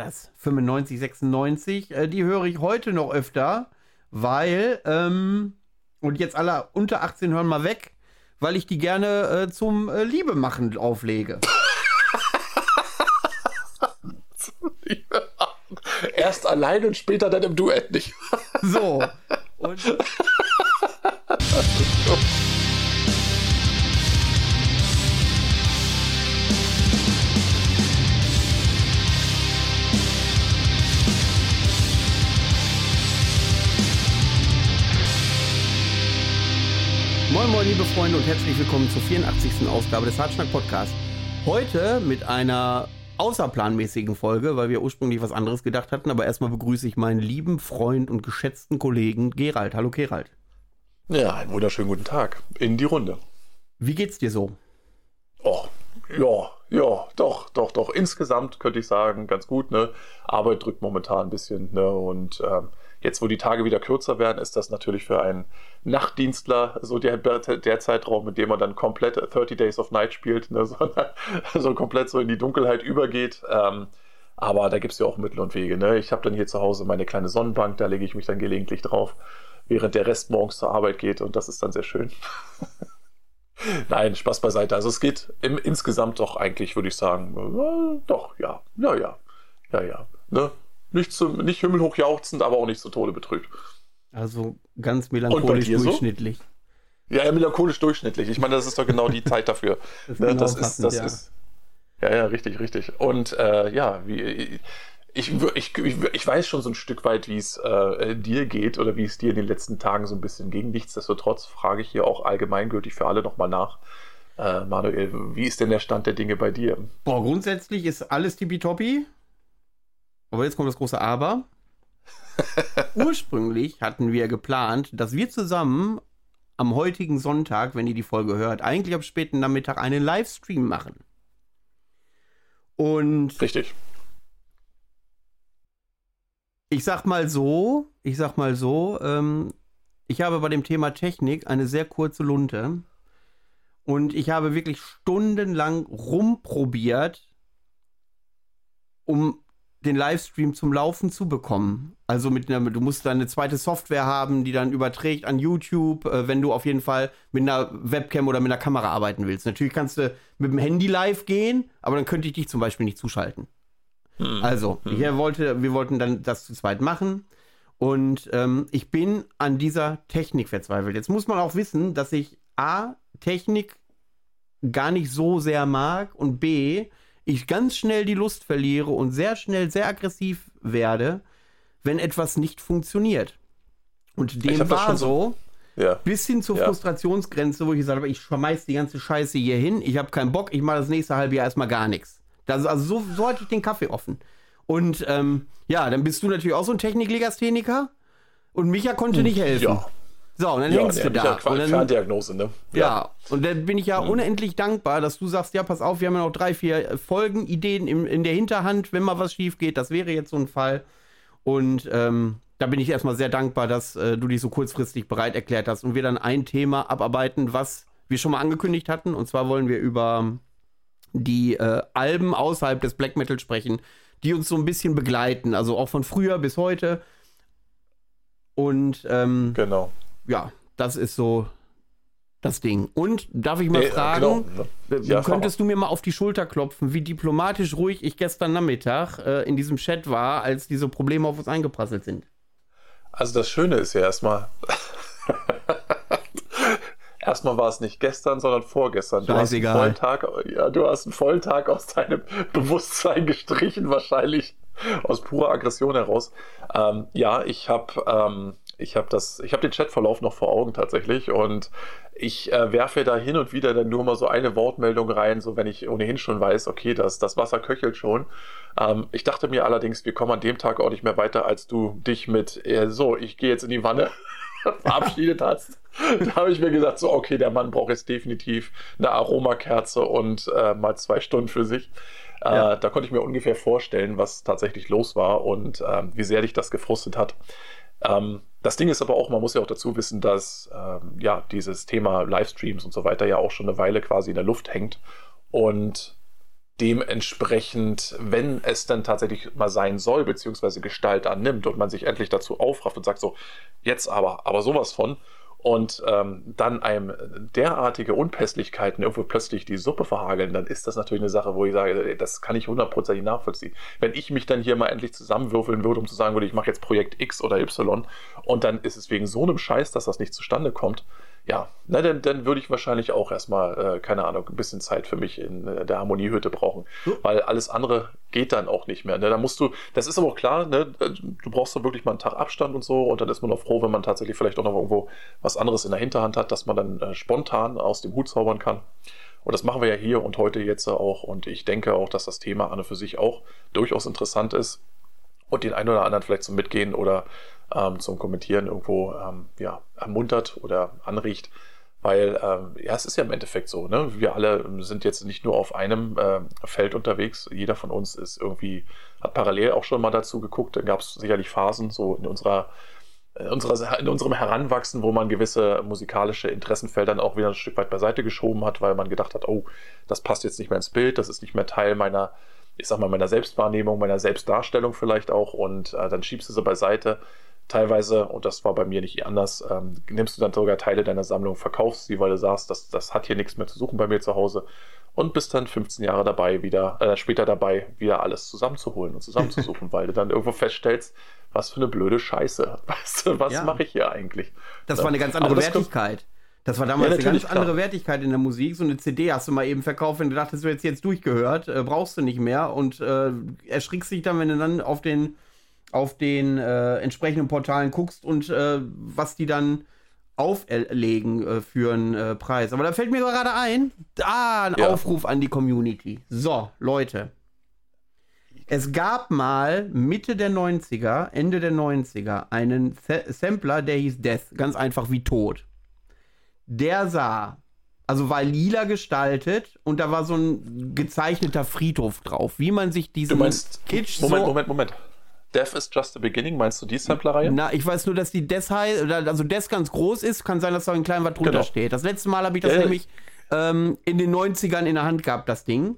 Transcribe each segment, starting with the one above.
das? 95, 96. Äh, die höre ich heute noch öfter, weil, ähm, und jetzt alle unter 18 hören mal weg, weil ich die gerne äh, zum äh, Liebe machen auflege. Erst allein und später dann im Duett nicht. so. Und liebe Freunde und herzlich willkommen zur 84. Ausgabe des Hartschnack Podcasts. Heute mit einer außerplanmäßigen Folge, weil wir ursprünglich was anderes gedacht hatten, aber erstmal begrüße ich meinen lieben Freund und geschätzten Kollegen Gerald. Hallo Gerald. Ja, einen wunderschönen guten Tag in die Runde. Wie geht's dir so? Oh, ja, ja, doch, doch, doch. Insgesamt könnte ich sagen, ganz gut, ne? Arbeit drückt momentan ein bisschen, ne? Und ähm, Jetzt, wo die Tage wieder kürzer werden, ist das natürlich für einen Nachtdienstler so der, der Zeitraum, in dem man dann komplett 30 Days of Night spielt, ne, so, so komplett so in die Dunkelheit übergeht. Ähm, aber da gibt es ja auch Mittel und Wege. Ne? Ich habe dann hier zu Hause meine kleine Sonnenbank, da lege ich mich dann gelegentlich drauf, während der Rest morgens zur Arbeit geht und das ist dann sehr schön. Nein, Spaß beiseite. Also es geht im, insgesamt doch eigentlich, würde ich sagen, äh, doch, ja, ja, ja, ja, ja. Ne? Nicht, zum, nicht himmelhoch jauchzend, aber auch nicht zu Tode betrübt. Also ganz melancholisch durchschnittlich. So? Ja, ja, melancholisch durchschnittlich. Ich meine, das ist doch genau die Zeit dafür. das, ne, genau das passend, ist, das ja. ist. Ja, ja, richtig, richtig. Und äh, ja, wie, ich, ich, ich, weiß schon so ein Stück weit, wie es äh, dir geht oder wie es dir in den letzten Tagen so ein bisschen ging. Nichtsdestotrotz frage ich hier auch allgemeingültig für alle nochmal nach. Äh, Manuel, wie ist denn der Stand der Dinge bei dir? Boah, grundsätzlich ist alles tippitoppi. Aber jetzt kommt das große Aber. Ursprünglich hatten wir geplant, dass wir zusammen am heutigen Sonntag, wenn ihr die Folge hört, eigentlich am späten Nachmittag einen Livestream machen. Und. Richtig. Ich sag mal so, ich sag mal so, ähm, ich habe bei dem Thema Technik eine sehr kurze Lunte. Und ich habe wirklich stundenlang rumprobiert, um den Livestream zum Laufen zu bekommen. Also mit einer, du musst dann eine zweite Software haben, die dann überträgt an YouTube, äh, wenn du auf jeden Fall mit einer Webcam oder mit einer Kamera arbeiten willst. Natürlich kannst du mit dem Handy live gehen, aber dann könnte ich dich zum Beispiel nicht zuschalten. Hm. Also, hm. Hier wollte, wir wollten dann das zu zweit machen. Und ähm, ich bin an dieser Technik verzweifelt. Jetzt muss man auch wissen, dass ich A, Technik gar nicht so sehr mag und B, ich ganz schnell die Lust verliere und sehr schnell sehr aggressiv werde, wenn etwas nicht funktioniert. Und dem war so, ja. bis hin zur ja. Frustrationsgrenze, wo ich gesagt habe, ich schmeiß die ganze Scheiße hier hin, ich habe keinen Bock, ich mache das nächste halbe Jahr erstmal gar nichts. Das, also so, so hatte ich den Kaffee offen. Und ähm, ja, dann bist du natürlich auch so ein Techniklegastheniker und Micha konnte hm, nicht helfen. Ja. So, und dann ja, hängst du da. Und dann, Ferndiagnose, ne? Ja. ja. und dann bin ich ja mhm. unendlich dankbar, dass du sagst, ja, pass auf, wir haben ja noch drei, vier Folgen, Ideen in, in der Hinterhand, wenn mal was schief geht. Das wäre jetzt so ein Fall. Und ähm, da bin ich erstmal sehr dankbar, dass äh, du dich so kurzfristig bereit erklärt hast und wir dann ein Thema abarbeiten, was wir schon mal angekündigt hatten. Und zwar wollen wir über die äh, Alben außerhalb des Black Metal sprechen, die uns so ein bisschen begleiten, also auch von früher bis heute. Und ähm, genau ja, das ist so das Ding. Und darf ich mal äh, fragen, genau. ja, könntest du mir mal auf die Schulter klopfen, wie diplomatisch ruhig ich gestern Nachmittag äh, in diesem Chat war, als diese Probleme auf uns eingeprasselt sind? Also das Schöne ist ja erstmal, erstmal war es nicht gestern, sondern vorgestern. Du hast, einen vollen Tag, ja, du hast einen vollen Tag aus deinem Bewusstsein gestrichen, wahrscheinlich aus purer Aggression heraus. Ähm, ja, ich habe ähm, ich habe das, ich habe den Chatverlauf noch vor Augen tatsächlich und ich äh, werfe da hin und wieder dann nur mal so eine Wortmeldung rein, so wenn ich ohnehin schon weiß, okay, das, das Wasser köchelt schon. Ähm, ich dachte mir allerdings, wir kommen an dem Tag auch nicht mehr weiter, als du dich mit, äh, so, ich gehe jetzt in die Wanne verabschiedet hast. da habe ich mir gesagt, so, okay, der Mann braucht jetzt definitiv eine Aromakerze und äh, mal zwei Stunden für sich. Äh, ja. da konnte ich mir ungefähr vorstellen, was tatsächlich los war und ähm, wie sehr dich das gefrustet hat. Ähm, das Ding ist aber auch, man muss ja auch dazu wissen, dass ähm, ja dieses Thema Livestreams und so weiter ja auch schon eine Weile quasi in der Luft hängt. Und dementsprechend, wenn es dann tatsächlich mal sein soll, beziehungsweise Gestalt annimmt und man sich endlich dazu aufrafft und sagt so, jetzt aber, aber sowas von, und ähm, dann einem derartige Unpässlichkeiten irgendwo plötzlich die Suppe verhageln, dann ist das natürlich eine Sache, wo ich sage, das kann ich hundertprozentig nachvollziehen. Wenn ich mich dann hier mal endlich zusammenwürfeln würde, um zu sagen würde, ich mache jetzt Projekt X oder Y und dann ist es wegen so einem Scheiß, dass das nicht zustande kommt, ja, na, dann, dann würde ich wahrscheinlich auch erstmal, äh, keine Ahnung, ein bisschen Zeit für mich in äh, der Harmoniehütte brauchen. Hm. Weil alles andere geht dann auch nicht mehr. Ne? Da musst du, das ist aber auch klar, ne? du brauchst dann wirklich mal einen Tag Abstand und so und dann ist man auch froh, wenn man tatsächlich vielleicht auch noch irgendwo was anderes in der Hinterhand hat, dass man dann äh, spontan aus dem Hut zaubern kann. Und das machen wir ja hier und heute jetzt auch. Und ich denke auch, dass das Thema an und für sich auch durchaus interessant ist und den einen oder anderen vielleicht zum Mitgehen oder ähm, zum Kommentieren irgendwo ähm, ja, ermuntert oder anregt. Weil, ähm, ja, es ist ja im Endeffekt so, ne? Wir alle sind jetzt nicht nur auf einem äh, Feld unterwegs. Jeder von uns ist irgendwie, hat parallel auch schon mal dazu geguckt. Da gab es sicherlich Phasen so in unserer, in, unserer, in unserem Heranwachsen, wo man gewisse musikalische Interessenfelder auch wieder ein Stück weit beiseite geschoben hat, weil man gedacht hat, oh, das passt jetzt nicht mehr ins Bild, das ist nicht mehr Teil meiner, ich sag mal, meiner Selbstwahrnehmung, meiner Selbstdarstellung vielleicht auch. Und äh, dann schiebst du sie beiseite teilweise, und das war bei mir nicht anders, ähm, nimmst du dann sogar Teile deiner Sammlung, verkaufst sie, weil du sagst, das, das hat hier nichts mehr zu suchen bei mir zu Hause und bist dann 15 Jahre dabei, wieder, äh, später dabei, wieder alles zusammenzuholen und zusammenzusuchen, weil du dann irgendwo feststellst, was für eine blöde Scheiße. Weißt du, was ja. mache ich hier eigentlich? Das war eine ganz andere Wertigkeit. Das war damals ja, eine ganz andere Wertigkeit in der Musik. So eine CD hast du mal eben verkauft, wenn du dachtest, du jetzt jetzt durchgehört, äh, brauchst du nicht mehr und äh, erschrickst dich dann, wenn du dann auf den auf den äh, entsprechenden Portalen guckst und äh, was die dann auferlegen äh, für einen äh, Preis. Aber da fällt mir gerade ein, da ein ja. Aufruf an die Community. So, Leute. Es gab mal Mitte der 90er, Ende der 90er, einen Sampler, der hieß Death, ganz einfach wie tot. Der sah, also war lila gestaltet und da war so ein gezeichneter Friedhof drauf, wie man sich diesen du meinst, Kitsch Moment, so Moment, Moment. Death is just the beginning, meinst du die Sampler-Reihe? Na, ich weiß nur, dass die Death heißt, also Death ganz groß ist, kann sein, dass da ein klein was drunter genau. steht. Das letzte Mal habe ich das ja, nämlich ähm, in den 90ern in der Hand gehabt, das Ding.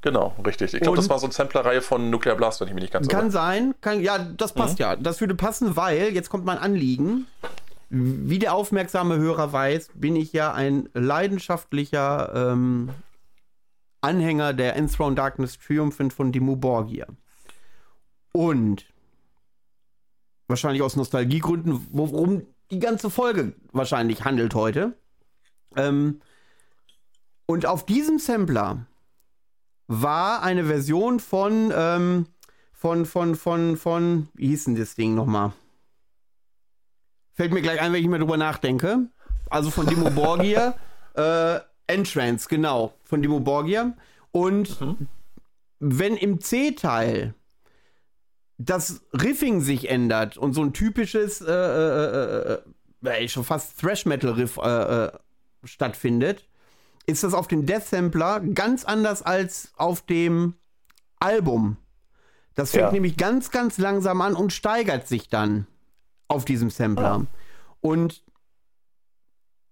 Genau, richtig. Ich glaube, das war so eine Sampler-Reihe von Nuclear Blast, wenn ich mich nicht ganz Kann irre. sein, kann, ja, das passt mhm. ja. Das würde passen, weil, jetzt kommt mein Anliegen. Wie der aufmerksame Hörer weiß, bin ich ja ein leidenschaftlicher ähm, Anhänger der Enthroned Darkness Triumphant von Dimmu Borgir. Und wahrscheinlich aus Nostalgiegründen, worum die ganze Folge wahrscheinlich handelt heute. Ähm, und auf diesem Sampler war eine Version von, ähm, von, von, von, von, wie hieß denn das Ding nochmal? Fällt mir gleich ein, wenn ich mal drüber nachdenke. Also von Dimo Borgir, äh, Entrance, genau, von Dimo Borgir. Und mhm. wenn im C-Teil das Riffing sich ändert und so ein typisches, äh, äh, äh, äh schon fast Thrash-Metal-Riff äh, äh, stattfindet, ist das auf dem Death Sampler ganz anders als auf dem Album. Das fängt ja. nämlich ganz, ganz langsam an und steigert sich dann auf diesem Sampler. Oh. Und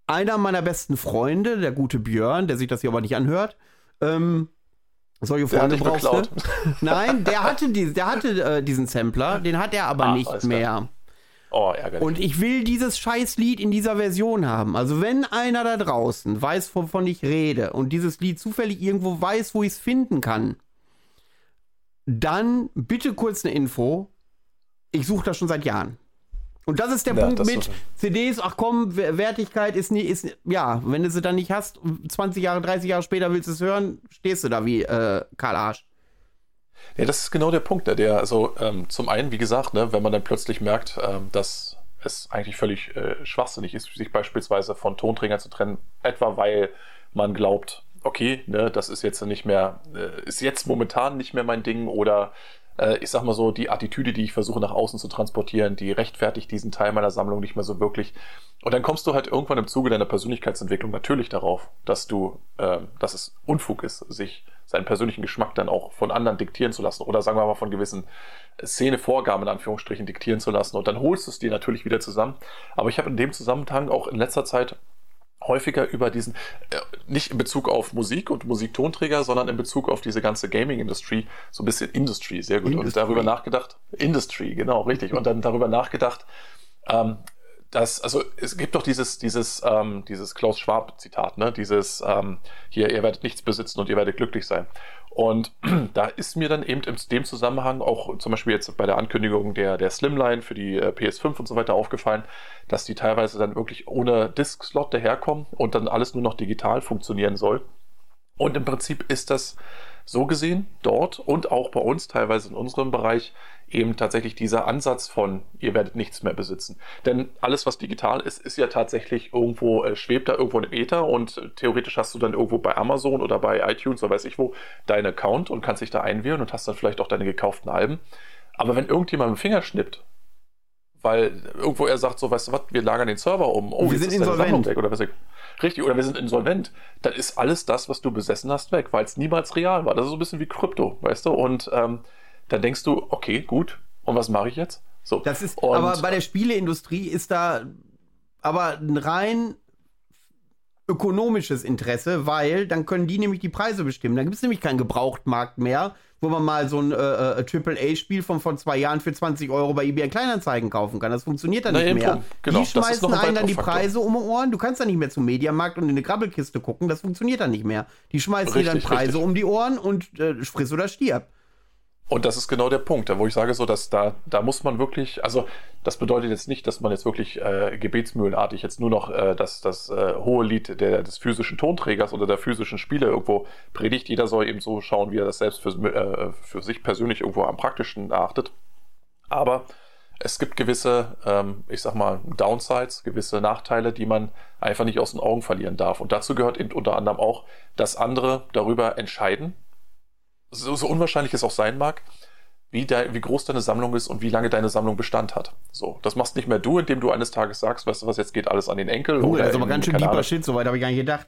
einer meiner besten Freunde, der gute Björn, der sich das hier aber nicht anhört, ähm, solche Freunde brauchst du? Nein, der hatte, die, der hatte äh, diesen Sampler, den hat er aber ah, nicht mehr. Oh, ärgerlich. Und ich will dieses Scheißlied in dieser Version haben. Also wenn einer da draußen weiß, wovon ich rede und dieses Lied zufällig irgendwo weiß, wo ich es finden kann, dann bitte kurz eine Info. Ich suche das schon seit Jahren. Und das ist der ja, Punkt mit CDs, ach komm, Wertigkeit ist nie, ist, ja, wenn du sie dann nicht hast, 20 Jahre, 30 Jahre später willst du es hören, stehst du da wie äh, Karl Arsch. Ja, das ist genau der Punkt, ne, der, also ähm, zum einen, wie gesagt, ne, wenn man dann plötzlich merkt, ähm, dass es eigentlich völlig äh, schwachsinnig ist, sich beispielsweise von Tonträgern zu trennen, etwa weil man glaubt, okay, ne, das ist jetzt nicht mehr, äh, ist jetzt momentan nicht mehr mein Ding oder äh, ich sag mal so, die Attitüde, die ich versuche nach außen zu transportieren, die rechtfertigt diesen Teil meiner Sammlung nicht mehr so wirklich. Und dann kommst du halt irgendwann im Zuge deiner Persönlichkeitsentwicklung natürlich darauf, dass du, äh, dass es Unfug ist, sich seinen persönlichen Geschmack dann auch von anderen diktieren zu lassen oder sagen wir mal von gewissen Szenevorgaben in Anführungsstrichen diktieren zu lassen. Und dann holst du es dir natürlich wieder zusammen. Aber ich habe in dem Zusammenhang auch in letzter Zeit häufiger über diesen, äh, nicht in Bezug auf Musik und Musiktonträger, sondern in Bezug auf diese ganze Gaming-Industrie, so ein bisschen Industry, sehr gut. Industry. Und darüber nachgedacht, Industry, genau, richtig. Und dann darüber nachgedacht, ähm, dass, also es gibt doch dieses, dieses, ähm, dieses Klaus Schwab-Zitat, ne? Dieses ähm, hier, ihr werdet nichts besitzen und ihr werdet glücklich sein. Und da ist mir dann eben in dem Zusammenhang auch zum Beispiel jetzt bei der Ankündigung der, der Slimline für die äh, PS5 und so weiter aufgefallen, dass die teilweise dann wirklich ohne Disk-Slot daherkommen und dann alles nur noch digital funktionieren soll. Und im Prinzip ist das so gesehen dort und auch bei uns teilweise in unserem Bereich eben tatsächlich dieser Ansatz von, ihr werdet nichts mehr besitzen. Denn alles, was digital ist, ist ja tatsächlich irgendwo, äh, schwebt da irgendwo im Ether und äh, theoretisch hast du dann irgendwo bei Amazon oder bei iTunes oder weiß ich wo deinen Account und kannst dich da einwählen und hast dann vielleicht auch deine gekauften Alben. Aber wenn irgendjemand mit dem Finger schnippt, weil irgendwo er sagt, so, weißt du was, wir lagern den Server um, oh, wir sind insolvent. Weg, oder was ich, Richtig, oder wir sind insolvent. Dann ist alles das, was du besessen hast, weg, weil es niemals real war. Das ist so ein bisschen wie Krypto, weißt du? Und ähm, dann denkst du, okay, gut, und was mache ich jetzt? So. Das ist, und, aber bei der Spieleindustrie ist da aber ein rein ökonomisches Interesse, weil dann können die nämlich die Preise bestimmen. Dann gibt es nämlich keinen Gebrauchtmarkt mehr, wo man mal so ein äh, äh, AAA-Spiel von vor zwei Jahren für 20 Euro bei eBay Kleinanzeigen kaufen kann. Das funktioniert dann nicht mehr. Genau, die schmeißen ein einen dann die Preise um die Ohren. Du kannst dann nicht mehr zum Mediamarkt und in eine Grabbelkiste gucken. Das funktioniert dann nicht mehr. Die schmeißen richtig, dir dann Preise richtig. um die Ohren und äh, friss oder stirb. Und das ist genau der Punkt, wo ich sage, so, dass da, da muss man wirklich, also das bedeutet jetzt nicht, dass man jetzt wirklich äh, gebetsmühlenartig jetzt nur noch äh, das, das äh, hohe Lied der, des physischen Tonträgers oder der physischen Spiele irgendwo predigt. Jeder soll eben so schauen, wie er das selbst für, äh, für sich persönlich irgendwo am praktischen erachtet. Aber es gibt gewisse, ähm, ich sag mal, Downsides, gewisse Nachteile, die man einfach nicht aus den Augen verlieren darf. Und dazu gehört eben unter anderem auch, dass andere darüber entscheiden, so, so unwahrscheinlich es auch sein mag, wie, de, wie groß deine Sammlung ist und wie lange deine Sammlung Bestand hat. So, das machst nicht mehr du, indem du eines Tages sagst, weißt du was, jetzt geht alles an den Enkel. Oh, das ist aber ganz schön deeper Shit, soweit habe ich gar nicht gedacht.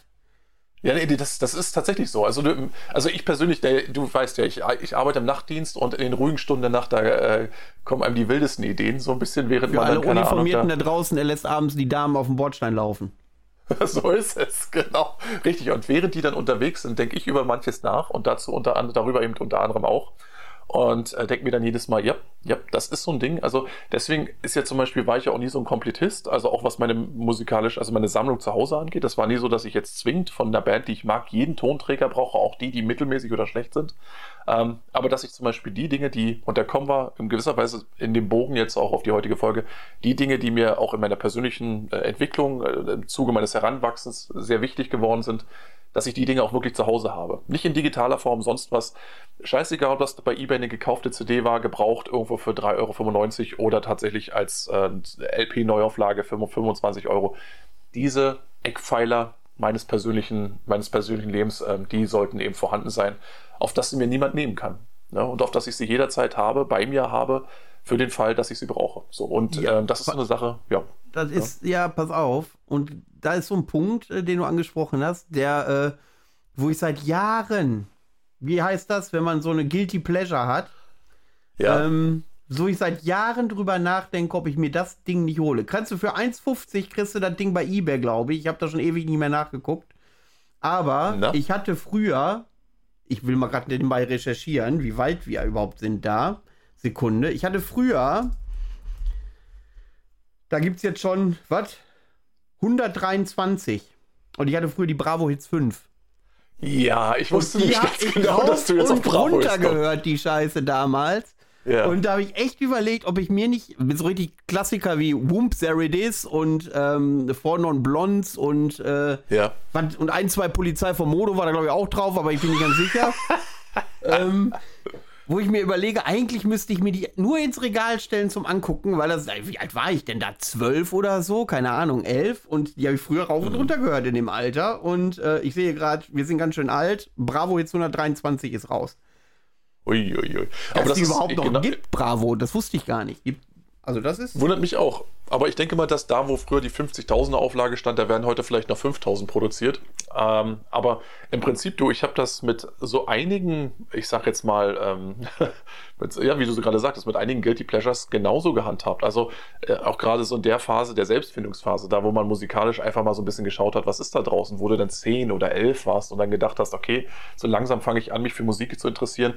Ja, nee, das, das ist tatsächlich so. Also, du, also ich persönlich, der, du weißt ja, ich, ich arbeite im Nachtdienst und in den ruhigen Stunden der Nacht, da äh, kommen einem die wildesten Ideen, so ein bisschen, während Für man alle dann, Uniformierten Ahnung, da, da draußen, er lässt abends die Damen auf dem Bordstein laufen. so ist es, genau. Richtig. Und während die dann unterwegs sind, denke ich über manches nach und dazu unter anderem, darüber eben unter anderem auch. Und äh, denke mir dann jedes Mal, ja, ja, das ist so ein Ding. Also deswegen ist ja zum Beispiel, war ich ja auch nie so ein Komplettist, also auch was meine musikalisch, also meine Sammlung zu Hause angeht. Das war nie so, dass ich jetzt zwingend von der Band, die ich mag, jeden Tonträger brauche, auch die, die mittelmäßig oder schlecht sind. Ähm, aber dass ich zum Beispiel die Dinge, die, und da kommen wir in gewisser Weise in dem Bogen jetzt auch auf die heutige Folge, die Dinge, die mir auch in meiner persönlichen äh, Entwicklung, äh, im Zuge meines Heranwachsens sehr wichtig geworden sind, dass ich die Dinge auch wirklich zu Hause habe. Nicht in digitaler Form, sonst was. Scheißegal, ob das bei eBay eine gekaufte CD war, gebraucht irgendwo für 3,95 Euro oder tatsächlich als äh, LP-Neuauflage für 25 Euro. Diese Eckpfeiler meines persönlichen, meines persönlichen Lebens, äh, die sollten eben vorhanden sein, auf das sie mir niemand nehmen kann. Ne? Und auf das ich sie jederzeit habe, bei mir habe, für den Fall, dass ich sie brauche. So, und ja, äh, das ist so eine Sache, ja. Das ist, ja, pass auf. Und da ist so ein Punkt, äh, den du angesprochen hast, der, äh, wo ich seit Jahren, wie heißt das, wenn man so eine Guilty Pleasure hat, ja. ähm, so ich seit Jahren drüber nachdenke, ob ich mir das Ding nicht hole. Kannst du für 1,50 kriegst du das Ding bei eBay, glaube ich. Ich habe da schon ewig nicht mehr nachgeguckt. Aber Na? ich hatte früher, ich will mal gerade nebenbei recherchieren, wie weit wir überhaupt sind da. Sekunde. Ich hatte früher, da gibt es jetzt schon, was? 123. Und ich hatte früher die Bravo Hits 5. Ja, ich wusste nicht ganz genau, dass du jetzt auf Bravo runter gehört, die Scheiße damals. Ja. Und da habe ich echt überlegt, ob ich mir nicht mit so richtig Klassiker wie Whoop There It Is und ähm, Four Non Blondes und, äh, ja. und ein, zwei Polizei vom Modo war da glaube ich auch drauf, aber ich bin nicht ganz sicher. ähm, wo ich mir überlege, eigentlich müsste ich mir die nur ins Regal stellen zum Angucken, weil das, wie alt war ich denn da? Zwölf oder so? Keine Ahnung, elf. Und die habe ich früher rauf und mhm. runter gehört in dem Alter. Und äh, ich sehe gerade, wir sind ganz schön alt. Bravo jetzt 123 ist raus. Uiuiui. Ui, ui. Aber Dass das die überhaupt noch genau, gibt, Bravo, das wusste ich gar nicht. Gibt, also das ist. Wundert mich auch. Aber ich denke mal, dass da, wo früher die 50.000er Auflage stand, da werden heute vielleicht noch 5.000 produziert. Ähm, aber im Prinzip, du, ich habe das mit so einigen, ich sag jetzt mal, ähm, mit, ja, wie du so gerade sagtest, mit einigen Guilty Pleasures genauso gehandhabt. Also äh, auch gerade so in der Phase, der Selbstfindungsphase, da wo man musikalisch einfach mal so ein bisschen geschaut hat, was ist da draußen, wo du dann zehn oder elf warst und dann gedacht hast, okay, so langsam fange ich an, mich für Musik zu interessieren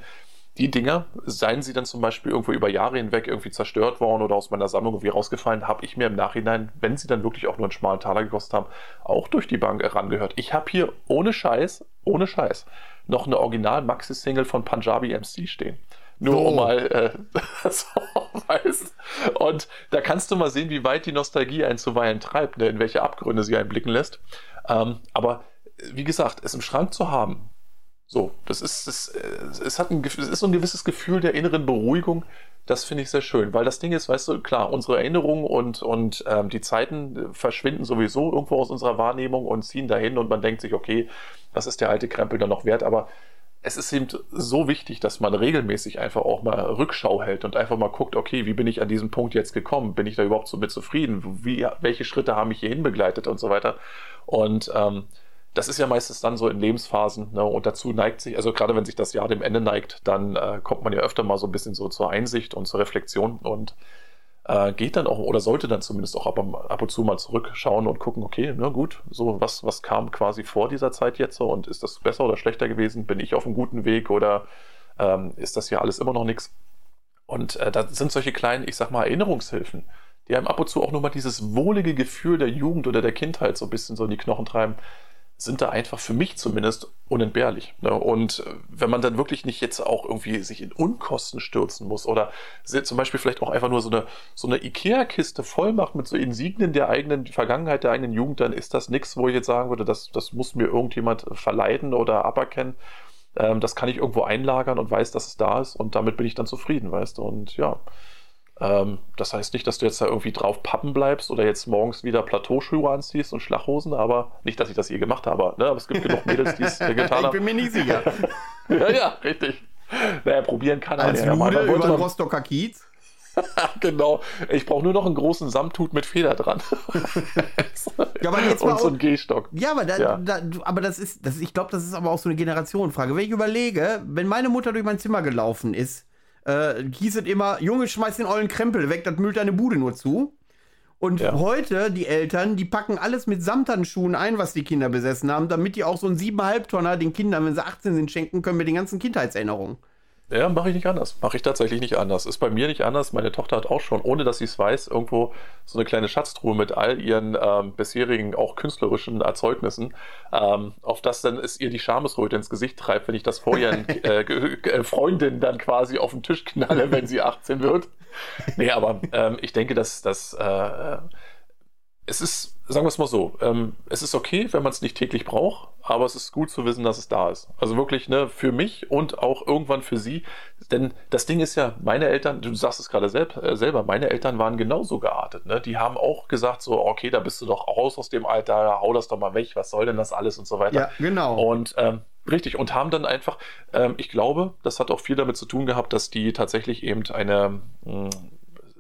die Dinger, seien sie dann zum Beispiel irgendwo über Jahre hinweg irgendwie zerstört worden oder aus meiner Sammlung irgendwie rausgefallen, habe ich mir im Nachhinein, wenn sie dann wirklich auch nur einen schmalen Taler gekostet haben, auch durch die Bank herangehört. Ich habe hier ohne Scheiß, ohne Scheiß, noch eine Original-Maxi-Single von Punjabi MC stehen. Nur oh. um mal äh, so weißt. Und da kannst du mal sehen, wie weit die Nostalgie einen zuweilen treibt, ne, in welche Abgründe sie einen blicken lässt. Ähm, aber wie gesagt, es im Schrank zu haben, so, das ist, das, es hat ein, es ist so ein gewisses Gefühl der inneren Beruhigung. Das finde ich sehr schön, weil das Ding ist, weißt du, klar, unsere Erinnerungen und, und ähm, die Zeiten verschwinden sowieso irgendwo aus unserer Wahrnehmung und ziehen dahin und man denkt sich, okay, was ist der alte Krempel dann noch wert? Aber es ist eben so wichtig, dass man regelmäßig einfach auch mal Rückschau hält und einfach mal guckt, okay, wie bin ich an diesem Punkt jetzt gekommen? Bin ich da überhaupt so mit zufrieden? Wie, welche Schritte haben mich hierhin begleitet und so weiter? Und ähm, das ist ja meistens dann so in Lebensphasen ne? und dazu neigt sich, also gerade wenn sich das Jahr dem Ende neigt, dann äh, kommt man ja öfter mal so ein bisschen so zur Einsicht und zur Reflexion und äh, geht dann auch oder sollte dann zumindest auch ab, ab und zu mal zurückschauen und gucken, okay, na gut, so was, was kam quasi vor dieser Zeit jetzt so und ist das besser oder schlechter gewesen? Bin ich auf einem guten Weg oder ähm, ist das ja alles immer noch nichts? Und äh, da sind solche kleinen, ich sag mal, Erinnerungshilfen, die einem ab und zu auch nur mal dieses wohlige Gefühl der Jugend oder der Kindheit so ein bisschen so in die Knochen treiben sind da einfach für mich zumindest unentbehrlich. Ne? Und äh, wenn man dann wirklich nicht jetzt auch irgendwie sich in Unkosten stürzen muss oder zum Beispiel vielleicht auch einfach nur so eine, so eine Ikea-Kiste voll macht mit so Insignien der eigenen Vergangenheit, der eigenen Jugend, dann ist das nichts, wo ich jetzt sagen würde, das, das muss mir irgendjemand verleiden oder aberkennen. Ähm, das kann ich irgendwo einlagern und weiß, dass es da ist und damit bin ich dann zufrieden, weißt du. Und ja, ähm, das heißt nicht, dass du jetzt da irgendwie drauf pappen bleibst oder jetzt morgens wieder Plateauschuhe anziehst und Schlachhosen, aber nicht, dass ich das je gemacht habe. Ne? Aber es gibt genug Mädels, die es getan haben. Ich bin mir nicht sicher. ja, ja, richtig. Naja, probieren kann Als er ja mal. Über den Rostocker Kiez. genau. Ich brauche nur noch einen großen Samthut mit Feder dran. ja, aber jetzt Und so einen Gehstock. Ja, aber, da, ja. Da, aber das ist, das, ich glaube, das ist aber auch so eine Generationenfrage. Wenn ich überlege, wenn meine Mutter durch mein Zimmer gelaufen ist, äh, hieß es immer, Junge, schmeiß den ollen Krempel weg, das müllt deine Bude nur zu. Und ja. heute, die Eltern, die packen alles mit Samthandschuhen ein, was die Kinder besessen haben, damit die auch so einen 7,5 Tonner den Kindern, wenn sie 18 sind, schenken können mit den ganzen Kindheitserinnerungen. Ja, mache ich nicht anders. Mache ich tatsächlich nicht anders. Ist bei mir nicht anders. Meine Tochter hat auch schon, ohne dass sie es weiß, irgendwo so eine kleine Schatztruhe mit all ihren ähm, bisherigen, auch künstlerischen Erzeugnissen, ähm, auf das dann es ihr die Schamesröte ins Gesicht treibt, wenn ich das vor ihren äh, äh, Freundinnen dann quasi auf den Tisch knalle, wenn sie 18 wird. Nee, aber ähm, ich denke, dass das. Äh, es ist, sagen wir es mal so, ähm, es ist okay, wenn man es nicht täglich braucht, aber es ist gut zu wissen, dass es da ist. Also wirklich, ne, für mich und auch irgendwann für sie. Denn das Ding ist ja, meine Eltern, du sagst es gerade selb, äh, selber, meine Eltern waren genauso geartet. Ne? Die haben auch gesagt, so, okay, da bist du doch raus aus dem Alter, hau das doch mal weg, was soll denn das alles und so weiter. Ja, genau. Und ähm, Richtig, und haben dann einfach, ähm, ich glaube, das hat auch viel damit zu tun gehabt, dass die tatsächlich eben eine, mh, hm,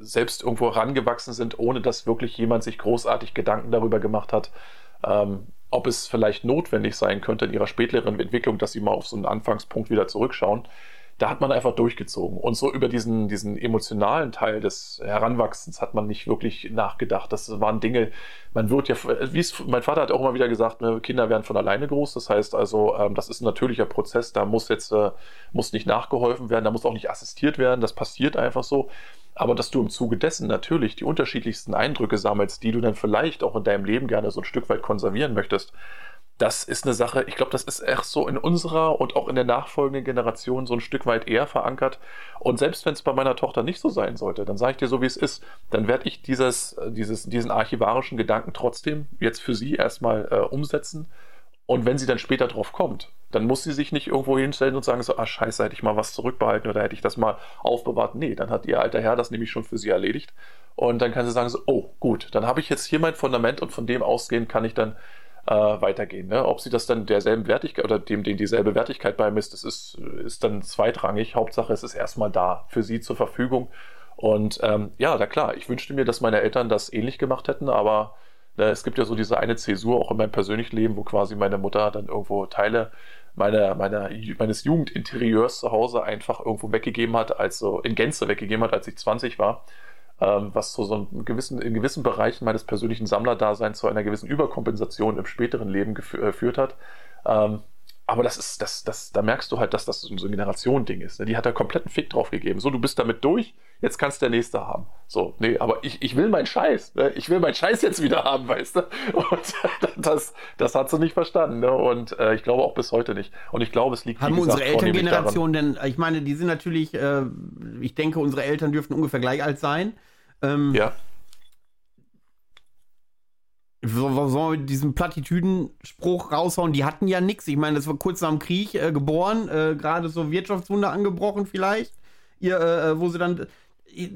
selbst irgendwo rangewachsen sind, ohne dass wirklich jemand sich großartig Gedanken darüber gemacht hat, ähm, ob es vielleicht notwendig sein könnte in ihrer späteren Entwicklung, dass sie mal auf so einen Anfangspunkt wieder zurückschauen. Da hat man einfach durchgezogen. Und so über diesen, diesen emotionalen Teil des Heranwachsens hat man nicht wirklich nachgedacht. Das waren Dinge, man wird ja, wie es, mein Vater hat auch immer wieder gesagt, ne, Kinder werden von alleine groß. Das heißt also, ähm, das ist ein natürlicher Prozess, da muss jetzt, äh, muss nicht nachgeholfen werden, da muss auch nicht assistiert werden, das passiert einfach so. Aber dass du im Zuge dessen natürlich die unterschiedlichsten Eindrücke sammelst, die du dann vielleicht auch in deinem Leben gerne so ein Stück weit konservieren möchtest, das ist eine Sache, ich glaube, das ist echt so in unserer und auch in der nachfolgenden Generation so ein Stück weit eher verankert. Und selbst wenn es bei meiner Tochter nicht so sein sollte, dann sage ich dir so, wie es ist, dann werde ich dieses, dieses, diesen archivarischen Gedanken trotzdem jetzt für sie erstmal äh, umsetzen. Und wenn sie dann später drauf kommt, dann muss sie sich nicht irgendwo hinstellen und sagen so, ah scheiße, hätte ich mal was zurückbehalten oder hätte ich das mal aufbewahrt. Nee, dann hat ihr alter Herr das nämlich schon für sie erledigt. Und dann kann sie sagen so, oh gut, dann habe ich jetzt hier mein Fundament und von dem ausgehend kann ich dann äh, weitergehen. Ne? Ob sie das dann derselben Wertigkeit oder dem, dem dieselbe Wertigkeit beimisst, das ist, ist dann zweitrangig. Hauptsache, es ist erstmal da für sie zur Verfügung. Und ähm, ja, na klar, ich wünschte mir, dass meine Eltern das ähnlich gemacht hätten, aber Ne, es gibt ja so diese eine Zäsur auch in meinem persönlichen Leben, wo quasi meine Mutter dann irgendwo Teile meiner, meiner, meines Jugendinterieurs zu Hause einfach irgendwo weggegeben hat, als so in Gänze weggegeben hat, als ich 20 war. Ähm, was zu so einem gewissen, in gewissen Bereichen meines persönlichen Sammlerdaseins zu einer gewissen Überkompensation im späteren Leben geführt äh, hat. Ähm, aber das ist, das, das, da merkst du halt, dass das so ein Generationending ist. Ne? Die hat da kompletten Fick drauf gegeben. So, du bist damit durch, jetzt kannst der nächste haben. So, nee, aber ich, ich will meinen Scheiß. Ne? Ich will meinen Scheiß jetzt wieder haben, weißt du? Und das, das hat sie nicht verstanden. Ne? Und äh, ich glaube auch bis heute nicht. Und ich glaube, es liegt Haben gesagt, unsere Elterngeneration denn, ich meine, die sind natürlich, äh, ich denke, unsere Eltern dürften ungefähr gleich alt sein. Ähm, ja sollen wir mit diesem Plattitüdenspruch raushauen? Die hatten ja nichts. Ich meine, das war kurz nach dem Krieg äh, geboren, äh, gerade so Wirtschaftswunder angebrochen vielleicht. Ihr, äh, äh wo sie dann, äh,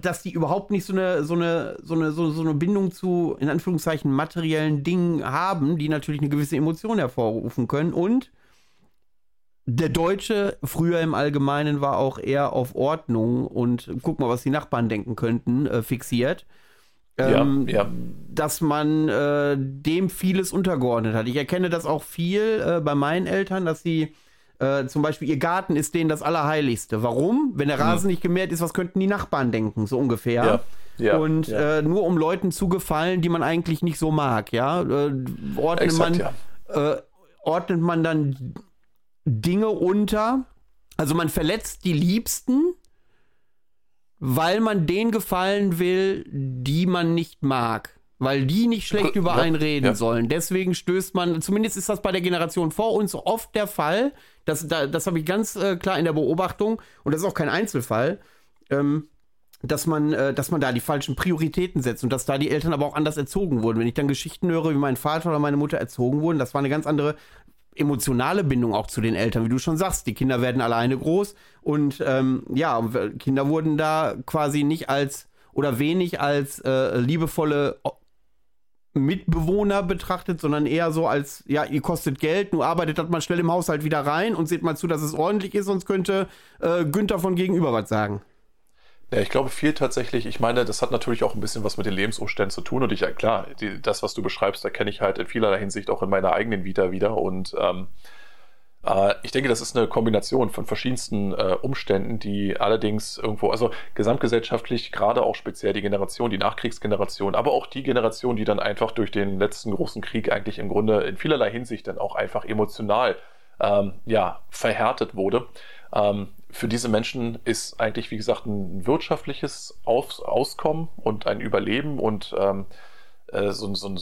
dass die überhaupt nicht so eine, so eine, so eine, so, so eine Bindung zu, in Anführungszeichen, materiellen Dingen haben, die natürlich eine gewisse Emotion hervorrufen können. Und der Deutsche früher im Allgemeinen war auch eher auf Ordnung und guck mal, was die Nachbarn denken könnten, äh, fixiert ähm, ja, ja. dass man äh, dem vieles untergeordnet hat. Ich erkenne das auch viel äh, bei meinen Eltern, dass sie äh, zum Beispiel ihr Garten ist denen das Allerheiligste. Warum? Wenn der Rasen hm. nicht gemäht ist, was könnten die Nachbarn denken, so ungefähr. Ja. Ja, und ja. Äh, nur um Leuten zu gefallen, die man eigentlich nicht so mag, ja, äh, ordnet Exakt, man ja. äh, ordnet man dann Dinge unter. Also man verletzt die Liebsten, weil man denen gefallen will, die man nicht mag. Weil die nicht schlecht über einen reden ja. sollen. Deswegen stößt man, zumindest ist das bei der Generation vor uns oft der Fall. Das, da, das habe ich ganz äh, klar in der Beobachtung und das ist auch kein Einzelfall. Ähm, dass man, äh, dass man da die falschen Prioritäten setzt und dass da die Eltern aber auch anders erzogen wurden. Wenn ich dann Geschichten höre, wie mein Vater oder meine Mutter erzogen wurden, das war eine ganz andere emotionale Bindung auch zu den Eltern, wie du schon sagst. Die Kinder werden alleine groß und ähm, ja, Kinder wurden da quasi nicht als oder wenig als äh, liebevolle Mitbewohner betrachtet, sondern eher so als, ja, ihr kostet Geld, nur arbeitet das mal schnell im Haushalt wieder rein und seht mal zu, dass es ordentlich ist, sonst könnte äh, Günther von gegenüber was sagen. Ja, ich glaube viel tatsächlich. Ich meine, das hat natürlich auch ein bisschen was mit den Lebensumständen zu tun. Und ich, klar, die, das, was du beschreibst, da kenne ich halt in vielerlei Hinsicht auch in meiner eigenen Vita wieder. Und ähm, äh, ich denke, das ist eine Kombination von verschiedensten äh, Umständen, die allerdings irgendwo, also gesamtgesellschaftlich, gerade auch speziell die Generation, die Nachkriegsgeneration, aber auch die Generation, die dann einfach durch den letzten großen Krieg eigentlich im Grunde in vielerlei Hinsicht dann auch einfach emotional ähm, ja, verhärtet wurde. Ähm, für diese Menschen ist eigentlich, wie gesagt, ein wirtschaftliches Aus Auskommen und ein Überleben und ähm, äh, so, so,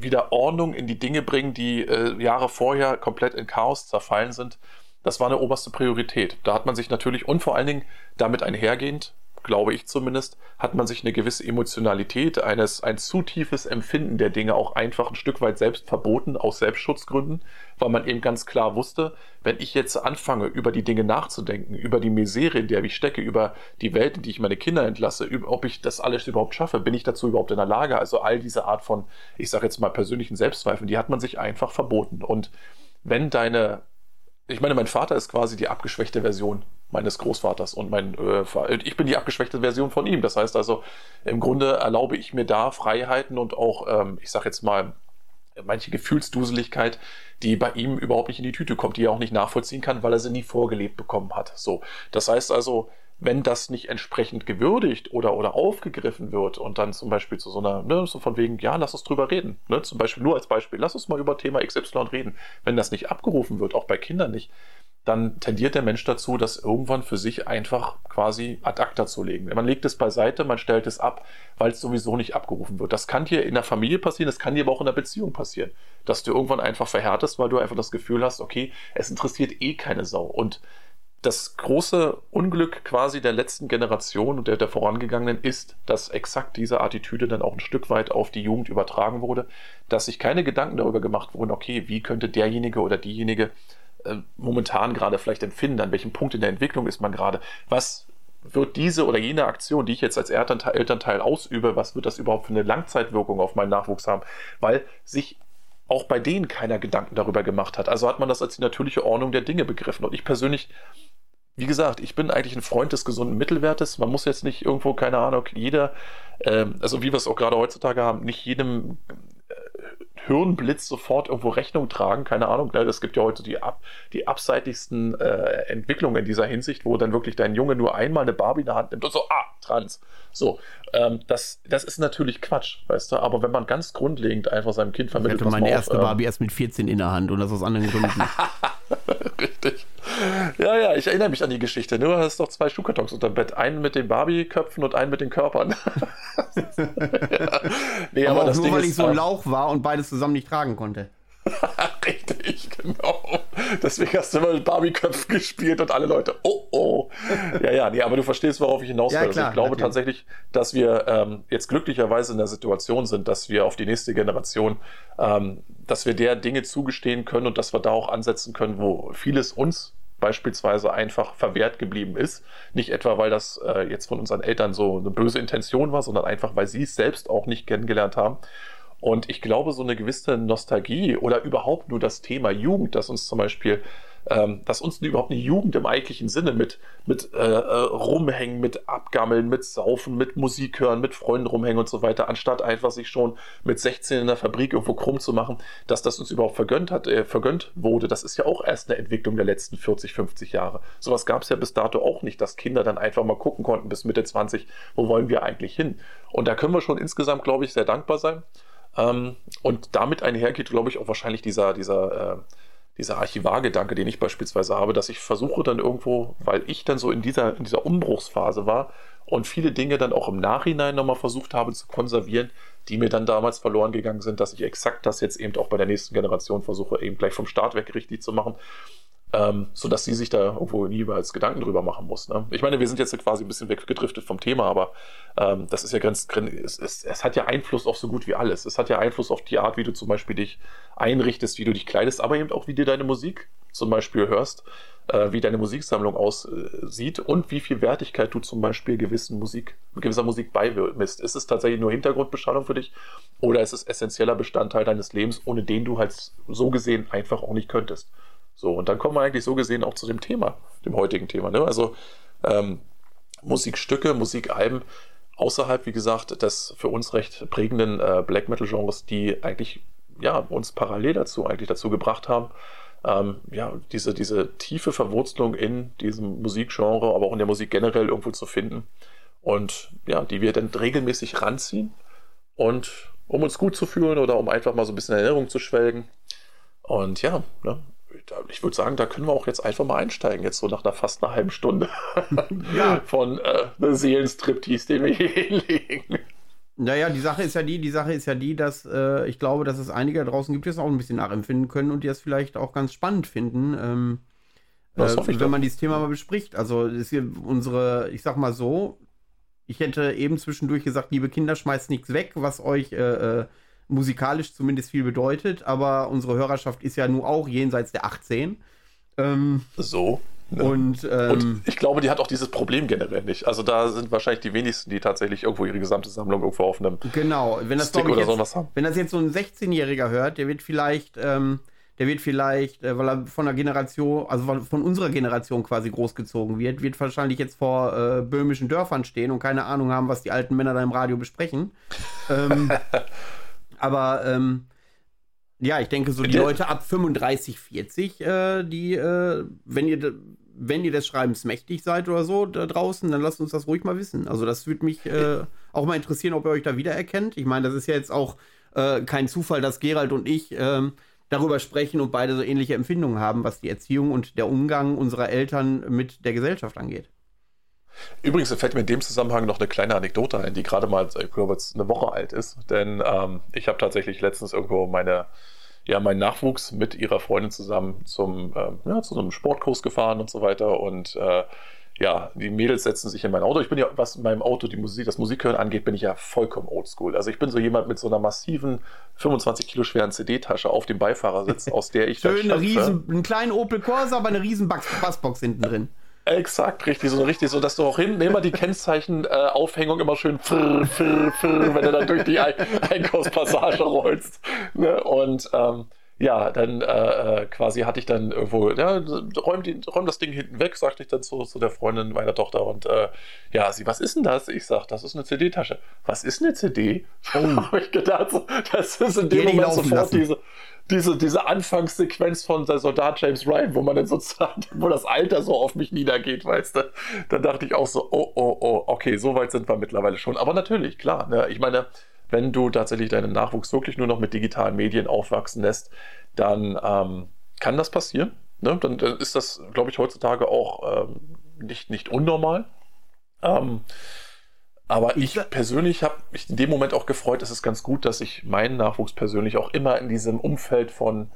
wieder Ordnung in die Dinge bringen, die äh, Jahre vorher komplett in Chaos zerfallen sind. Das war eine oberste Priorität. Da hat man sich natürlich und vor allen Dingen damit einhergehend glaube ich zumindest, hat man sich eine gewisse Emotionalität, eines, ein zu tiefes Empfinden der Dinge auch einfach ein Stück weit selbst verboten, aus Selbstschutzgründen, weil man eben ganz klar wusste, wenn ich jetzt anfange, über die Dinge nachzudenken, über die Misere, in der ich stecke, über die Welt, in die ich meine Kinder entlasse, ob ich das alles überhaupt schaffe, bin ich dazu überhaupt in der Lage? Also all diese Art von, ich sage jetzt mal, persönlichen Selbstzweifeln, die hat man sich einfach verboten. Und wenn deine ich meine, mein Vater ist quasi die abgeschwächte Version meines Großvaters und mein äh, ich bin die abgeschwächte Version von ihm. Das heißt also, im Grunde erlaube ich mir da Freiheiten und auch, ähm, ich sag jetzt mal, manche Gefühlsduseligkeit, die bei ihm überhaupt nicht in die Tüte kommt, die er auch nicht nachvollziehen kann, weil er sie nie vorgelebt bekommen hat. So, das heißt also, wenn das nicht entsprechend gewürdigt oder, oder aufgegriffen wird und dann zum Beispiel zu so einer, ne, so von wegen, ja, lass uns drüber reden, ne, zum Beispiel nur als Beispiel, lass uns mal über Thema XY reden. Wenn das nicht abgerufen wird, auch bei Kindern nicht, dann tendiert der Mensch dazu, das irgendwann für sich einfach quasi ad acta zu legen. Man legt es beiseite, man stellt es ab, weil es sowieso nicht abgerufen wird. Das kann dir in der Familie passieren, das kann dir aber auch in der Beziehung passieren, dass du irgendwann einfach verhärtest, weil du einfach das Gefühl hast, okay, es interessiert eh keine Sau. Und das große Unglück quasi der letzten Generation und der, der vorangegangenen ist, dass exakt diese Attitüde dann auch ein Stück weit auf die Jugend übertragen wurde, dass sich keine Gedanken darüber gemacht wurden, okay, wie könnte derjenige oder diejenige äh, momentan gerade vielleicht empfinden, an welchem Punkt in der Entwicklung ist man gerade, was wird diese oder jene Aktion, die ich jetzt als Elternteil, Elternteil ausübe, was wird das überhaupt für eine Langzeitwirkung auf meinen Nachwuchs haben? Weil sich auch bei denen keiner Gedanken darüber gemacht hat. Also hat man das als die natürliche Ordnung der Dinge begriffen. Und ich persönlich wie gesagt, ich bin eigentlich ein Freund des gesunden Mittelwertes. Man muss jetzt nicht irgendwo, keine Ahnung, jeder, ähm, also wie wir es auch gerade heutzutage haben, nicht jedem äh, Hirnblitz sofort irgendwo Rechnung tragen. Keine Ahnung, ne? es gibt ja heute die, ab, die abseitigsten äh, Entwicklungen in dieser Hinsicht, wo dann wirklich dein Junge nur einmal eine Barbie in der Hand nimmt und so, ah, trans. So, ähm, das, das ist natürlich Quatsch, weißt du, aber wenn man ganz grundlegend einfach seinem Kind vermittelt, ich hatte meine erste auf, ähm, Barbie erst mit 14 in der Hand und das aus anderen Gründen. Richtig. Ja, ja, ich erinnere mich an die Geschichte. Du hast doch zwei Schuhkartons unter dem Bett. Einen mit den Barbie-Köpfen und einen mit den Körpern. ja. Nee, aber, aber nur, Ding weil ich so ein Lauch war und beides zusammen nicht tragen konnte. Richtig, genau. Deswegen hast du immer mit Barbie-Köpfen gespielt und alle Leute, oh oh. Ja, ja, nee, aber du verstehst, worauf ich hinaus will. Ja, also ich glaube natürlich. tatsächlich, dass wir ähm, jetzt glücklicherweise in der Situation sind, dass wir auf die nächste Generation, ähm, dass wir der Dinge zugestehen können und dass wir da auch ansetzen können, wo vieles uns beispielsweise einfach verwehrt geblieben ist. Nicht etwa, weil das äh, jetzt von unseren Eltern so eine böse Intention war, sondern einfach, weil sie es selbst auch nicht kennengelernt haben. Und ich glaube, so eine gewisse Nostalgie oder überhaupt nur das Thema Jugend, das uns zum Beispiel ähm, dass uns überhaupt eine Jugend im eigentlichen Sinne mit, mit äh, äh, rumhängen, mit abgammeln, mit saufen, mit Musik hören, mit Freunden rumhängen und so weiter, anstatt einfach sich schon mit 16 in der Fabrik irgendwo krumm zu machen, dass das uns überhaupt vergönnt hat, äh, vergönnt wurde. Das ist ja auch erst eine Entwicklung der letzten 40, 50 Jahre. Sowas gab es ja bis dato auch nicht, dass Kinder dann einfach mal gucken konnten bis Mitte 20, wo wollen wir eigentlich hin? Und da können wir schon insgesamt, glaube ich, sehr dankbar sein. Ähm, und damit einhergeht, glaube ich, auch wahrscheinlich dieser, dieser äh, dieser Archivargedanke, den ich beispielsweise habe, dass ich versuche dann irgendwo, weil ich dann so in dieser, in dieser Umbruchsphase war und viele Dinge dann auch im Nachhinein nochmal versucht habe zu konservieren, die mir dann damals verloren gegangen sind, dass ich exakt das jetzt eben auch bei der nächsten Generation versuche, eben gleich vom Start weg richtig zu machen ähm, sodass sie sich da irgendwo jeweils Gedanken drüber machen muss. Ne? Ich meine, wir sind jetzt quasi ein bisschen weggedriftet vom Thema, aber ähm, das ist ja ganz, es, es, es, hat ja Einfluss auf so gut wie alles. Es hat ja Einfluss auf die Art, wie du zum Beispiel dich einrichtest, wie du dich kleidest, aber eben auch, wie dir deine Musik zum Beispiel hörst, äh, wie deine Musiksammlung aussieht und wie viel Wertigkeit du zum Beispiel gewissen Musik, gewisser Musik beimisst. Ist es tatsächlich nur Hintergrundbeschallung für dich oder ist es essentieller Bestandteil deines Lebens, ohne den du halt so gesehen einfach auch nicht könntest? So, und dann kommen wir eigentlich so gesehen auch zu dem Thema, dem heutigen Thema. Ne? Also ähm, Musikstücke, Musikalben außerhalb, wie gesagt, des für uns recht prägenden äh, Black Metal Genres, die eigentlich ja, uns parallel dazu eigentlich dazu gebracht haben, ähm, ja, diese, diese tiefe Verwurzelung in diesem Musikgenre, aber auch in der Musik generell irgendwo zu finden. Und ja, die wir dann regelmäßig ranziehen und um uns gut zu fühlen oder um einfach mal so ein bisschen in Erinnerung zu schwelgen. Und ja, ne, ich würde sagen, da können wir auch jetzt einfach mal einsteigen, jetzt so nach einer fast einer halben Stunde ja. von äh, Seelenstriptease, den wir hier hinlegen. Naja, die Sache ist ja die, die Sache ist ja die, dass äh, ich glaube, dass es einige da draußen gibt, die es auch ein bisschen nachempfinden können und die das vielleicht auch ganz spannend finden, ähm, äh, wenn doch. man dieses Thema mal bespricht. Also ist hier unsere, ich sag mal so, ich hätte eben zwischendurch gesagt, liebe Kinder, schmeißt nichts weg, was euch äh, äh musikalisch zumindest viel bedeutet, aber unsere Hörerschaft ist ja nun auch jenseits der 18. Ähm, so. Ne? Und, ähm, und, ich glaube, die hat auch dieses Problem generell nicht. Also da sind wahrscheinlich die wenigsten, die tatsächlich irgendwo ihre gesamte Sammlung irgendwo auf einem genau. wenn das, Stick oder jetzt, sowas haben. Wenn das jetzt so ein 16-Jähriger hört, der wird vielleicht, ähm, der wird vielleicht, äh, weil er von der Generation, also von unserer Generation quasi großgezogen wird, wird wahrscheinlich jetzt vor äh, böhmischen Dörfern stehen und keine Ahnung haben, was die alten Männer da im Radio besprechen. ähm, aber ähm, ja, ich denke, so die Leute ab 35, 40, äh, die, äh, wenn ihr wenn ihr des Schreibens mächtig seid oder so da draußen, dann lasst uns das ruhig mal wissen. Also das würde mich äh, auch mal interessieren, ob ihr euch da wiedererkennt. Ich meine, das ist ja jetzt auch äh, kein Zufall, dass Gerald und ich ähm, darüber sprechen und beide so ähnliche Empfindungen haben, was die Erziehung und der Umgang unserer Eltern mit der Gesellschaft angeht. Übrigens fällt mir in dem Zusammenhang noch eine kleine Anekdote ein, die gerade mal, ich glaube, jetzt eine Woche alt ist. Denn ähm, ich habe tatsächlich letztens irgendwo meine, ja, meinen Nachwuchs mit ihrer Freundin zusammen zum, ähm, ja, zu einem Sportkurs gefahren und so weiter. Und äh, ja, die Mädels setzen sich in mein Auto. Ich bin ja, was in meinem Auto die Musik, das Musikhören angeht, bin ich ja vollkommen oldschool. Also ich bin so jemand mit so einer massiven, 25 Kilo schweren CD-Tasche auf dem Beifahrersitz, aus der ich Schön, eine riesen, einen kleinen Opel Corsa, aber eine riesen Bassbox hinten drin. Exakt, richtig, so richtig, so dass du auch hinten immer die Kennzeichenaufhängung äh, immer schön frr, frr, frr, wenn du dann durch die Ein Einkaufspassage rollst. Ne? Und ähm, ja, dann äh, äh, quasi hatte ich dann irgendwo, ja, räum, die, räum das Ding hinten weg, sagte ich dann zu, zu der Freundin meiner Tochter und äh, ja, sie, was ist denn das? Ich sag, das ist eine CD-Tasche. Was ist eine CD? Oh. habe ich gedacht, das ist in dem Moment sofort lassen. diese, diese, diese Anfangssequenz von der Soldat James Ryan, wo man dann sozusagen, wo das Alter so auf mich niedergeht, weißt du. Da dachte ich auch so, oh, oh, oh, okay, so weit sind wir mittlerweile schon. Aber natürlich, klar, ne? ich meine, wenn du tatsächlich deinen Nachwuchs wirklich nur noch mit digitalen Medien aufwachsen lässt, dann ähm, kann das passieren. Ne? Dann, dann, ist das, glaube ich, heutzutage auch ähm, nicht, nicht unnormal. Ähm, aber ich, ich persönlich habe mich in dem Moment auch gefreut, es ist ganz gut, dass ich meinen Nachwuchs persönlich auch immer in diesem Umfeld von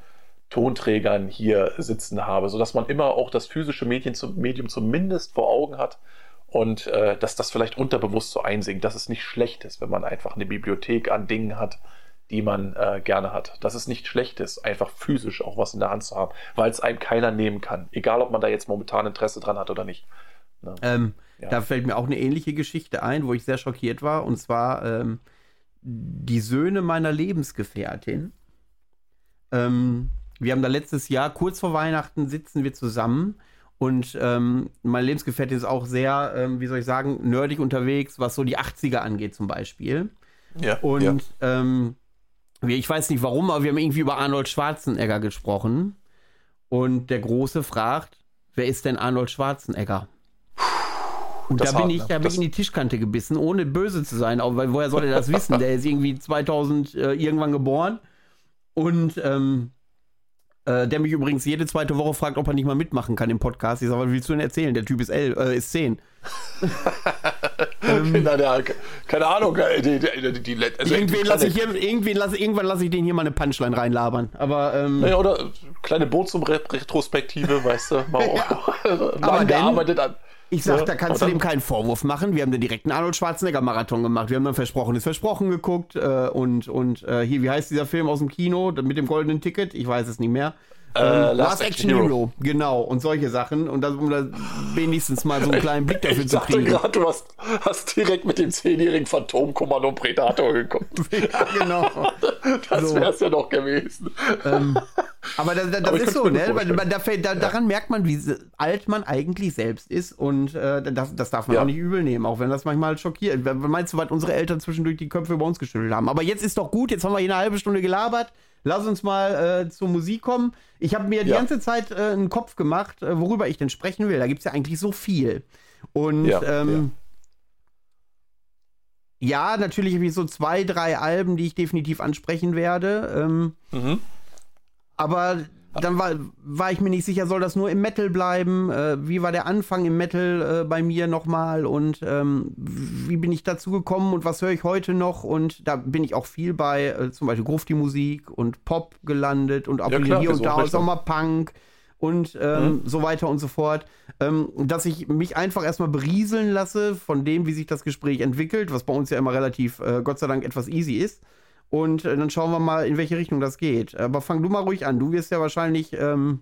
Tonträgern hier sitzen habe, sodass man immer auch das physische Medium, Medium zumindest vor Augen hat und äh, dass das vielleicht unterbewusst so einsinkt, dass es nicht schlecht ist, wenn man einfach eine Bibliothek an Dingen hat, die man äh, gerne hat. Dass es nicht schlecht ist, einfach physisch auch was in der Hand zu haben, weil es einem keiner nehmen kann, egal ob man da jetzt momentan Interesse dran hat oder nicht. Ne? Ähm, ja. Da fällt mir auch eine ähnliche Geschichte ein, wo ich sehr schockiert war, und zwar ähm, die Söhne meiner Lebensgefährtin. Ähm, wir haben da letztes Jahr, kurz vor Weihnachten, sitzen wir zusammen und ähm, meine Lebensgefährtin ist auch sehr, ähm, wie soll ich sagen, nerdig unterwegs, was so die 80er angeht zum Beispiel. Ja. Und ja. Ähm, ich weiß nicht warum, aber wir haben irgendwie über Arnold Schwarzenegger gesprochen. Und der Große fragt, wer ist denn Arnold Schwarzenegger? Und das da bin hart, ich, ne? da bin ich in die Tischkante gebissen, ohne böse zu sein, auch, weil woher soll er das wissen? Der ist irgendwie 2000 äh, irgendwann geboren. Und ähm, äh, der mich übrigens jede zweite Woche fragt, ob er nicht mal mitmachen kann im Podcast. Ich sage, was willst du denn erzählen? Der Typ ist, elf, äh, ist 10. ähm, Na, der, keine Ahnung. Die, die, die, also irgendwen lasse ich, hier, irgendwen lass, irgendwann lasse ich den hier mal eine Punchline reinlabern. Aber, ähm, naja, oder kleine Bootsum-Retrospektive, weißt du. Mal ja. Aber gearbeitet an. Ich sag, ja, da kannst du dem keinen Vorwurf machen. Wir haben den direkten Arnold Schwarzenegger-Marathon gemacht. Wir haben dann Versprochen ist Versprochen geguckt. Äh, und und äh, hier, wie heißt dieser Film aus dem Kino mit dem goldenen Ticket? Ich weiß es nicht mehr. Äh, ähm, Last, Last, Action, Hero. Hero. genau, und solche Sachen. Und das, um da wenigstens mal so einen kleinen Blick dafür ich zu kriegen. Gerade, du hast, hast, direkt mit dem zehnjährigen Phantomkommando Predator geguckt. ja, genau. das so. wäre es ja noch gewesen. Ähm, aber das, das aber ist so, ne? Weil, da, da, daran merkt man, wie alt man eigentlich selbst ist. Und äh, das, das darf man ja. auch nicht übel nehmen, auch wenn das manchmal schockiert. Meinst du, was unsere Eltern zwischendurch die Köpfe über uns geschüttelt haben? Aber jetzt ist doch gut, jetzt haben wir hier eine halbe Stunde gelabert lass uns mal äh, zur Musik kommen. Ich habe mir die ganze Zeit äh, einen Kopf gemacht, äh, worüber ich denn sprechen will. Da gibt es ja eigentlich so viel. Und ja, ähm, ja. ja natürlich habe ich so zwei, drei Alben, die ich definitiv ansprechen werde. Ähm, mhm. Aber dann war, war ich mir nicht sicher, soll das nur im Metal bleiben? Äh, wie war der Anfang im Metal äh, bei mir nochmal? Und ähm, wie bin ich dazu gekommen und was höre ich heute noch? Und da bin ich auch viel bei äh, zum Beispiel Grufti-Musik und Pop gelandet und auch ja, hier und da auch mal Punk und ähm, mhm. so weiter und so fort. Ähm, dass ich mich einfach erstmal berieseln lasse von dem, wie sich das Gespräch entwickelt, was bei uns ja immer relativ, äh, Gott sei Dank, etwas easy ist. Und äh, dann schauen wir mal, in welche Richtung das geht. Aber fang du mal ruhig an. Du wirst ja wahrscheinlich ähm,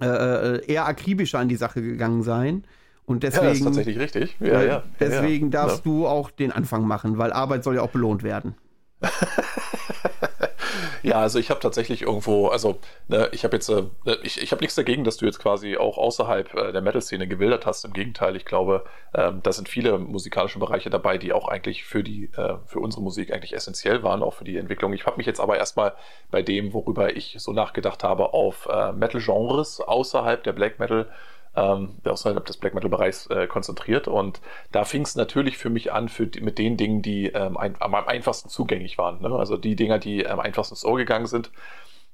äh, äh eher akribischer an die Sache gegangen sein. Und deswegen, ja, das ist tatsächlich richtig. Ja, äh, ja, deswegen darfst du auch den Anfang machen, weil Arbeit soll ja auch belohnt werden. Ja, also ich habe tatsächlich irgendwo, also ne, ich habe jetzt, äh, ich, ich habe nichts dagegen, dass du jetzt quasi auch außerhalb äh, der Metal-Szene gewildert hast. Im Gegenteil, ich glaube, ähm, da sind viele musikalische Bereiche dabei, die auch eigentlich für die, äh, für unsere Musik eigentlich essentiell waren, auch für die Entwicklung. Ich habe mich jetzt aber erstmal bei dem, worüber ich so nachgedacht habe, auf äh, Metal-Genres außerhalb der Black Metal ähm, außerhalb des Black Metal Bereichs äh, konzentriert. Und da fing es natürlich für mich an für mit den Dingen, die ähm, ein, am einfachsten zugänglich waren. Ne? Also die Dinger, die am einfachsten ins Ohr gegangen sind.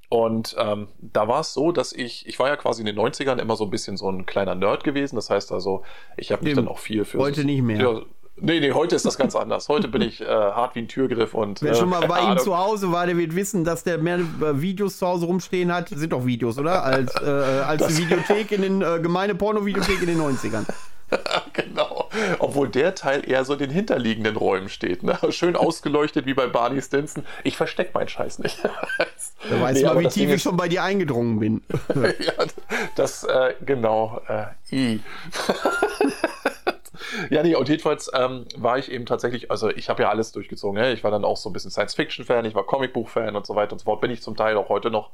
Und ähm, da war es so, dass ich, ich war ja quasi in den 90ern immer so ein bisschen so ein kleiner Nerd gewesen. Das heißt also, ich habe mich dann auch viel für. Heute so, nicht mehr. Ja, Nee, nee, heute ist das ganz anders. Heute bin ich äh, hart wie ein Türgriff und. Wer äh, schon mal bei ihm zu Hause war, der wird wissen, dass der mehr äh, Videos zu Hause rumstehen hat. Sind doch Videos, oder? Als, äh, als die Videothek in den, äh, gemeine Porno-Videothek in den 90ern. genau. Obwohl der Teil eher so in den hinterliegenden Räumen steht. Ne? Schön ausgeleuchtet wie bei Barney Stinson. Ich versteck meinen Scheiß nicht. da weißt nee, mal, wie tief ich schon bei dir eingedrungen bin. ja, das, äh, genau. Äh, I. ja, nee, und jedenfalls ähm, war ich eben tatsächlich, also ich habe ja alles durchgezogen. Ne? Ich war dann auch so ein bisschen Science-Fiction-Fan, ich war Comicbuch-Fan und so weiter und so fort. Bin ich zum Teil auch heute noch.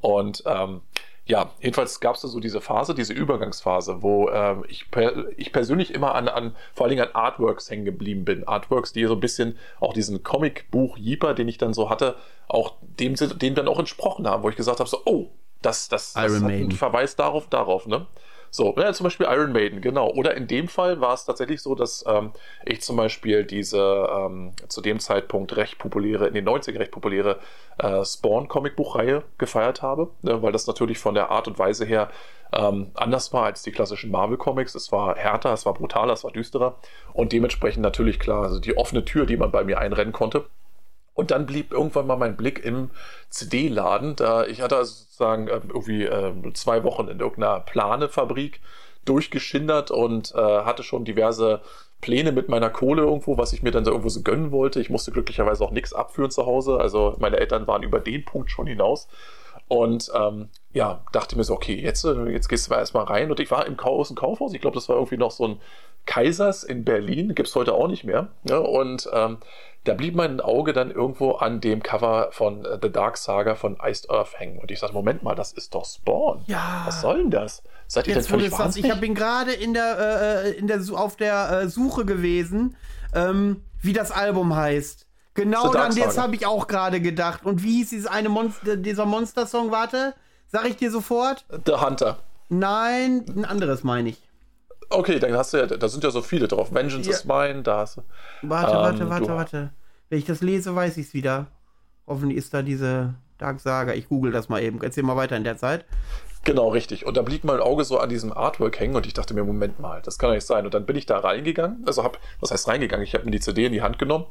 Und ähm, ja, jedenfalls gab es da so diese Phase, diese Übergangsphase, wo ähm, ich, per, ich persönlich immer an, an, vor allen Dingen an Artworks hängen geblieben bin. Artworks, die so ein bisschen auch diesen Comicbuch Jeeper, den ich dann so hatte, auch dem, dem dann auch entsprochen haben, wo ich gesagt habe, so, oh, das, das, das Iron Maiden. Verweis darauf, darauf, ne? So, ja, zum Beispiel Iron Maiden, genau. Oder in dem Fall war es tatsächlich so, dass ähm, ich zum Beispiel diese ähm, zu dem Zeitpunkt recht populäre, in den 90ern recht populäre äh, Spawn-Comicbuchreihe gefeiert habe, ne, weil das natürlich von der Art und Weise her ähm, anders war als die klassischen Marvel-Comics. Es war härter, es war brutaler, es war düsterer und dementsprechend natürlich klar, also die offene Tür, die man bei mir einrennen konnte. Und dann blieb irgendwann mal mein Blick im CD-Laden. Da ich hatte also sozusagen äh, irgendwie äh, zwei Wochen in irgendeiner Planefabrik durchgeschindert und äh, hatte schon diverse Pläne mit meiner Kohle irgendwo, was ich mir dann so irgendwo so gönnen wollte. Ich musste glücklicherweise auch nichts abführen zu Hause. Also meine Eltern waren über den Punkt schon hinaus. Und ähm, ja, dachte mir so, okay, jetzt, äh, jetzt gehst du mal erstmal rein. Und ich war im großen Kaufhaus. Ich glaube, das war irgendwie noch so ein Kaisers in Berlin. Gibt es heute auch nicht mehr. Ne? und ähm, da blieb mein Auge dann irgendwo an dem Cover von äh, The Dark Saga von Iced Earth hängen. Und ich sagte, Moment mal, das ist doch Spawn. Ja. Was soll denn das? Seid ihr Jetzt, denn völlig wahnsinnig? Ich ihn gerade in der, äh, in der, auf der äh, Suche gewesen, ähm, wie das Album heißt. Genau dann, jetzt habe ich auch gerade gedacht. Und wie hieß dieses eine Monster, dieser Monster-Song? Warte, sag ich dir sofort. The Hunter. Nein, ein anderes meine ich. Okay, dann hast du ja, da sind ja so viele drauf. Vengeance ja. is mine, da hast du. Warte, ähm, warte, warte, warte. Wenn ich das lese, weiß ich es wieder. Hoffentlich ist da diese Dark Saga. Ich google das mal eben. Erzähl mal weiter in der Zeit. Genau, richtig. Und da blieb mein Auge so an diesem Artwork hängen und ich dachte mir, Moment mal, das kann doch nicht sein. Und dann bin ich da reingegangen, also hab, was heißt reingegangen? Ich habe mir die CD in die Hand genommen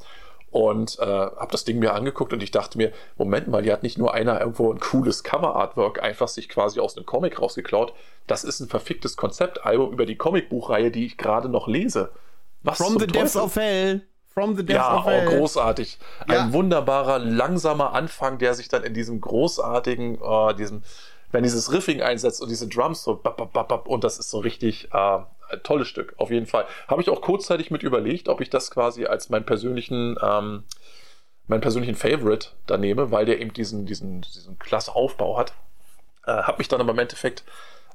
und äh, habe das Ding mir angeguckt und ich dachte mir, Moment mal, die hat nicht nur einer irgendwo ein cooles Cover-Artwork einfach sich quasi aus einem Comic rausgeklaut, das ist ein verficktes Konzeptalbum über die Comicbuchreihe, die ich gerade noch lese. Was From the Depths of Hell. From the Depths ja, of Hell. Ja, oh, großartig. Ja. Ein wunderbarer, langsamer Anfang, der sich dann in diesem großartigen, oh, diesem, wenn dieses Riffing einsetzt und diese Drums so, bap, bap, bap, und das ist so richtig, äh, ein tolles Stück, auf jeden Fall. Habe ich auch kurzzeitig mit überlegt, ob ich das quasi als meinen persönlichen, ähm, meinen persönlichen Favorite da nehme, weil der eben diesen, diesen, diesen klasse Aufbau hat. Äh, habe mich dann aber im Endeffekt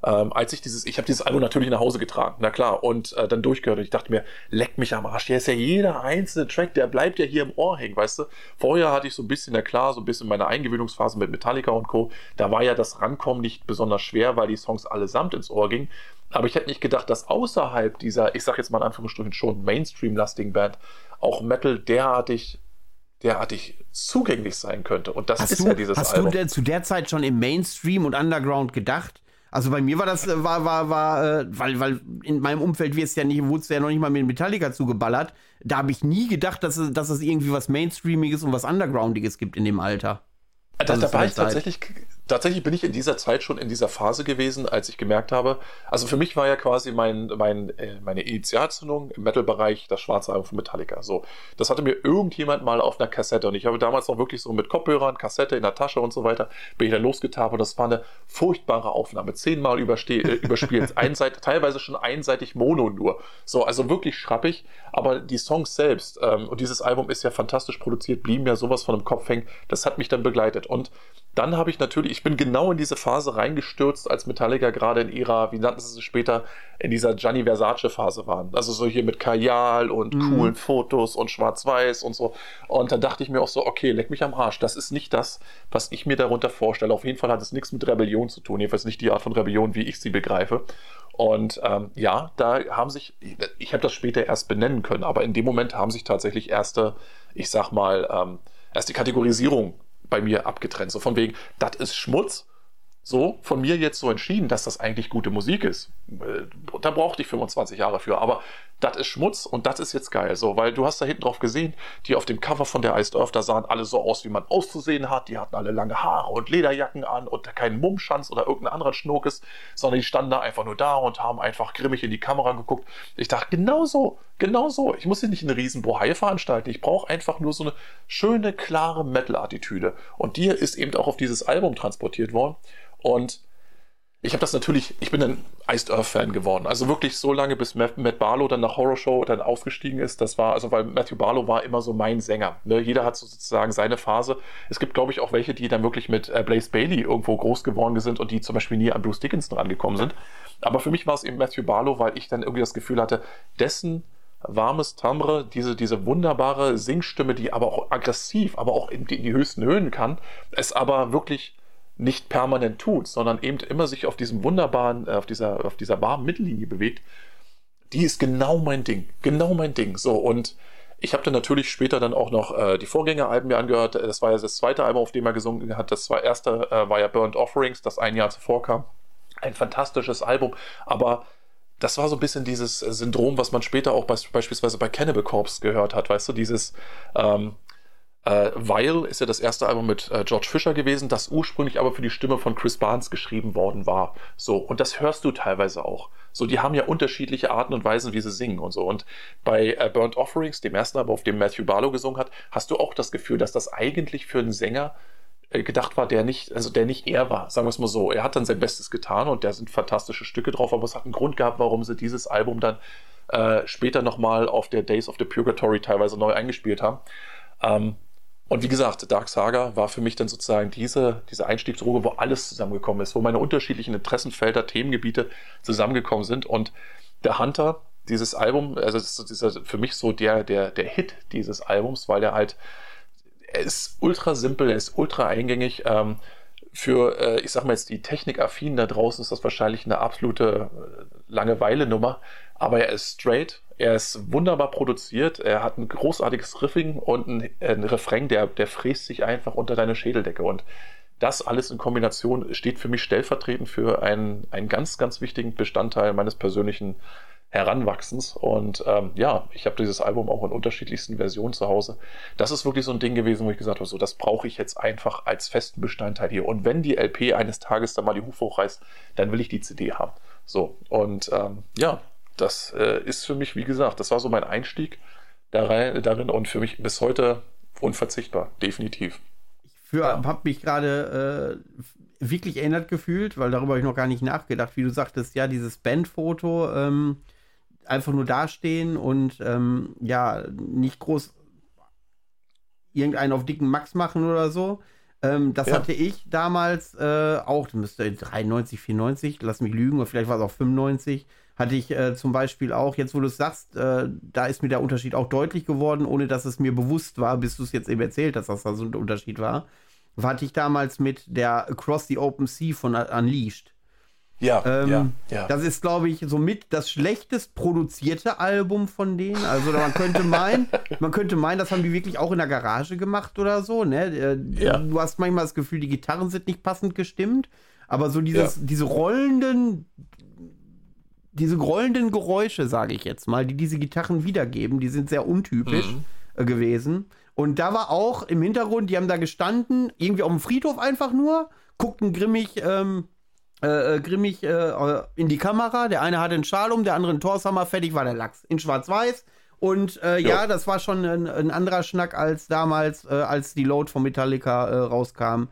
ähm, als ich dieses, ich habe dieses Album natürlich nach Hause getragen, na klar, und äh, dann durchgehört und ich dachte mir, leck mich am Arsch, hier ist ja jeder einzelne Track, der bleibt ja hier im Ohr hängen, weißt du. Vorher hatte ich so ein bisschen, na klar, so ein bisschen meine Eingewöhnungsphase mit Metallica und Co. Da war ja das Rankommen nicht besonders schwer, weil die Songs allesamt ins Ohr gingen. Aber ich hätte nicht gedacht, dass außerhalb dieser, ich sag jetzt mal in Anführungsstrichen schon Mainstream-lastigen Band auch Metal derartig derartig zugänglich sein könnte. Und das hast ist du, ja dieses hast Album. Hast du denn zu der Zeit schon im Mainstream und Underground gedacht? Also bei mir war das, äh, war, war, war, äh, weil, weil in meinem Umfeld wird es ja nicht, wurde es ja noch nicht mal mit Metallica zugeballert. Da habe ich nie gedacht, dass es, dass es irgendwie was Mainstreamiges und was Undergroundiges gibt in dem Alter. Da, da war ich tatsächlich, tatsächlich bin ich in dieser Zeit schon in dieser Phase gewesen, als ich gemerkt habe, also für mich war ja quasi mein, mein, äh, meine Initialzündung im Metal-Bereich das schwarze Album von Metallica. So, das hatte mir irgendjemand mal auf einer Kassette und ich habe damals noch wirklich so mit Kopfhörern, Kassette in der Tasche und so weiter, bin ich dann losgetan und das war eine furchtbare Aufnahme. Zehnmal überste äh, überspielt, einseitig, teilweise schon einseitig Mono nur. So, also wirklich schrappig, aber die Songs selbst ähm, und dieses Album ist ja fantastisch produziert, blieben ja sowas von dem Kopf hängen, das hat mich dann begleitet und dann habe ich natürlich, ich bin genau in diese Phase reingestürzt, als Metallica gerade in ihrer, wie nannten sie es später, in dieser Gianni Versace-Phase waren. Also so hier mit Kajal und mhm. coolen Fotos und Schwarz-Weiß und so. Und dann dachte ich mir auch so, okay, leck mich am Arsch. Das ist nicht das, was ich mir darunter vorstelle. Auf jeden Fall hat es nichts mit Rebellion zu tun. Jedenfalls nicht die Art von Rebellion, wie ich sie begreife. Und ähm, ja, da haben sich, ich habe das später erst benennen können, aber in dem Moment haben sich tatsächlich erste, ich sag mal, ähm, erst die Kategorisierung bei mir abgetrennt. So von wegen, das ist Schmutz. So, von mir jetzt so entschieden, dass das eigentlich gute Musik ist. Äh, da brauchte ich 25 Jahre für. Aber das ist Schmutz und das ist jetzt geil. So, weil du hast da hinten drauf gesehen, die auf dem Cover von der Iced Earth, da sahen alle so aus, wie man auszusehen hat. Die hatten alle lange Haare und Lederjacken an und keinen Mummschanz oder irgendeinen anderen Schnuckes, sondern die standen da einfach nur da und haben einfach grimmig in die Kamera geguckt. Ich dachte, genau so, genau so. Ich muss hier nicht eine riesen Bohai veranstalten. Ich brauche einfach nur so eine schöne, klare Metal-Attitüde. Und die ist eben auch auf dieses Album transportiert worden. Und ich habe das natürlich, ich bin ein Iced Earth-Fan geworden. Also wirklich so lange, bis Matt, Barlow dann nach Horror Show dann aufgestiegen ist. Das war, also weil Matthew Barlow war immer so mein Sänger. Ne? Jeder hat sozusagen seine Phase. Es gibt, glaube ich, auch welche, die dann wirklich mit äh, Blaze Bailey irgendwo groß geworden sind und die zum Beispiel nie an Bruce Dickinson rangekommen sind. Aber für mich war es eben Matthew Barlow, weil ich dann irgendwie das Gefühl hatte, dessen warmes Timbre, diese, diese wunderbare Singstimme, die aber auch aggressiv, aber auch in die, in die höchsten Höhen kann, es aber wirklich nicht permanent tut, sondern eben immer sich auf diesem wunderbaren, äh, auf dieser, auf dieser warmen Mittellinie bewegt, die ist genau mein Ding. Genau mein Ding. So, und ich habe dann natürlich später dann auch noch äh, die Vorgängeralben mir angehört. Das war ja das zweite Album, auf dem er gesungen hat. Das war erste äh, war ja Burnt Offerings, das ein Jahr zuvor kam. Ein fantastisches Album, aber das war so ein bisschen dieses Syndrom, was man später auch bei, beispielsweise bei Cannibal Corpse gehört hat, weißt du, dieses ähm, äh, Vile ist ja das erste Album mit äh, George Fisher gewesen, das ursprünglich aber für die Stimme von Chris Barnes geschrieben worden war. So, und das hörst du teilweise auch. So, die haben ja unterschiedliche Arten und Weisen, wie sie singen und so. Und bei äh, Burnt Offerings, dem ersten Album, auf dem Matthew Barlow gesungen hat, hast du auch das Gefühl, dass das eigentlich für einen Sänger äh, gedacht war, der nicht, also der nicht er war, sagen wir es mal so. Er hat dann sein Bestes getan und da sind fantastische Stücke drauf, aber es hat einen Grund gehabt, warum sie dieses Album dann äh, später nochmal auf der Days of the Purgatory teilweise neu eingespielt haben. Ähm, und wie gesagt, Dark Saga war für mich dann sozusagen diese, diese Einstiegsdroge, wo alles zusammengekommen ist, wo meine unterschiedlichen Interessenfelder, Themengebiete zusammengekommen sind. Und der Hunter, dieses Album, also das ist für mich so der, der, der Hit dieses Albums, weil er halt, er ist ultra simpel, er ist ultra eingängig. Ähm, für, äh, ich sag mal jetzt, die Technikaffinen da draußen ist das wahrscheinlich eine absolute äh, Langeweile-Nummer, aber er ist straight, er ist wunderbar produziert, er hat ein großartiges Riffing und ein, ein Refrain, der, der fräst sich einfach unter deine Schädeldecke. Und das alles in Kombination steht für mich stellvertretend für einen, einen ganz, ganz wichtigen Bestandteil meines persönlichen Heranwachsens. Und ähm, ja, ich habe dieses Album auch in unterschiedlichsten Versionen zu Hause. Das ist wirklich so ein Ding gewesen, wo ich gesagt habe, so, das brauche ich jetzt einfach als festen Bestandteil hier. Und wenn die LP eines Tages dann mal die Hufe hochreißt, dann will ich die CD haben. So, und ähm, ja, das äh, ist für mich, wie gesagt, das war so mein Einstieg darin, darin und für mich bis heute unverzichtbar, definitiv. Ich ja. habe mich gerade äh, wirklich erinnert gefühlt, weil darüber habe ich noch gar nicht nachgedacht, wie du sagtest, ja, dieses Bandfoto, ähm, einfach nur dastehen und ähm, ja, nicht groß irgendeinen auf dicken Max machen oder so. Ähm, das ja. hatte ich damals äh, auch, das müsste 93, 94, lass mich lügen, oder vielleicht war es auch 95 hatte ich äh, zum Beispiel auch, jetzt wo du es sagst, äh, da ist mir der Unterschied auch deutlich geworden, ohne dass es mir bewusst war, bis du es jetzt eben erzählt hast, dass das so ein Unterschied war. Hatte ich damals mit der Across the Open Sea von Unleashed. Ja, ähm, ja, ja. Das ist, glaube ich, somit das schlechtest produzierte Album von denen. Also man könnte meinen, man könnte meinen, das haben die wirklich auch in der Garage gemacht oder so. Ne? Äh, ja. Du hast manchmal das Gefühl, die Gitarren sind nicht passend gestimmt. Aber so dieses, ja. diese rollenden diese grollenden Geräusche, sage ich jetzt mal, die diese Gitarren wiedergeben, die sind sehr untypisch mhm. äh, gewesen. Und da war auch im Hintergrund, die haben da gestanden, irgendwie auf dem Friedhof einfach nur, guckten grimmig, ähm, äh, äh grimmig äh, in die Kamera. Der eine hatte einen Schal um, der andere einen Torshammer, fertig war der Lachs. In schwarz-weiß. Und äh, ja, das war schon ein, ein, anderer Schnack als damals, äh, als die Load von Metallica äh, rauskam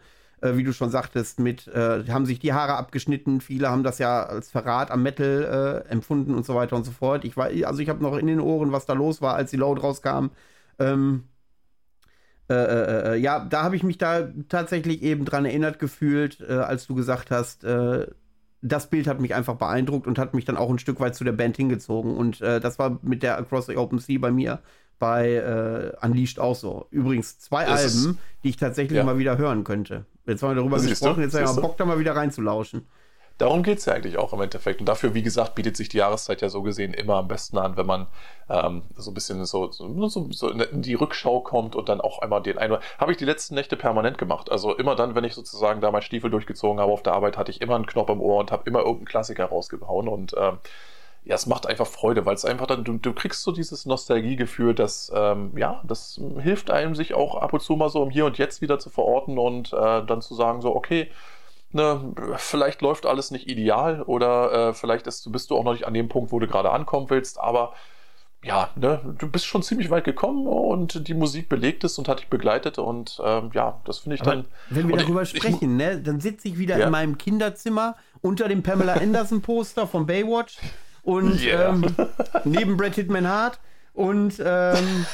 äh, wie du schon sagtest, mit, äh, haben sich die Haare abgeschnitten. Viele haben das ja als Verrat am Metal äh, empfunden und so weiter und so fort. Ich war, also ich habe noch in den Ohren, was da los war, als die Load rauskam. Ähm, äh, äh, äh, ja, da habe ich mich da tatsächlich eben dran erinnert gefühlt, als du gesagt hast, das Bild hat mich einfach beeindruckt und hat mich dann auch ein Stück weit zu der Band hingezogen. Und das war mit der Across the Open Sea bei mir bei äh, Unleashed auch so. Übrigens zwei das Alben, die ich tatsächlich ja. mal wieder hören könnte. Jetzt haben wir darüber das gesprochen, jetzt haben wir Bock, da mal wieder reinzulauschen. Darum geht es ja eigentlich auch im Endeffekt. Und dafür, wie gesagt, bietet sich die Jahreszeit ja so gesehen immer am besten an, wenn man ähm, so ein bisschen so, so, so, in die Rückschau kommt und dann auch einmal den einen. Habe ich die letzten Nächte permanent gemacht. Also immer dann, wenn ich sozusagen da mein Stiefel durchgezogen habe auf der Arbeit, hatte ich immer einen Knopf im Ohr und habe immer irgendeinen Klassiker rausgehauen. Und ähm, ja, es macht einfach Freude, weil es einfach dann, du, du kriegst so dieses Nostalgiegefühl, das, ähm, ja, das hilft einem, sich auch ab und zu mal so im Hier und Jetzt wieder zu verorten und äh, dann zu sagen, so, okay, ne, vielleicht läuft alles nicht ideal oder äh, vielleicht ist, bist du auch noch nicht an dem Punkt, wo du gerade ankommen willst, aber ja, ne, du bist schon ziemlich weit gekommen und die Musik belegt es und hat dich begleitet und ähm, ja, das finde ich Aber dann. Wenn wir darüber ich, sprechen, ne, dann sitze ich wieder Ja. in meinem Kinderzimmer unter dem Pamela Anderson Poster von Baywatch und Yeah. ähm, neben Brad Hitman Hart und ähm,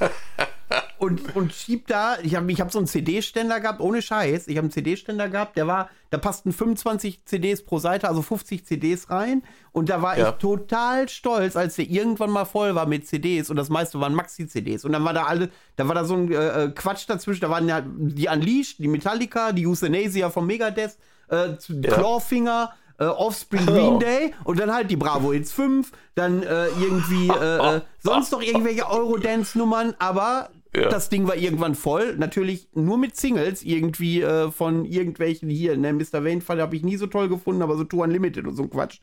und, und schieb da, ich habe ich hab so einen CD-Ständer gehabt, ohne Scheiß, ich habe einen CD-Ständer gehabt, der war, da passten 25 CDs pro Seite, also 50 CDs rein und da war Ja. ich total stolz, als der irgendwann mal voll war mit CDs und das meiste waren Maxi-CDs und dann war da alle, da war da so ein äh, äh, Quatsch dazwischen, da waren ja die Unleashed, die Metallica, die Euthanasia von Megadeth, äh, Ja. Clawfinger, äh, Offspring Oh. Green Day und dann halt die Bravo Hits 5, dann äh, irgendwie äh, äh, sonst noch irgendwelche Eurodance-Nummern, aber Ja. das Ding war irgendwann voll. Natürlich nur mit Singles irgendwie äh, von irgendwelchen hier. Ne, Mr. Wayne-Fall habe ich nie so toll gefunden, aber so Tour Unlimited und so ein Quatsch.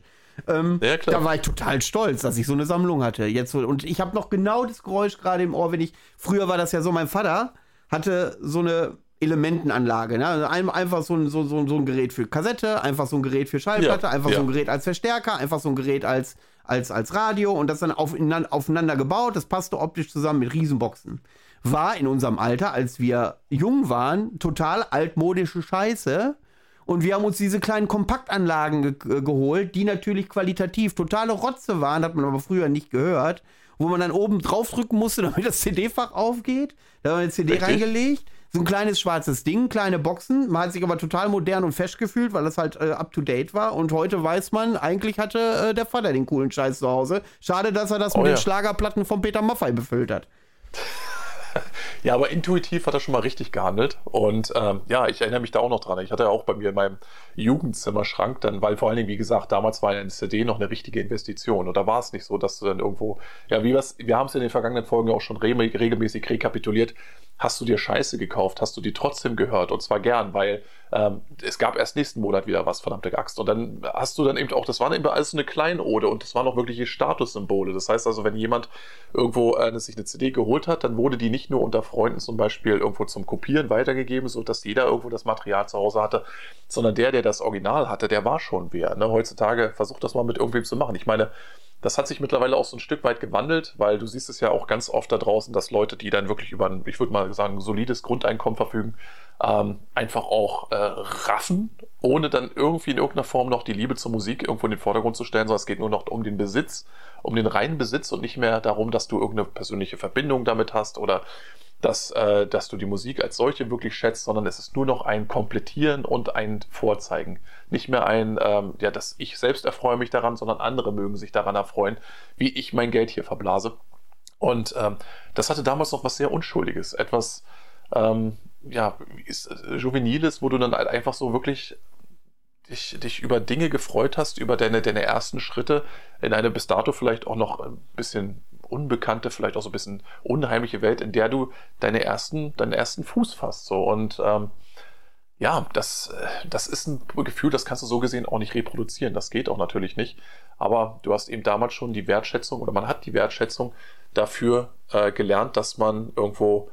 Ähm, Ja, klar. Da war ich total stolz, dass ich so eine Sammlung hatte. Jetzt und ich habe noch genau das Geräusch gerade im Ohr, wenn ich. Früher war das ja so, mein Vater hatte so eine Elementenanlage. Ne? Also ein, einfach so ein, so, so, so ein Gerät für Kassette, einfach so ein Gerät für Schallplatte, Ja, einfach ja. so ein Gerät als Verstärker, einfach so ein Gerät als, als, als Radio und das dann aufeinander, aufeinander gebaut. Das passte optisch zusammen mit Riesenboxen. War in unserem Alter, als wir jung waren, total altmodische Scheiße. Und wir haben uns diese kleinen Kompaktanlagen ge äh, geholt, die natürlich qualitativ totale Rotze waren, hat man aber früher nicht gehört, wo man dann oben draufdrücken musste, damit das CD-Fach aufgeht. Da haben wir eine CD Richtig. reingelegt. So ein kleines schwarzes Ding, kleine Boxen. Man hat sich aber total modern und fesch gefühlt, weil das halt äh, up to date war. Und heute weiß man, eigentlich hatte äh, der Vater den coolen Scheiß zu Hause. Schade, dass er das Oh mit ja. den Schlagerplatten von Peter Maffay befüllt hat. Ja, aber intuitiv hat er schon mal richtig gehandelt. Und ähm, ja, ich erinnere mich da auch noch dran. Ich hatte ja auch bei mir in meinem Jugendzimmerschrank dann, weil vor allen Dingen, wie gesagt, damals war eine CD noch eine richtige Investition. Und da war es nicht so, dass du dann irgendwo, ja, wie wir's, wir haben es in den vergangenen Folgen auch schon re regelmäßig rekapituliert. Hast du dir Scheiße gekauft? Hast du die trotzdem gehört? Und zwar gern, weil ähm, es gab erst nächsten Monat wieder was, verdammte Axt. Und dann hast du dann eben auch, das war eben alles so eine Kleinode und das waren auch wirkliche Statussymbole. Das heißt also, wenn jemand irgendwo äh, sich eine CD geholt hat, dann wurde die nicht nur unter Freunden zum Beispiel irgendwo zum Kopieren weitergegeben, sodass jeder irgendwo das Material zu Hause hatte, sondern der, der das Original hatte, der war schon wer. Ne? Heutzutage versucht das mal mit irgendwem zu machen. Ich meine, das hat sich mittlerweile auch so ein Stück weit gewandelt, weil du siehst es ja auch ganz oft da draußen, dass Leute, die dann wirklich über ein, ich würde mal sagen, solides Grundeinkommen verfügen, ähm, einfach auch äh, raffen, ohne dann irgendwie in irgendeiner Form noch die Liebe zur Musik irgendwo in den Vordergrund zu stellen, sondern es geht nur noch um den Besitz, um den reinen Besitz und nicht mehr darum, dass du irgendeine persönliche Verbindung damit hast oder dass, äh, dass du die Musik als solche wirklich schätzt, sondern es ist nur noch ein Komplettieren und ein Vorzeigen. Nicht mehr ein, ähm, ja, dass ich selbst erfreue mich daran, sondern andere mögen sich daran erfreuen, wie ich mein Geld hier verblase. Und ähm, das hatte damals noch was sehr Unschuldiges, etwas, ähm, ja, ist, äh, Juveniles, wo du dann halt einfach so wirklich dich, dich über Dinge gefreut hast, über deine, deine ersten Schritte in eine bis dato vielleicht auch noch ein bisschen unbekannte, vielleicht auch so ein bisschen unheimliche Welt, in der du deine ersten, deinen ersten Fuß fasst. So. Und ähm, ja, das, äh, das ist ein Gefühl, das kannst du so gesehen auch nicht reproduzieren. Das geht auch natürlich nicht. Aber du hast eben damals schon die Wertschätzung oder man hat die Wertschätzung dafür äh, gelernt, dass man irgendwo,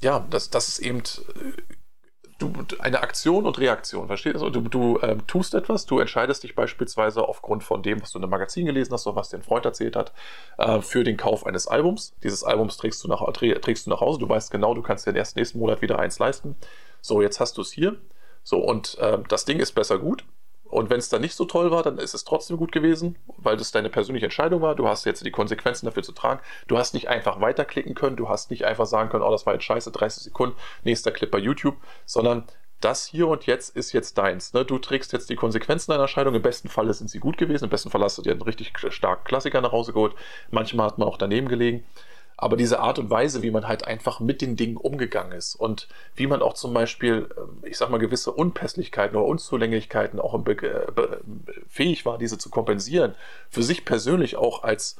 ja, dass, dass es eben äh, du, eine Aktion und Reaktion, verstehst du? Du, du ähm, tust etwas, du entscheidest dich beispielsweise aufgrund von dem, was du in einem Magazin gelesen hast oder was dir ein Freund erzählt hat, äh, für den Kauf eines Albums. Dieses Albums trägst du nach, trä- trägst du nach Hause, du weißt genau, du kannst dir erst nächsten Monat wieder eins leisten. So, jetzt hast du es hier. So, und äh, das Ding ist besser gut. Und wenn es dann nicht so toll war, dann ist es trotzdem gut gewesen, weil das deine persönliche Entscheidung war. Du hast jetzt die Konsequenzen dafür zu tragen. Du hast nicht einfach weiterklicken können. Du hast nicht einfach sagen können, oh, das war jetzt scheiße, 30 Sekunden, nächster Clip bei YouTube, sondern das hier und jetzt ist jetzt deins. Ne? Du trägst jetzt die Konsequenzen deiner Entscheidung. Im besten Falle sind sie gut gewesen. Im besten Fall hast du dir einen richtig starken Klassiker nach Hause geholt. Manchmal hat man auch daneben gelegen. Aber diese Art und Weise, wie man halt einfach mit den Dingen umgegangen ist und wie man auch zum Beispiel, ähm, ich sag mal, gewisse Unpässlichkeiten oder Unzulänglichkeiten auch be fähig war, diese zu kompensieren, für sich persönlich auch als,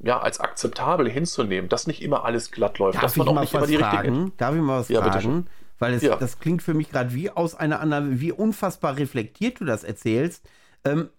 ja, als akzeptabel hinzunehmen, dass nicht immer alles glatt läuft, Darf dass ich man auch mal nicht was immer die richtigen. fragen? Darf ich mal was Ja, fragen? Weil es, Ja. das klingt für mich gerade wie aus einer anderen, wie unfassbar reflektiert du das erzählst. Ähm,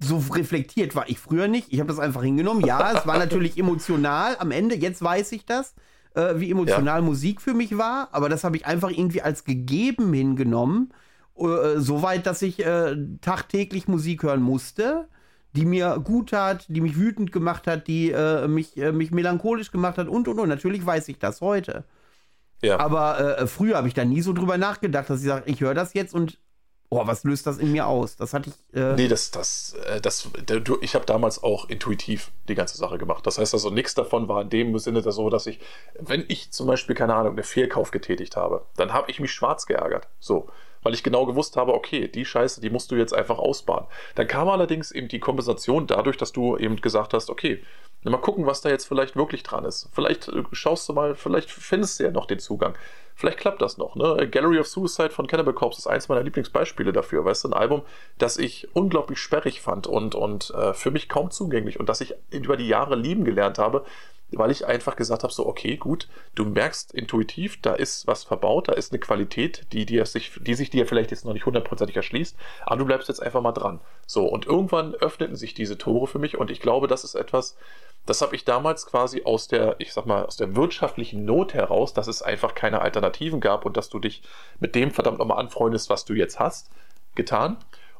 so reflektiert war ich früher nicht. Ich habe das einfach hingenommen. Ja, es war natürlich emotional am Ende. Jetzt weiß ich das, äh, wie emotional Musik für mich war. Aber das habe ich einfach irgendwie als gegeben hingenommen. Äh, Soweit, dass ich äh, tagtäglich Musik hören musste. die mir gut tat, die mich wütend gemacht hat, die äh, mich, äh, mich melancholisch gemacht hat und und und. Natürlich weiß ich das heute. Ja. Aber äh, früher habe ich da nie so drüber nachgedacht, dass ich sage, ich höre das jetzt und oh, was löst das in mir aus? Das hatte ich. Äh nee, das, das, äh, das, du, ich habe damals auch intuitiv die ganze Sache gemacht. Das heißt also, nichts davon war in dem Sinne so, dass ich, wenn ich zum Beispiel, keine Ahnung, einen Fehlkauf getätigt habe, dann habe ich mich schwarz geärgert. So weil ich genau gewusst habe, okay, die Scheiße, die musst du jetzt einfach ausbaden. Dann kam allerdings eben die Kompensation dadurch, dass du eben gesagt hast, okay, mal gucken, was da jetzt vielleicht wirklich dran ist. Vielleicht äh, schaust du mal, vielleicht findest du ja noch den Zugang. Vielleicht klappt das noch. Ne? Gallery of Suicide von Cannibal Corpse ist eins meiner Lieblingsbeispiele dafür. Weißt du, ein Album, das ich unglaublich sperrig fand und, und äh, für mich kaum zugänglich und das ich über die Jahre lieben gelernt habe, weil ich einfach gesagt habe, so, okay, gut, du merkst intuitiv, da ist was verbaut, da ist eine Qualität, die, dir sich, die sich dir vielleicht jetzt noch nicht hundertprozentig erschließt, aber du bleibst jetzt einfach mal dran. So, und irgendwann öffneten sich diese Tore für mich und ich glaube, das ist etwas, das habe ich damals quasi aus der, ich sag mal, aus der wirtschaftlichen Not heraus, dass es einfach keine Alternativen gab und dass du dich mit dem verdammt nochmal anfreundest, was du jetzt hast, getan.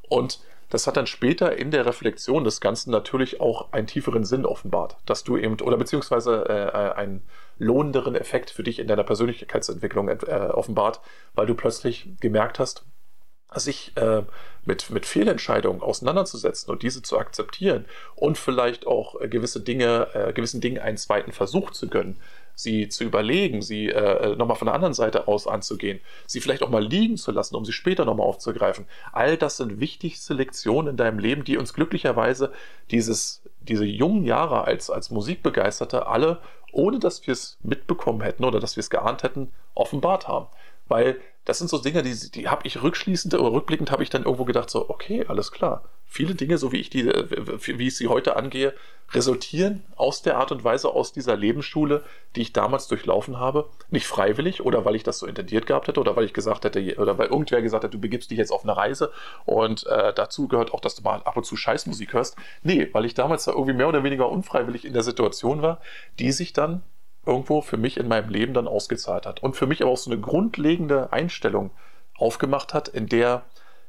Und das hat dann später in der Reflexion des Ganzen natürlich auch einen tieferen Sinn offenbart, dass du eben, oder beziehungsweise äh, äh, einen lohnenderen Effekt für dich in deiner Persönlichkeitsentwicklung äh, offenbart, weil du plötzlich gemerkt hast, sich äh, mit, mit Fehlentscheidungen auseinanderzusetzen und diese zu akzeptieren und vielleicht auch äh, gewisse Dinge, äh, gewissen Dingen einen zweiten Versuch zu gönnen, sie zu überlegen, sie äh, nochmal von der anderen Seite aus anzugehen, sie vielleicht auch mal liegen zu lassen, um sie später nochmal aufzugreifen. All das sind wichtigste Lektionen in deinem Leben, die uns glücklicherweise dieses, diese jungen Jahre als, als Musikbegeisterte alle, ohne dass wir es mitbekommen hätten oder dass wir es geahnt hätten, offenbart haben. Weil das sind so Dinge, die, die habe ich rückschließend oder rückblickend habe ich dann irgendwo gedacht, so, okay, alles klar. Viele Dinge, so wie ich die, wie ich sie heute angehe, resultieren aus der Art und Weise, aus dieser Lebensschule, die ich damals durchlaufen habe. Nicht freiwillig oder weil ich das so intendiert gehabt hätte oder weil ich gesagt hätte, oder weil irgendwer gesagt hat, du begibst dich jetzt auf eine Reise und äh, dazu gehört auch, dass du mal ab und zu Scheißmusik hörst. Nee, weil ich damals da irgendwie mehr oder weniger unfreiwillig in der Situation war, die sich dann irgendwo für mich in meinem Leben dann ausgezahlt hat. Und für mich aber auch so eine grundlegende Einstellung aufgemacht hat, in der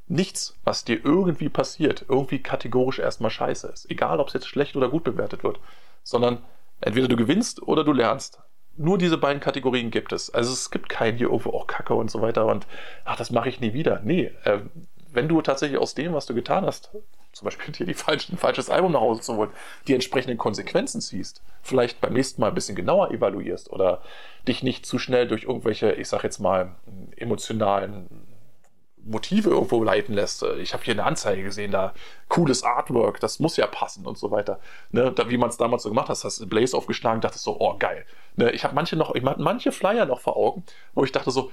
nichts, was dir irgendwie passiert, irgendwie kategorisch erstmal scheiße ist. Egal, ob es jetzt schlecht oder gut bewertet wird. Sondern entweder du gewinnst oder du lernst. Nur diese beiden Kategorien gibt es. Also es gibt kein hier irgendwo auch Kacke und so weiter und ach, das mache ich nie wieder. Nee, äh, wenn du tatsächlich aus dem, was du getan hast, zum Beispiel dir die falschen, ein falsches Album nach Hause zu holen, die entsprechenden Konsequenzen ziehst, vielleicht beim nächsten Mal ein bisschen genauer evaluierst oder dich nicht zu schnell durch irgendwelche, ich sag jetzt mal, emotionalen Motive irgendwo leiten lässt. Ich habe hier eine Anzeige gesehen, da cooles Artwork, das muss ja passen und so weiter. Ne, da, wie man es damals so gemacht hat, hast du Blaze aufgeschlagen, dachte so, oh geil. Ne, ich habe manche noch, ich hatte manche Flyer noch vor Augen, wo ich dachte so,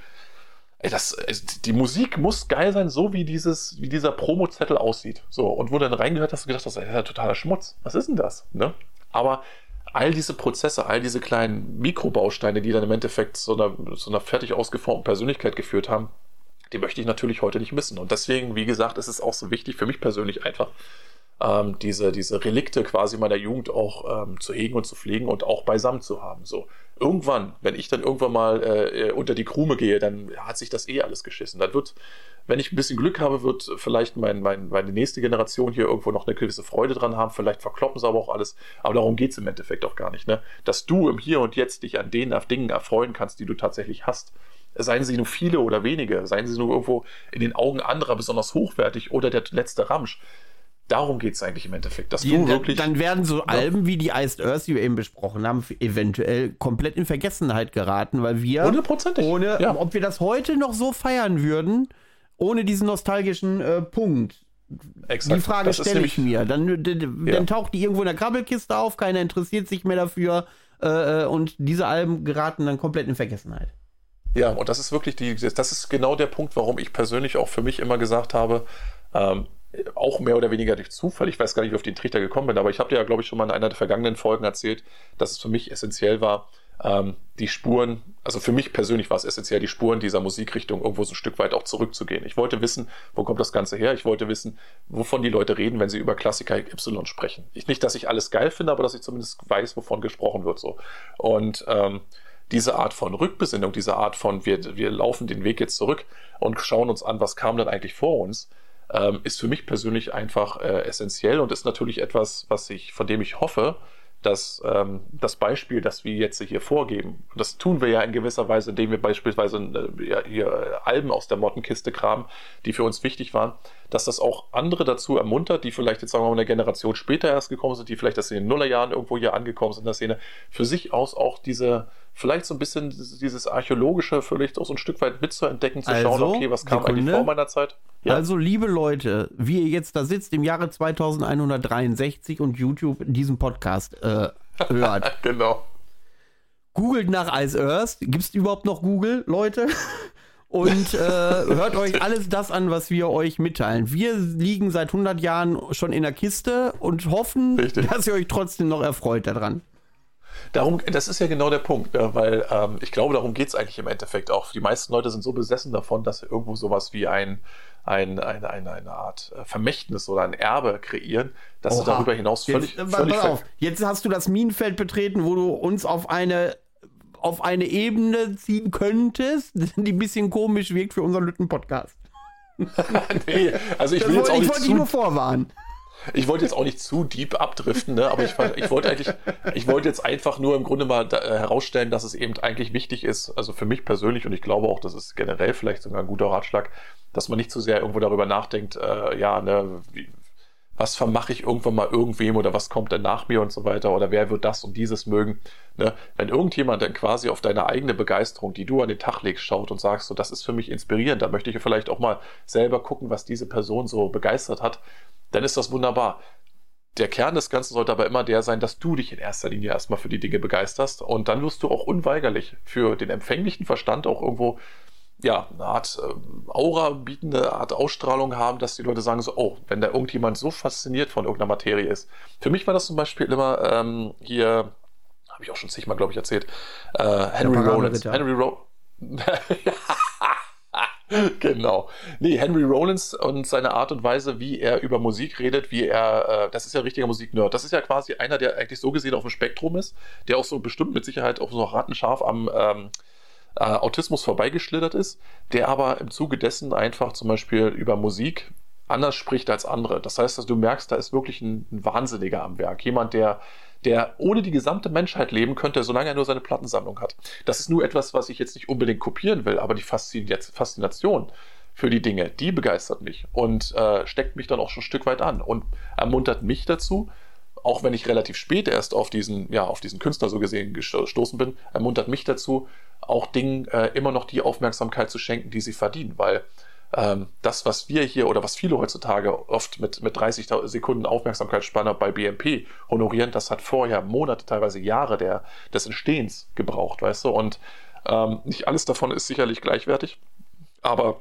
ey, das, die Musik muss geil sein, so wie dieses, wie dieser Promo-Zettel aussieht. So, und wo du dann reingehört hast, du gedacht das ist ja totaler Schmutz. Was ist denn das? Ne? Aber all diese Prozesse, all diese kleinen Mikrobausteine, die dann im Endeffekt zu einer, zu einer fertig ausgeformten Persönlichkeit geführt haben, die möchte ich natürlich heute nicht missen. Und deswegen, wie gesagt, ist es auch so wichtig für mich persönlich einfach, ähm, diese, diese Relikte quasi meiner Jugend auch ähm, zu hegen und zu pflegen und auch beisammen zu haben. So irgendwann, wenn ich dann irgendwann mal äh, unter die Krume gehe, dann hat sich das eh alles geschissen. Dann wird, wenn ich ein bisschen Glück habe, wird vielleicht mein, mein, meine nächste Generation hier irgendwo noch eine gewisse Freude dran haben. Vielleicht verkloppen sie aber auch alles. Aber darum geht es im Endeffekt auch gar nicht. Ne? Dass du im Hier und Jetzt dich an den Dingen erfreuen kannst, die du tatsächlich hast. Seien sie nur viele oder wenige, seien sie nur irgendwo in den Augen anderer besonders hochwertig oder der letzte Ramsch. Darum geht es eigentlich im Endeffekt, dass die, du wirklich. Dann werden so Alben wie die Iced Earth, die wir eben besprochen haben, eventuell komplett in Vergessenheit geraten, weil wir. Hundertprozentig. Ohne, ja. ob wir das heute noch so feiern würden, ohne diesen nostalgischen äh, Punkt. Exakt. Die Frage stelle ich mir. Dann, dann ja. taucht die irgendwo in der Krabbelkiste auf, keiner interessiert sich mehr dafür äh, äh, und diese Alben geraten dann komplett in Vergessenheit. Ja, und das ist wirklich die, das ist genau der Punkt, warum ich persönlich auch für mich immer gesagt habe, ähm, auch mehr oder weniger durch Zufall. Ich weiß gar nicht, wie ich auf den Trichter gekommen bin, aber ich habe dir ja, glaube ich, schon mal in einer der vergangenen Folgen erzählt, dass es für mich essentiell war, ähm, die Spuren, also für mich persönlich war es essentiell, die Spuren dieser Musikrichtung irgendwo so ein Stück weit auch zurückzugehen. Ich wollte wissen, wo kommt das Ganze her? Ich wollte wissen, wovon die Leute reden, wenn sie über Klassiker Y sprechen. Ich, nicht, dass ich alles geil finde, aber dass ich zumindest weiß, wovon gesprochen wird. So. Und ähm, diese Art von Rückbesinnung, diese Art von, wir, wir laufen den Weg jetzt zurück und schauen uns an, was kam denn eigentlich vor uns, ähm, ist für mich persönlich einfach äh, essentiell und ist natürlich etwas, was ich, von dem ich hoffe, dass ähm, das Beispiel, das wir jetzt hier vorgeben, das tun wir ja in gewisser Weise, indem wir beispielsweise äh, hier äh, Alben aus der Mottenkiste kramen, die für uns wichtig waren, dass das auch andere dazu ermuntert, die vielleicht jetzt sagen wir mal eine Generation später erst gekommen sind, die vielleicht erst in den Nullerjahren irgendwo hier angekommen sind in der Szene, für sich aus auch diese vielleicht so ein bisschen dieses archäologische vielleicht auch so ein Stück weit mitzuentdecken, zu also, schauen, okay, was kam Sekunde. eigentlich vor meiner Zeit? Ja. Also, liebe Leute, wie ihr jetzt da sitzt im Jahre 2163 und YouTube diesen Podcast äh, hört. genau. Googelt nach Ice Earth. Gibt es überhaupt noch Google, Leute? Und äh, hört euch alles das an, was wir euch mitteilen. Wir liegen seit 100 Jahren schon in der Kiste und hoffen, Richtig. dass ihr euch trotzdem noch erfreut daran. Darum, das ist ja genau der Punkt, ja, weil ähm, ich glaube, darum geht es eigentlich im Endeffekt auch. Die meisten Leute sind so besessen davon, dass sie irgendwo sowas wie ein, ein, eine, eine, eine Art äh, Vermächtnis oder ein Erbe kreieren, dass Oha. sie darüber hinaus völlig, Jetzt, äh, völlig pass auf, jetzt hast du das Minenfeld betreten, wo du uns auf eine auf eine Ebene ziehen könntest, die ein bisschen komisch wirkt für unseren Lütten-Podcast. nee, also ich Das will jetzt wollte- auch ich nicht wollte dich zu nur vorwarnen. Ich wollte jetzt auch nicht zu deep abdriften, ne? aber ich, ich wollte eigentlich, ich wollte jetzt einfach nur im Grunde mal da, äh, herausstellen, dass es eben eigentlich wichtig ist, also für mich persönlich und ich glaube auch, das ist generell vielleicht sogar ein guter Ratschlag, dass man nicht zu sehr irgendwo darüber nachdenkt, äh, ja, ne, wie, was vermache ich irgendwann mal irgendwem oder was kommt denn nach mir und so weiter oder wer wird das und dieses mögen. Ne? Wenn irgendjemand dann quasi auf deine eigene Begeisterung, die du an den Tag legst, schaut und sagst, so, das ist für mich inspirierend, da möchte ich vielleicht auch mal selber gucken, was diese Person so begeistert hat, dann ist das wunderbar. Der Kern des Ganzen sollte aber immer der sein, dass du dich in erster Linie erstmal für die Dinge begeisterst und dann wirst du auch unweigerlich für den empfänglichen Verstand auch irgendwo ja, eine Art äh, Aura bietende Art Ausstrahlung haben, dass die Leute sagen so, oh, wenn da irgendjemand so fasziniert von irgendeiner Materie ist. Für mich war das zum Beispiel immer ähm, hier, habe ich auch schon zigmal, glaube ich, erzählt, äh, Henry Rollins. Henry Ro genau. Nee, Henry Rollins und seine Art und Weise, wie er über Musik redet, wie er, äh, das ist ja ein richtiger Musiknerd. Das ist ja quasi einer, der eigentlich so gesehen auf dem Spektrum ist, der auch so bestimmt mit Sicherheit auch so rattenscharf am ähm, äh, Autismus vorbeigeschlittert ist, der aber im Zuge dessen einfach zum Beispiel über Musik anders spricht als andere. Das heißt, dass du merkst, da ist wirklich ein, ein Wahnsinniger am Werk. Jemand, der, der ohne die gesamte Menschheit leben könnte, solange er nur seine Plattensammlung hat. Das ist nur etwas, was ich jetzt nicht unbedingt kopieren will, aber die Faszin- Faszination für die Dinge, die begeistert mich und äh, steckt mich dann auch schon ein Stück weit an und ermuntert mich dazu, auch wenn ich relativ spät erst auf diesen, ja, auf diesen Künstler so gesehen gestoßen bin, ermuntert mich dazu, auch Dingen äh, immer noch die Aufmerksamkeit zu schenken, die sie verdienen, weil ähm, das, was wir hier oder was viele heutzutage oft mit, mit 30 Sekunden Aufmerksamkeitsspanne bei BMP honorieren, das hat vorher Monate, teilweise Jahre der, des Entstehens gebraucht, weißt du, und ähm, nicht alles davon ist sicherlich gleichwertig, aber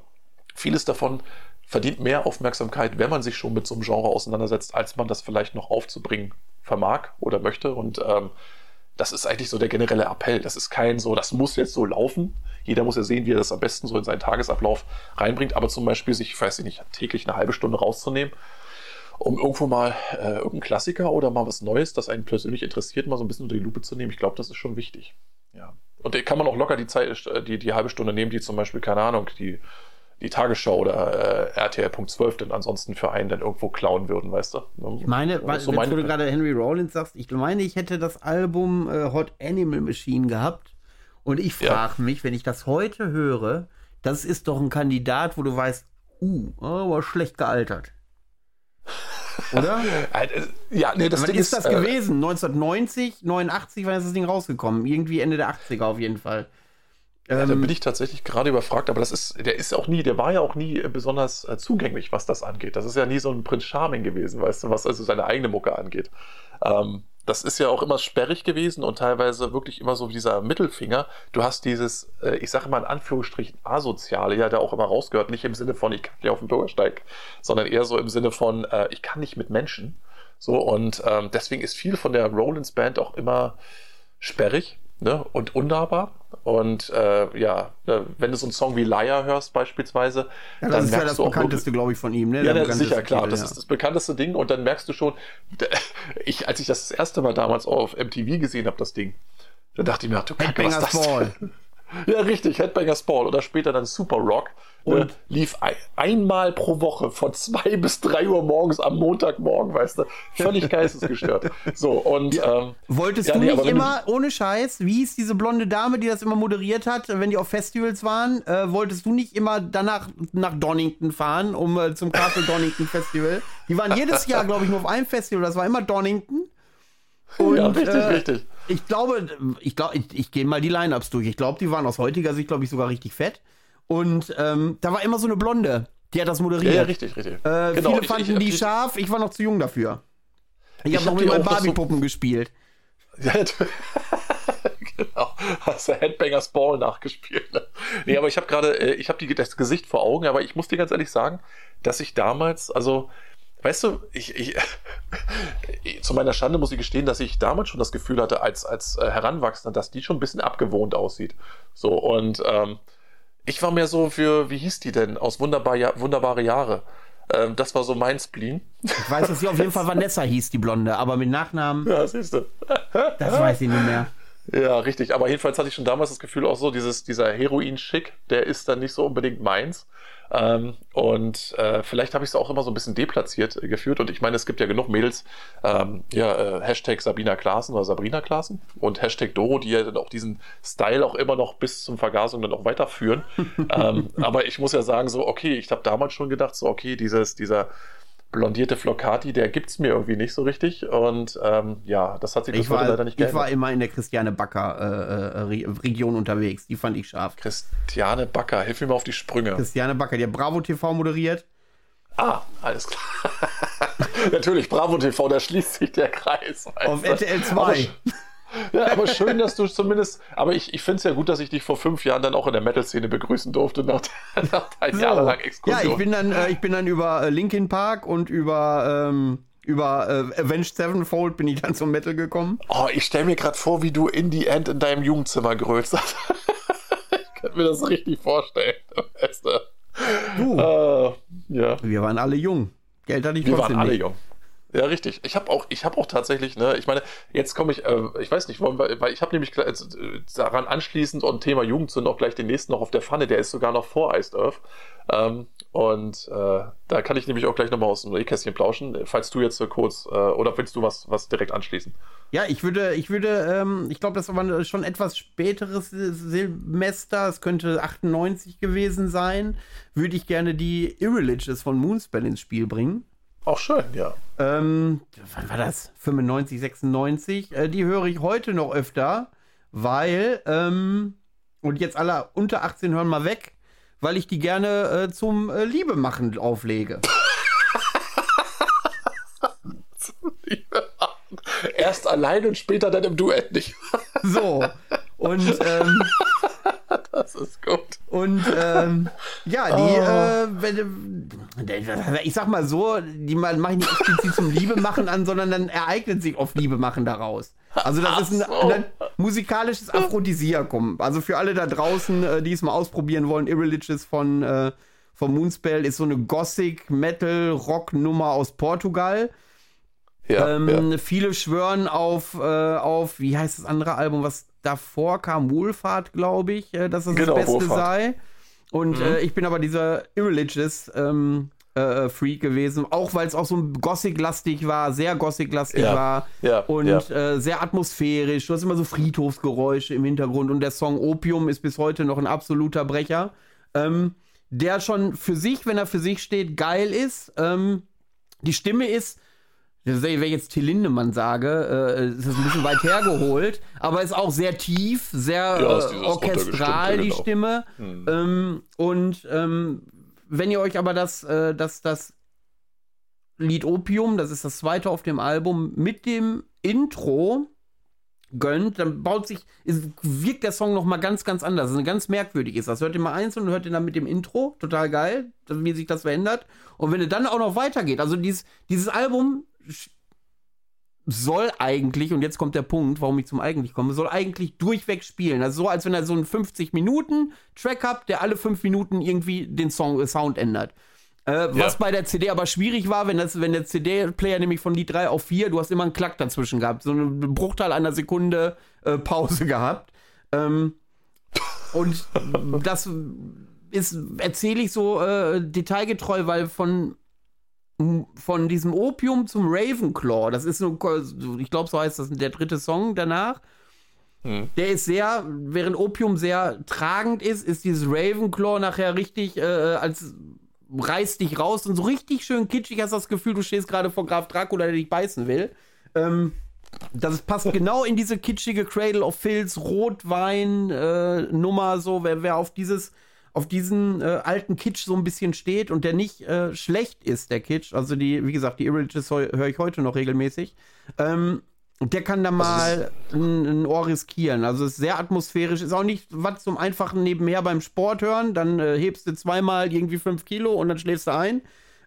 vieles davon verdient mehr Aufmerksamkeit, wenn man sich schon mit so einem Genre auseinandersetzt, als man das vielleicht noch aufzubringen vermag oder möchte. Und ähm, das ist eigentlich so der generelle Appell. Das ist kein so, das muss jetzt so laufen. Jeder muss ja sehen, wie er das am besten so in seinen Tagesablauf reinbringt. Aber zum Beispiel sich, ich weiß nicht, täglich eine halbe Stunde rauszunehmen, um irgendwo mal äh, irgendeinen Klassiker oder mal was Neues, das einen persönlich interessiert, mal so ein bisschen unter die Lupe zu nehmen. Ich glaube, das ist schon wichtig. Ja. Und kann man auch locker die Zeit, äh, die, die halbe Stunde nehmen, die zum Beispiel, keine Ahnung, die die Tagesschau oder äh, RTL.12 denn ansonsten für einen dann irgendwo klauen würden, weißt du? Ich meine, weil, ist so meine- du gerade Henry Rollins sagst, ich meine, ich hätte das Album äh, Hot Animal Machine gehabt. Und ich Ja. frage mich, wenn ich das heute höre, das ist doch ein Kandidat, wo du weißt, uh, aber schlecht gealtert. Oder? Äh, äh, Ja, nee, das Wann Ding ist das äh, gewesen? 1990, 89, wann ist das Ding rausgekommen? Irgendwie Ende der 80er auf jeden Fall. Ja, Ähm, da bin ich tatsächlich gerade überfragt, aber das ist, der ist auch nie, der war ja auch nie äh, besonders äh, zugänglich, was das angeht. Das ist ja nie so ein Prinz Charming gewesen, weißt du, was also seine eigene Mucke angeht. Ähm, das ist ja auch immer sperrig gewesen und teilweise wirklich immer so dieser Mittelfinger. Du hast dieses, äh, ich sage mal in Anführungsstrichen, asoziale, ja, der auch immer rausgehört, nicht im Sinne von, ich kann nicht auf den Bürgersteig, sondern eher so im Sinne von, äh, ich kann nicht mit Menschen. So, und ähm, deswegen ist viel von der Rollins Band auch immer sperrig ne, und unnahbar. Und äh, ja, ne, wenn du so einen Song wie Liar hörst beispielsweise, ja, dann das ist ja merkst das du auch bekannteste, glaube ich, von ihm. Ne? ja, ne, sicher, klar. Titel, Das ja. ist das bekannteste Ding. Und dann merkst du schon, ich, als ich das das erste Mal damals auf MTV gesehen habe, das Ding, da dachte ich mir, ach, du Kacke, was ist das? Ja, richtig, Headbangers Ball oder später dann Super Rock. Ne, und äh, lief ein, einmal pro Woche von zwei bis drei Uhr morgens am Montagmorgen, weißt du. Völlig geistesgestört. So, und. Ähm, Wolltest ja, du nee, nicht immer, du, ohne Scheiß, wie hieß diese blonde Dame, die das immer moderiert hat, wenn die auf Festivals waren, äh, wolltest du nicht immer danach nach Donington fahren, um äh, zum Castle Donington Festival? Die waren jedes Jahr, glaube ich, nur auf einem Festival, das war immer Donington. Und, ja, richtig, äh, richtig. Ich glaube, ich glaube, ich, ich gehe mal die Line-Ups durch. Ich glaube, die waren aus heutiger Sicht, glaube ich, sogar richtig fett. Und ähm, da war immer so eine Blonde, die hat das moderiert. Ja, ja richtig, richtig. Äh, genau, viele fanden ich, ich, die ich, scharf, ich war noch zu jung dafür. Ich, habe noch mit meinen Barbie-Puppen so gespielt. Ja, genau. Hast du Headbangers Ball nachgespielt. Ne? Nee, aber ich habe gerade, äh, ich habe das Gesicht vor Augen, aber ich muss dir ganz ehrlich sagen, dass ich damals, also Weißt du, ich, ich, zu meiner Schande muss ich gestehen, dass ich damals schon das Gefühl hatte, als, als äh, Heranwachsender, dass die schon ein bisschen abgewohnt aussieht. So, und ähm, ich war mehr so für, wie hieß die denn, aus Wunderbar, ja, Wunderbare Jahre. Ähm, das war so mein Spleen. Ich weiß, dass sie auf jeden Fall Vanessa hieß, die Blonde, aber mit Nachnamen. Ja, siehst du. Das weiß ich nicht mehr. Ja, richtig. Aber jedenfalls hatte ich schon damals das Gefühl, auch so, dieses, dieser Heroin-Schick, der ist dann nicht so unbedingt meins. Ähm, und äh, vielleicht habe ich es auch immer so ein bisschen deplatziert äh, geführt. Und ich meine, es gibt ja genug Mädels, ähm, ja, äh, Hashtag Sabina Klaassen oder Sabrina Klaassen und Hashtag Doro, die ja dann auch diesen Style auch immer noch bis zum Vergasung dann auch weiterführen. ähm, aber ich muss ja sagen, so, okay, ich habe damals schon gedacht, so, okay, dieses, dieser blondierte Flocati, der gibt es mir irgendwie nicht so richtig. Und ähm, ja, das hat sich bis heute leider nicht geändert. Ich war immer in der Christiane Backer äh, äh Region unterwegs. Die fand ich scharf. Christiane Backer, hilf mir mal auf die Sprünge. Christiane Backer, die hat Bravo TV moderiert. Ah, alles klar. Natürlich, Bravo TV, da schließt sich der Kreis. Auf RTL 2. Ja, aber schön, dass du zumindest. Aber ich, ich finde es ja gut, dass ich dich vor fünf Jahren dann auch in der Metal-Szene begrüßen durfte, nach, nach deinem so. jahrelang Exkursion. Ja, ich bin dann, äh, ich bin dann über äh, Linkin Park und über. Ähm über äh, Avenged Sevenfold bin ich dann zum Metal gekommen. Oh, ich stelle mir gerade vor, wie du in die End in deinem Jugendzimmer grölst. ich kann mir das richtig vorstellen. Weißt du? du. Uh, ja. Wir waren alle jung. Geld hatte ich Wir waren alle nicht. jung. Ja, richtig. Ich habe auch, ich auch tatsächlich, ne, ich meine, jetzt komme ich, äh, ich weiß nicht, wollen wir, weil ich habe nämlich äh, daran anschließend und Thema Jugendsünde auch gleich den nächsten noch auf der Pfanne, der ist sogar noch vor Iced Earth. Ähm, und äh, da kann ich nämlich auch gleich nochmal aus dem Nähkästchen plauschen, falls du jetzt kurz, äh, oder willst du was, was direkt anschließen? Ja, ich würde, ich würde, ähm, ich glaube, das war schon etwas späteres Semester, es könnte 98 gewesen sein, würde ich gerne die Irreligious von Moonspell ins Spiel bringen. Auch schön, ja. Ähm, wann war das? 95, 96. Äh, die höre ich heute noch öfter, weil, ähm, und jetzt alle unter 18 hören mal weg, weil ich die gerne äh, zum äh, Liebe machen auflege. Erst allein und später dann im Duett, nicht? so. Und ähm, das ist gut. Und ähm, ja, die, oh. äh, wenn, ich sag mal so, die mache ich nicht explizit zum Liebe machen an, sondern dann ereignet sich oft Liebe machen daraus. Also das Ach ist ein, so. ein, musikalisches Aphrodisiakum. Also für alle da draußen, äh, die es mal ausprobieren wollen, Irreligious von, äh, von Moonspell ist so eine Gothic Metal Rock Nummer aus Portugal. Ja, ähm, ja. Viele schwören auf, äh, auf, wie heißt das andere Album, was davor kam Wohlfahrt, glaube ich, äh, dass das genau, das Beste Wohlfahrt. sei. Und mhm. äh, ich bin aber dieser Irreligious ähm, äh, Freak gewesen, auch weil es auch so Gothic-lastig war, sehr Gothic-lastig ja. war ja. und ja. Äh, sehr atmosphärisch. Du hast immer so Friedhofsgeräusche im Hintergrund und der Song Opium ist bis heute noch ein absoluter Brecher, ähm, der schon für sich, wenn er für sich steht, geil ist. Ähm, die Stimme ist wenn ich jetzt Till Lindemann sage, äh, ist das ein bisschen weit hergeholt, aber ist auch sehr tief, sehr ja, äh, orchestral, die genau. Stimme. Hm. Ähm, und ähm, wenn ihr euch aber das, äh, das, das Lied Opium, das ist das zweite auf dem Album, mit dem Intro gönnt, dann baut sich, ist, wirkt der Song noch mal ganz, ganz anders. Also ganz merkwürdig ist das. Hört ihr mal eins und hört ihr dann mit dem Intro, total geil, wie sich das verändert. Und wenn ihr dann auch noch weitergeht, also dieses, dieses Album soll eigentlich, und jetzt kommt der Punkt, warum ich zum eigentlich komme, soll eigentlich durchweg spielen. Also so, als wenn er so einen 50-Minuten-Track hat, der alle 5 Minuten irgendwie den Song, äh, Sound ändert. Äh, ja. Was bei der CD aber schwierig war, wenn, das, wenn der CD-Player nämlich von Lied 3 auf 4, du hast immer einen Klack dazwischen gehabt, so einen Bruchteil einer Sekunde äh, Pause gehabt. Ähm, und das ist, erzähle ich so äh, detailgetreu, weil von von diesem Opium zum Ravenclaw, das ist so, ich glaube, so heißt das der dritte Song danach. Hm. Der ist sehr, während Opium sehr tragend ist, ist dieses Ravenclaw nachher richtig äh, als reißt dich raus und so richtig schön kitschig hast das Gefühl, du stehst gerade vor Graf Dracula, der dich beißen will. Ähm, das passt genau in diese kitschige Cradle of Filth Rotwein äh, Nummer so, wer, wer auf dieses auf diesen äh, alten Kitsch so ein bisschen steht und der nicht äh, schlecht ist, der Kitsch. Also die, wie gesagt, die Irreligious höre ich heute noch regelmäßig. Ähm, der kann da mal ein, ein, Ohr riskieren. Also es ist sehr atmosphärisch, ist auch nicht was zum einfachen nebenher beim Sport hören. Dann äh, hebst du zweimal irgendwie fünf Kilo und dann schläfst du ein.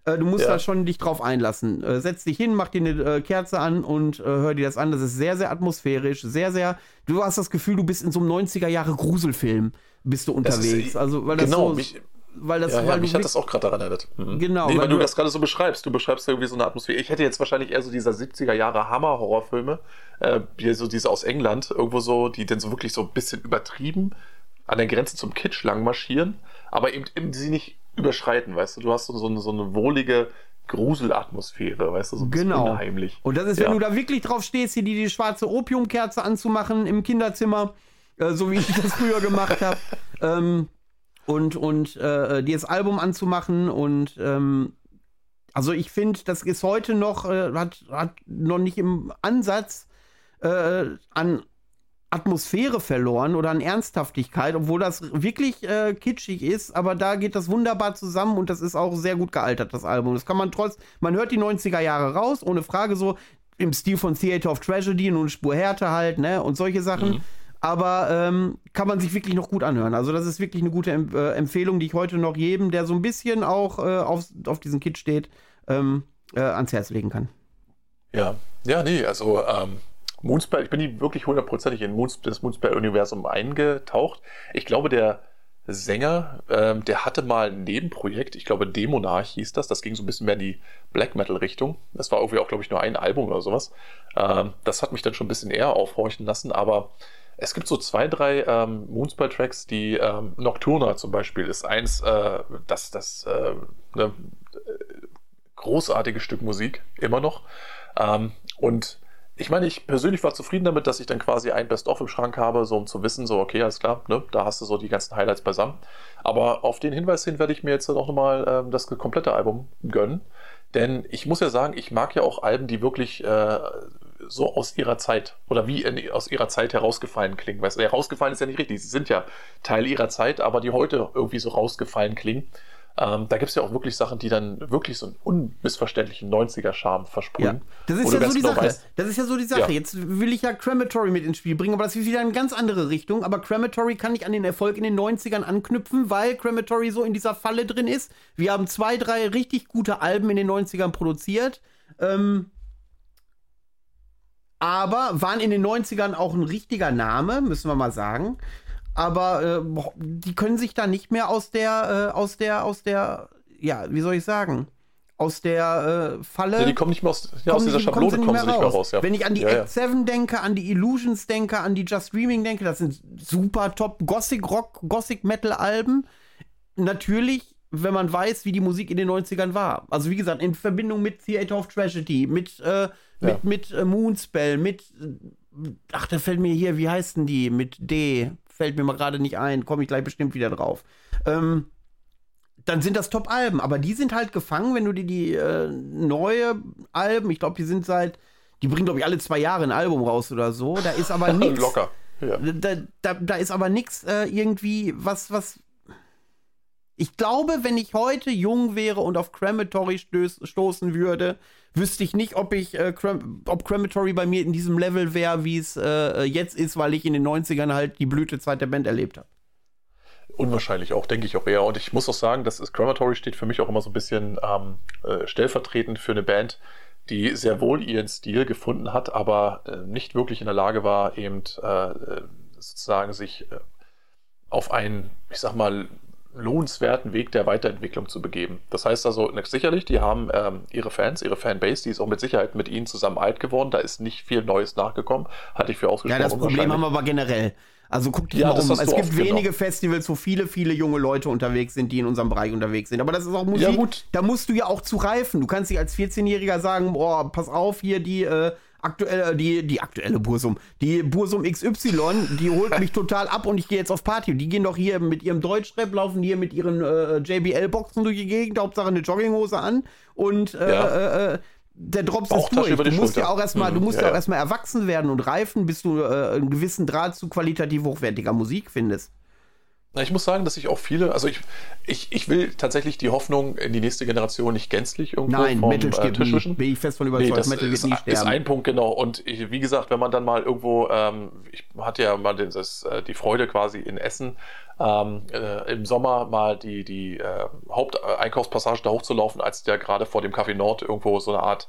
Äh, du musst ja. da schon dich drauf einlassen. Äh, setz dich hin, mach dir eine äh, Kerze an und hör dir das an. Das ist sehr, sehr atmosphärisch, sehr, sehr. Du hast das Gefühl, du bist in so einem 90er Jahre Gruselfilm bist du unterwegs. Ist, also, weil das genau, so, mich, weil das, ja, ja, weil mich hat das auch gerade daran erinnert. Mhm. Genau. Nee, weil, weil du, du das gerade so beschreibst. Du beschreibst irgendwie so eine Atmosphäre. Ich hätte jetzt wahrscheinlich eher so dieser 70er Jahre Hammer-Horrorfilme, äh, so diese aus England, irgendwo so, die dann so wirklich so ein bisschen übertrieben an der Grenze zum Kitsch lang marschieren, aber eben, eben sie nicht überschreiten, weißt du. Du hast so, so, eine, so eine wohlige Gruselatmosphäre, weißt du, so ein genau. unheimlich. Und das ist, wenn du da wirklich drauf stehst, hier die, die schwarze Opiumkerze anzumachen im Kinderzimmer äh, so wie ich das früher gemacht habe. Ähm, und und äh, dir das Album anzumachen und ähm, also ich finde, das ist heute noch, äh, hat, hat noch nicht im Ansatz äh, an Atmosphäre verloren oder an Ernsthaftigkeit, obwohl das wirklich äh, kitschig ist, aber da geht das wunderbar zusammen und das ist auch sehr gut gealtert, das Album. Das kann man trotz, man hört die 90er Jahre raus, ohne Frage so, im Stil von Theater of Tragedy, eine Spur härter halt, ne, und solche Sachen. Mhm aber ähm, kann man sich wirklich noch gut anhören. Also das ist wirklich eine gute Em äh, Empfehlung, die ich heute noch jedem, der so ein bisschen auch äh, auf, auf diesen Kit steht, ähm, äh, ans Herz legen kann. Ja, ja, nee, also ähm, Moonspell, ich bin nie wirklich hundertprozentig in Moons das Moonspell-Universum eingetaucht. Ich glaube, der Sänger, ähm, der hatte mal ein Nebenprojekt, ich glaube Demonarch hieß das, das ging so ein bisschen mehr in die Black Metal-Richtung. Das war irgendwie auch, glaube ich, nur ein Album oder sowas. Ähm, das hat mich dann schon ein bisschen eher aufhorchen lassen, aber es gibt so zwei, drei ähm, Moonspell-Tracks, die ähm, Nocturna zum Beispiel ist eins, äh, das, das äh, ne, großartige Stück Musik, immer noch. Ähm, und ich meine, ich persönlich war zufrieden damit, dass ich dann quasi ein Best-of im Schrank habe, so um zu wissen, so, okay, alles klar, ne, da hast du so die ganzen Highlights beisammen. Aber auf den Hinweis hin werde ich mir jetzt auch nochmal ähm, das komplette Album gönnen. Denn ich muss ja sagen, ich mag ja auch Alben, die wirklich äh, so aus ihrer Zeit oder wie in, aus ihrer Zeit herausgefallen klingen. Weißt du, herausgefallen ist ja nicht richtig. Sie sind ja Teil ihrer Zeit, aber die heute irgendwie so rausgefallen klingen. Ähm, da gibt es ja auch wirklich Sachen, die dann wirklich so einen unmissverständlichen 90er-Charme versprühen. Ja. Das ist ja so die genau Sache. Weißt, das ist ja so die Sache. Ja. Jetzt will ich ja Crematory mit ins Spiel bringen, aber das ist wieder eine ganz andere Richtung. Aber Crematory kann nicht an den Erfolg in den 90ern anknüpfen, weil Crematory so in dieser Falle drin ist. Wir haben zwei, drei richtig gute Alben in den 90ern produziert. Ähm, aber waren in den 90ern auch ein richtiger Name, müssen wir mal sagen. Aber äh, die können sich da nicht mehr aus der, äh, aus der, aus der, ja, wie soll ich sagen? Aus der äh, Falle. Ja, die kommen nicht mehr aus, ja, aus dieser Schablone, kommen, sie nicht mehr raus. Ja. Wenn ich an die ja, Act 7 denke, an die Illusions denke, an die Just Dreaming denke, das sind super top Gothic Rock, Gothic Metal Alben. Natürlich wenn man weiß, wie die Musik in den 90ern war. Also wie gesagt, in Verbindung mit Theater of Tragedy, mit, äh, mit, ja. mit äh, Moonspell, mit, äh, ach, da fällt mir hier, wie heißen die? Mit D, fällt mir mal gerade nicht ein, komme ich gleich bestimmt wieder drauf. Ähm, dann sind das Top-Alben, aber die sind halt gefangen, wenn du dir die äh, neue Alben, ich glaube, die sind seit, die bringen, glaube ich, alle zwei Jahre ein Album raus oder so. Da ist aber nichts. Locker. Ja. Da, da, da, ist aber nichts äh, irgendwie, was, was ich glaube, wenn ich heute jung wäre und auf Crematory stoßen würde, wüsste ich nicht, ob ich äh, Crem ob Crematory bei mir in diesem Level wäre, wie es äh, jetzt ist, weil ich in den 90ern halt die Blütezeit der Band erlebt habe. Unwahrscheinlich auch, denke ich auch eher. Und ich muss auch sagen, dass Crematory steht für mich auch immer so ein bisschen ähm, äh, stellvertretend für eine Band, die sehr wohl ihren Stil gefunden hat, aber äh, nicht wirklich in der Lage war, eben äh, äh, sozusagen sich auf einen, ich sag mal, lohnenswerten Weg der Weiterentwicklung zu begeben. Das heißt also, sicherlich, die haben ähm, ihre Fans, ihre Fanbase, die ist auch mit Sicherheit mit ihnen zusammen alt geworden. Da ist nicht viel Neues nachgekommen, hatte ich für ausgesprochen. Ja, das Problem haben wir aber generell. Also guck dich Ja, mal um. Es gibt genau. wenige Festivals, wo viele, viele junge Leute unterwegs sind, die in unserem Bereich unterwegs sind. Aber das ist auch Musik. Ja, gut. Da musst du ja auch zu reifen. Du kannst nicht als 14-Jähriger sagen, boah, pass auf, hier die äh, aktuelle, die, die aktuelle Bursum. Die Bursum XY, die holt mich total ab und ich gehe jetzt auf Party. Die gehen doch hier mit ihrem Deutschrap, laufen hier mit ihren äh, JBL-Boxen durch die Gegend, Hauptsache eine Jogginghose an und äh, Ja. äh, der Drops ist durch. Du musst ja auch erstmal, du Mhm, musst ja, ja auch erstmal erwachsen werden und reifen, bis du äh, einen gewissen Draht zu qualitativ hochwertiger Musik findest. Na, ich muss sagen, dass ich auch viele, also ich, ich, ich will tatsächlich die Hoffnung in die nächste Generation nicht gänzlich irgendwo Nein, vom Metal äh, Tisch wischen. Bin ich fest von Nee, überzeugt. das Metal ist, wird nie ist ein Punkt, genau. Und ich, wie gesagt, wenn man dann mal irgendwo, ähm, ich hatte ja mal den, das, äh, die Freude quasi in Essen, ähm, äh, im Sommer mal die, die äh, Haupteinkaufspassage da hochzulaufen, als der gerade vor dem Café Nord irgendwo so eine Art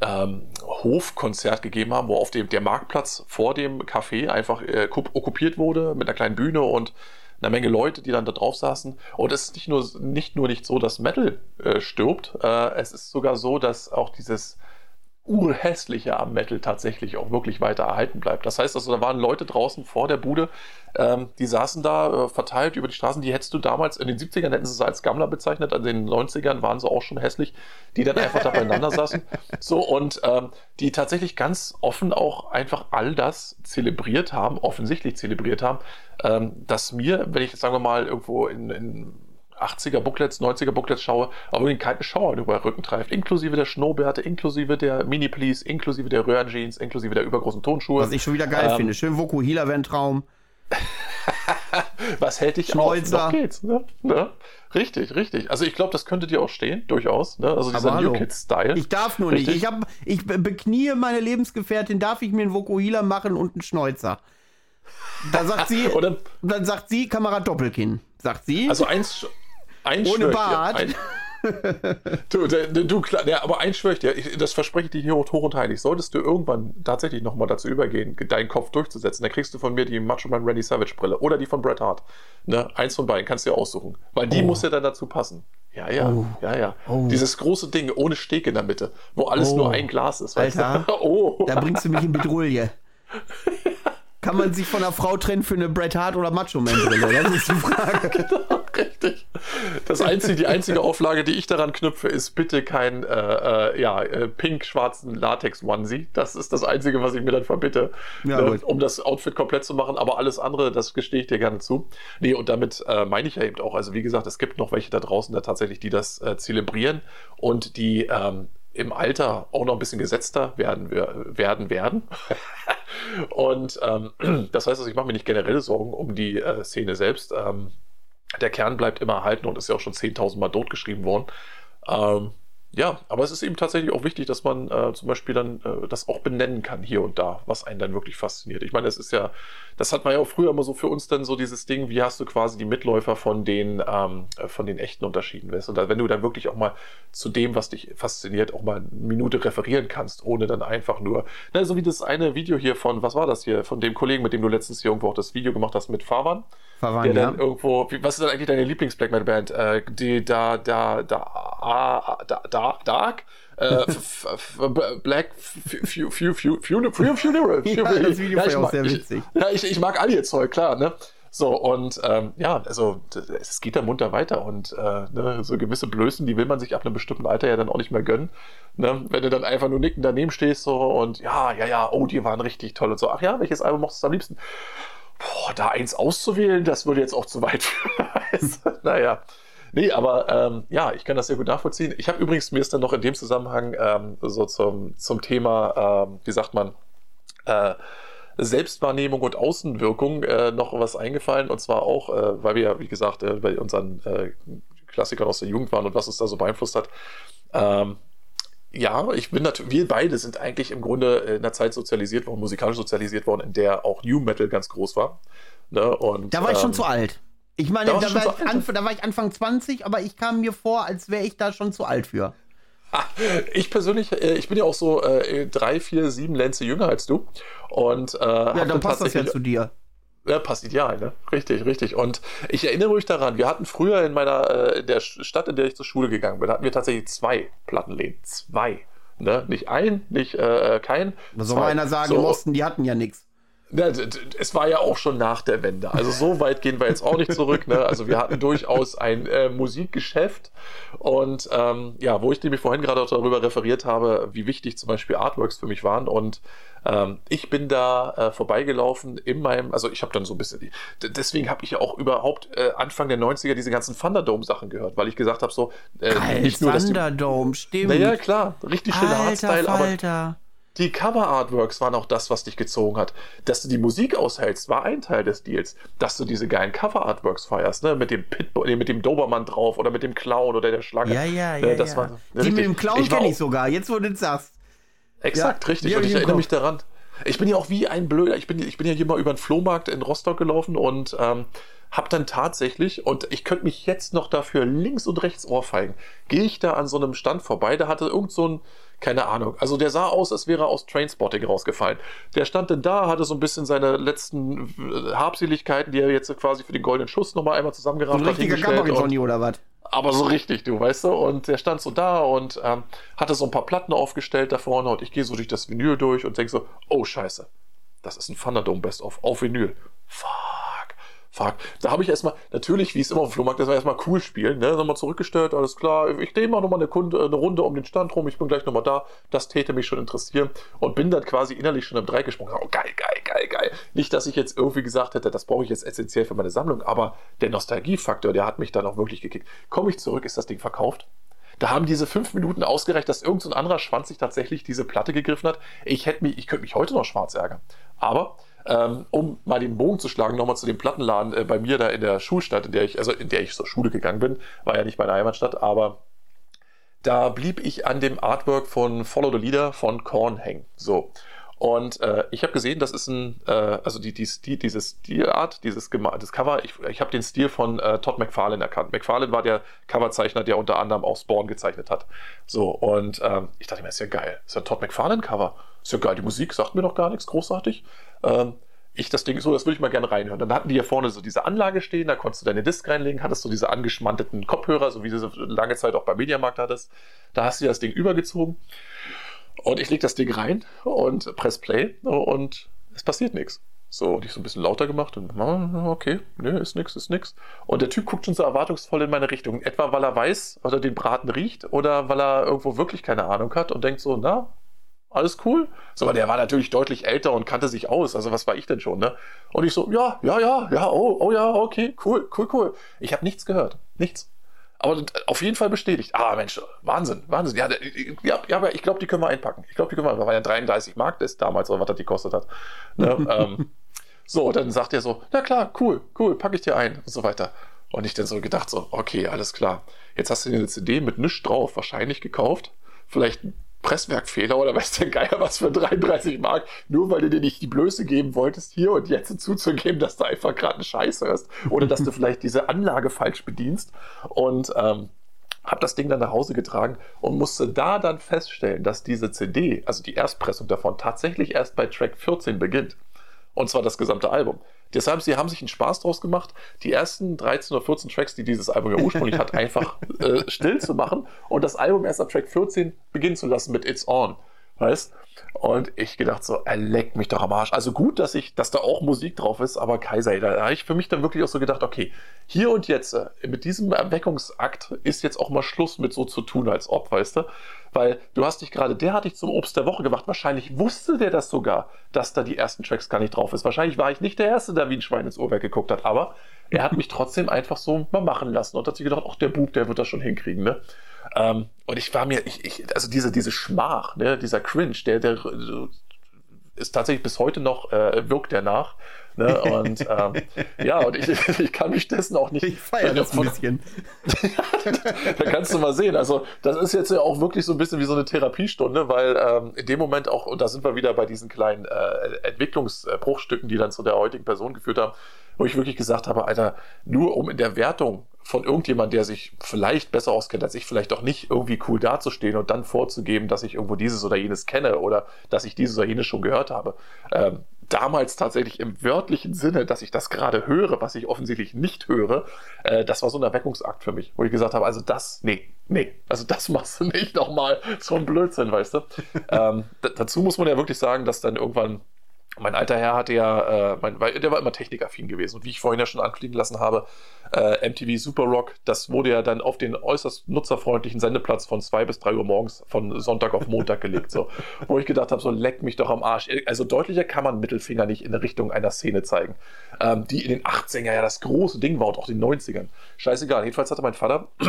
ähm, Hofkonzert gegeben haben, wo auf dem der Marktplatz vor dem Café einfach äh, kup- okkupiert wurde mit einer kleinen Bühne und einer Menge Leute, die dann da drauf saßen. Und es ist nicht nur nicht, nur nicht so, dass Metal äh, stirbt, äh, es ist sogar so, dass auch dieses urhässliche am Metal tatsächlich auch wirklich weiter erhalten bleibt. Das heißt also, da waren Leute draußen vor der Bude, ähm, die saßen da äh, verteilt über die Straßen, die hättest du damals, in den 70ern hätten sie es als Gammler bezeichnet, in den 90ern waren sie auch schon hässlich, die dann einfach da beieinander saßen. So, und ähm, die tatsächlich ganz offen auch einfach all das zelebriert haben, offensichtlich zelebriert haben, ähm, dass mir, wenn ich, sagen wir mal, irgendwo in, in 80er Booklets, 90er Booklets schaue, aber den kalten Schauer über den Rücken treibt. Inklusive der Schnurrbärte, inklusive der Mini-Please, inklusive der Röhrenjeans, inklusive der übergroßen Tonschuhe. Was ich schon wieder geil Ähm, finde. Schön Vokuhila wäre ein Traum. Was hält dich Schnäuzer. auf? Noch geht's, ne? ne? Richtig, richtig. Also ich glaube, das könnte dir auch stehen, durchaus. Ne? Also dieser New. Kids-Style. Ich darf nur Richtig. nicht. Ich, hab, ich be- beknie meine Lebensgefährtin, darf ich mir einen Vokuhila machen und einen Schnäuzer. Da sagt sie, dann sagt sie, Kamerad Doppelkinn. Sagt sie. also eins, eins Ohne Bart. Ein, du, du, du, klar, ja, aber eins schwöre ich dir, ich, das verspreche ich dir hier hoch und heilig. Solltest du irgendwann tatsächlich nochmal dazu übergehen, deinen Kopf durchzusetzen, dann kriegst du von mir die Macho Man Randy Savage Brille oder die von Bret Hart. Ne? Eins von beiden kannst du dir aussuchen. Weil die Oh. muss ja dann dazu passen. Ja, ja, Oh. ja, ja. Oh. Dieses große Ding ohne Steg in der Mitte, wo alles Oh. nur ein Glas ist. Alter. oh. Da bringst du mich in Bedrulle. Kann man sich von einer Frau trennen für eine Bret Hart oder Macho Man Brille? Das ist die Frage. Genau, richtig. Das einzige, die einzige Auflage, die ich daran knüpfe, ist bitte kein äh, äh, ja, äh, pink-schwarzen Latex-Onesie. Das ist das Einzige, was ich mir dann verbitte, Ja, ne, um das Outfit komplett zu machen. Aber alles andere, das gestehe ich dir gerne zu. Nee, und damit äh, meine ich ja eben auch, also wie gesagt, es gibt noch welche da draußen, da tatsächlich, die das äh, zelebrieren und die ähm, im Alter auch noch ein bisschen gesetzter werden wir- werden werden. und ähm, das heißt, also ich mache mir nicht generelle Sorgen um die äh, Szene selbst. Ähm, der Kern bleibt immer erhalten und ist ja auch schon 10.000 Mal totgeschrieben worden. Ähm, ja, aber es ist eben tatsächlich auch wichtig, dass man äh, zum Beispiel dann äh, das auch benennen kann hier und da, was einen dann wirklich fasziniert. Ich meine, es ist ja, das hat man ja auch früher immer so für uns dann so dieses Ding, wie hast du quasi die Mitläufer von den, ähm, äh, von den echten unterschieden, weißt du? Und wenn du dann wirklich auch mal zu dem, was dich fasziniert, auch mal eine Minute referieren kannst, ohne dann einfach nur, na, so wie das eine Video hier von, was war das hier, von dem Kollegen, mit dem du letztens hier irgendwo auch das Video gemacht hast mit Fahrwand der Verwandt, ja. dann irgendwo, wie, was ist denn eigentlich deine Lieblings-Black Metal Band? Äh, die da, da, da, da, da, Dark? Äh, Black Fu- Fu- Fu- Fu- Fu- Funeral. Ja, das Video Ja, fand ich auch mag- sehr witzig. Ich, ja, ich, ich mag alle jetzt Zeug, klar, ne? So, und ähm, ja, also es geht da munter weiter und äh, ne, so gewisse Blößen, die will man sich ab einem bestimmten Alter ja dann auch nicht mehr gönnen. Ne? Wenn du dann einfach nur nicken daneben stehst so und ja, ja, ja, oh, die waren richtig toll und so. Ach ja, welches Album mochtest du am liebsten? Boah, da eins auszuwählen, das würde jetzt auch zu weit du? naja. Nee, aber ähm, ja, ich kann das sehr gut nachvollziehen. Ich habe übrigens, mir ist dann noch in dem Zusammenhang ähm, so zum, zum Thema, ähm, wie sagt man, äh, Selbstwahrnehmung und Außenwirkung äh, noch was eingefallen. Und zwar auch, äh, weil wir ja, wie gesagt, äh, bei unseren äh, Klassikern aus der Jugend waren und was uns da so beeinflusst hat. Ähm, ja, ich bin natürlich, wir beide sind eigentlich im Grunde in einer Zeit sozialisiert worden, musikalisch sozialisiert worden, in der auch New Metal ganz groß war. Ne? Und, Da war ich schon ähm, zu alt. Ich meine, da da, war ich alt? Da war ich Anfang 20, aber ich kam mir vor, als wäre ich da schon zu alt für. Ich persönlich, äh, ich bin ja auch so äh, drei, vier, sieben Länze jünger als du. Und, äh, Ja, dann passt das ja zu dir. Ja, passt ideal, ne? Richtig, richtig. Und ich erinnere mich daran, wir hatten früher in meiner, äh, in der Stadt, in der ich zur Schule gegangen bin, hatten wir tatsächlich zwei Plattenläden. Zwei. Ne? Nicht ein, nicht äh, kein. Da soll mal einer sagen, So, im Osten, die hatten ja nichts. Na, es war ja auch schon nach der Wende. Also so weit gehen wir jetzt auch nicht zurück. Ne? Also wir hatten durchaus ein äh, Musikgeschäft und ähm, ja, wo ich nämlich vorhin gerade auch darüber referiert habe, wie wichtig zum Beispiel Artworks für mich waren und ähm, ich bin da äh, vorbeigelaufen in meinem, also ich habe dann so ein bisschen, deswegen habe ich ja auch überhaupt äh, Anfang der 90er diese ganzen Thunderdome-Sachen gehört, weil ich gesagt habe so, äh, Geil, nicht nur, Thunderdome, die, stimmt. Naja, klar, richtig schöner Artstyle, aber die Cover-Artworks waren auch das, was dich gezogen hat. Dass du die Musik aushältst, war ein Teil des Deals. Dass du diese geilen Cover-Artworks feierst, ne? Mit dem Pitbull, mit dem Dobermann drauf oder mit dem Clown oder der Schlange. Ja, ja, ja. das ja. War, ne, die mit dem Clown kenne ich sogar, jetzt wo du das sagst. Exakt, ja, richtig. Und ich erinnere mich daran. Ich bin ja auch wie ein Blöder. Ich bin, ich bin ja hier mal über den Flohmarkt in Rostock gelaufen und ähm, habe dann tatsächlich, und ich könnte mich jetzt noch dafür links und rechts ohrfeigen, gehe ich da an so einem Stand vorbei, da hatte irgend so ein, keine Ahnung, also der sah aus, als wäre er aus Trainspotting rausgefallen. Der stand denn da, hatte so ein bisschen seine letzten äh, Habseligkeiten, die er jetzt quasi für den goldenen Schuss nochmal einmal zusammengerafft hat. Ein richtiger Johnny oder was? aber so richtig, du weißt du. Und der stand so da und ähm, hatte so ein paar Platten aufgestellt da vorne und ich gehe so durch das Vinyl durch und denke so, oh scheiße, das ist ein Thunderdome Best of auf Vinyl. Fuck fuck. Da habe ich erstmal, natürlich, wie es immer auf dem Flohmarkt ist, erstmal cool spielen, ne? Nochmal zurückgestellt, alles klar. Ich drehe mal nochmal eine, Kunde, eine Runde um den Stand rum, ich bin gleich nochmal da. Das täte mich schon interessieren. Und bin dann quasi innerlich schon im Dreieck gesprungen. Oh, geil, geil, geil, geil. Nicht, dass ich jetzt irgendwie gesagt hätte, das brauche ich jetzt essentiell für meine Sammlung, aber der Nostalgiefaktor, der hat mich dann auch wirklich gekickt. Komme ich zurück, ist das Ding verkauft? Da haben diese fünf Minuten ausgereicht, dass irgendein so anderer Schwanz sich tatsächlich diese Platte gegriffen hat. Ich hätte mich, ich könnte mich heute noch schwarz ärgern. Aber ähm, um mal den Bogen zu schlagen, nochmal zu dem Plattenladen äh, bei mir da in der Schulstadt, in der ich, also in der ich zur Schule gegangen bin, war ja nicht meine Heimatstadt, aber da blieb ich an dem Artwork von Follow the Leader von Korn hängen. So. Und äh, ich habe gesehen, das ist ein, äh, also die, die, die, diese Stilart, dieses das Cover, ich, ich habe den Stil von äh, Todd McFarlane erkannt. McFarlane war der Coverzeichner, der unter anderem auch Spawn gezeichnet hat. So, und ähm, ich dachte mir, ist ja geil. Ist ja ein Todd McFarlane-Cover. Ist ja geil, die Musik sagt mir noch gar nichts großartig. Ähm, ich das Ding so, das würde ich mal gerne reinhören. Dann hatten die hier vorne so diese Anlage stehen, da konntest du deine Disc reinlegen, hattest du diese angeschmanteten Kopfhörer, so wie du sie lange Zeit auch beim Mediamarkt hattest. Da hast du das Ding übergezogen. Und ich lege das Ding rein und press Play und es passiert nichts. So, und ich so ein bisschen lauter gemacht und okay, ne, ist nix, ist nix. Und der Typ guckt schon so erwartungsvoll in meine Richtung. Etwa weil er weiß, oder den Braten riecht, oder weil er irgendwo wirklich keine Ahnung hat und denkt so, na, alles cool. So, aber der war natürlich deutlich älter und kannte sich aus. Also was war ich denn schon, ne? Und ich so, ja, ja, ja, ja, oh, oh ja, okay, cool, cool, cool. Ich habe nichts gehört. Nichts. Aber auf jeden Fall bestätigt. Ah, Mensch, Wahnsinn, Wahnsinn. Ja, ja, ja ich glaube, die können wir einpacken. Ich glaube, die können wir, weil ja 33 Mark ist damals, oder was das die kostet hat. Ne? ähm, so, dann sagt er so, na klar, cool, cool, packe ich dir ein und so weiter. Und ich dann so gedacht so, okay, alles klar. Jetzt hast du dir eine CD mit nichts drauf wahrscheinlich gekauft. Vielleicht Presswerkfehler oder weiß der Geier was für 33 Mark, nur weil du dir nicht die Blöße geben wolltest, hier und jetzt zuzugeben, dass du einfach gerade einen Scheiß hörst oder dass du vielleicht diese Anlage falsch bedienst und ähm, habe das Ding dann nach Hause getragen und musste da dann feststellen, dass diese CD, also die Erstpressung davon, tatsächlich erst bei Track 14 beginnt. Und zwar das gesamte Album. Deshalb, sie haben sich einen Spaß draus gemacht, die ersten 13 oder 14 Tracks, die dieses Album ja ursprünglich hat, einfach äh, still zu machen und das Album erst ab Track 14 beginnen zu lassen mit It's On. Weißt? Und ich gedacht so, er leckt mich doch am Arsch. Also gut, dass ich, dass da auch Musik drauf ist, aber Kaiser, da habe ich für mich dann wirklich auch so gedacht, okay, hier und jetzt, äh, mit diesem Erweckungsakt ist jetzt auch mal Schluss mit so zu tun, als ob, weißt du? Weil du hast dich gerade derartig zum Obst der Woche gemacht. Wahrscheinlich wusste der das sogar, dass da die ersten Tracks gar nicht drauf ist. Wahrscheinlich war ich nicht der Erste, der wie ein Schwein ins Uhrwerk geguckt hat, aber er hat mich trotzdem einfach so mal machen lassen und hat sich gedacht, ach, der Bub, der wird das schon hinkriegen, ne? Ähm, und ich war mir, ich, ich, also diese, diese Schmach, ne, dieser Cringe, der, der ist tatsächlich bis heute noch, äh, wirkt der nach. Ne? Und ähm, ja, und ich, ich kann mich dessen auch nicht. Ich feiere das ein bisschen. da kannst du mal sehen. Also, das ist jetzt ja auch wirklich so ein bisschen wie so eine Therapiestunde, weil ähm, in dem Moment auch, und da sind wir wieder bei diesen kleinen äh, Entwicklungsbruchstücken, die dann zu der heutigen Person geführt haben, wo ich wirklich gesagt habe, Alter, nur um in der Wertung von irgendjemand, der sich vielleicht besser auskennt als ich, vielleicht auch nicht irgendwie cool dazustehen und dann vorzugeben, dass ich irgendwo dieses oder jenes kenne oder dass ich dieses oder jenes schon gehört habe. Ähm, damals tatsächlich im wörtlichen Sinne, dass ich das gerade höre, was ich offensichtlich nicht höre, äh, das war so ein Erweckungsakt für mich, wo ich gesagt habe, also das, nee, nee, also das machst du nicht nochmal, so ein Blödsinn, weißt du. ähm, dazu muss man ja wirklich sagen, dass dann irgendwann mein alter Herr hatte ja, äh, mein, der war immer technikaffin gewesen. Und wie ich vorhin ja schon anklingen lassen habe, äh, MTV Super Rock, das wurde ja dann auf den äußerst nutzerfreundlichen Sendeplatz von 2 bis 3 Uhr morgens von Sonntag auf Montag gelegt. So, wo ich gedacht habe, so leck mich doch am Arsch. Also deutlicher kann man Mittelfinger nicht in Richtung einer Szene zeigen, ähm, die in den 80er ja das große Ding war und auch den 90ern. Scheißegal. Jedenfalls hatte mein Vater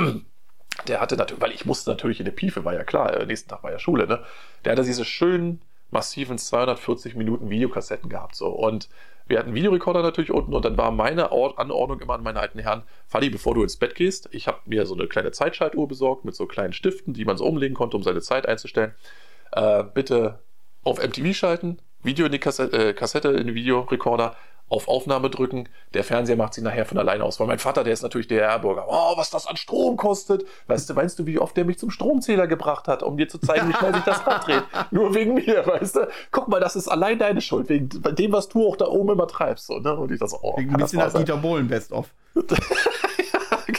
der hatte natürlich, weil ich musste natürlich in der Piefe, war ja klar, äh, nächsten Tag war ja Schule, ne? Der hatte diese schönen massiven 240 Minuten Videokassetten gehabt. So. Und wir hatten Videorekorder natürlich unten und dann war meine Anordnung immer an meine alten Herren, Fadi, bevor du ins Bett gehst, ich habe mir so eine kleine Zeitschaltuhr besorgt mit so kleinen Stiften, die man so umlegen konnte, um seine Zeit einzustellen. Äh, bitte auf MTV schalten, Video in die Kassette, äh, Kassette in den Videorekorder, auf Aufnahme drücken, der Fernseher macht sie nachher von alleine aus. Weil mein Vater, der ist natürlich der Erburger. Oh, was das an Strom kostet. Weißt du, weißt du, wie oft der mich zum Stromzähler gebracht hat, um dir zu zeigen, wie schnell sich das Rad dreht? Nur wegen mir, weißt du? Guck mal, das ist allein deine Schuld, wegen dem, was du auch da oben immer treibst. So, ne? Und ich das, oh, Ein bisschen nach Dieter Bohlen Best-of.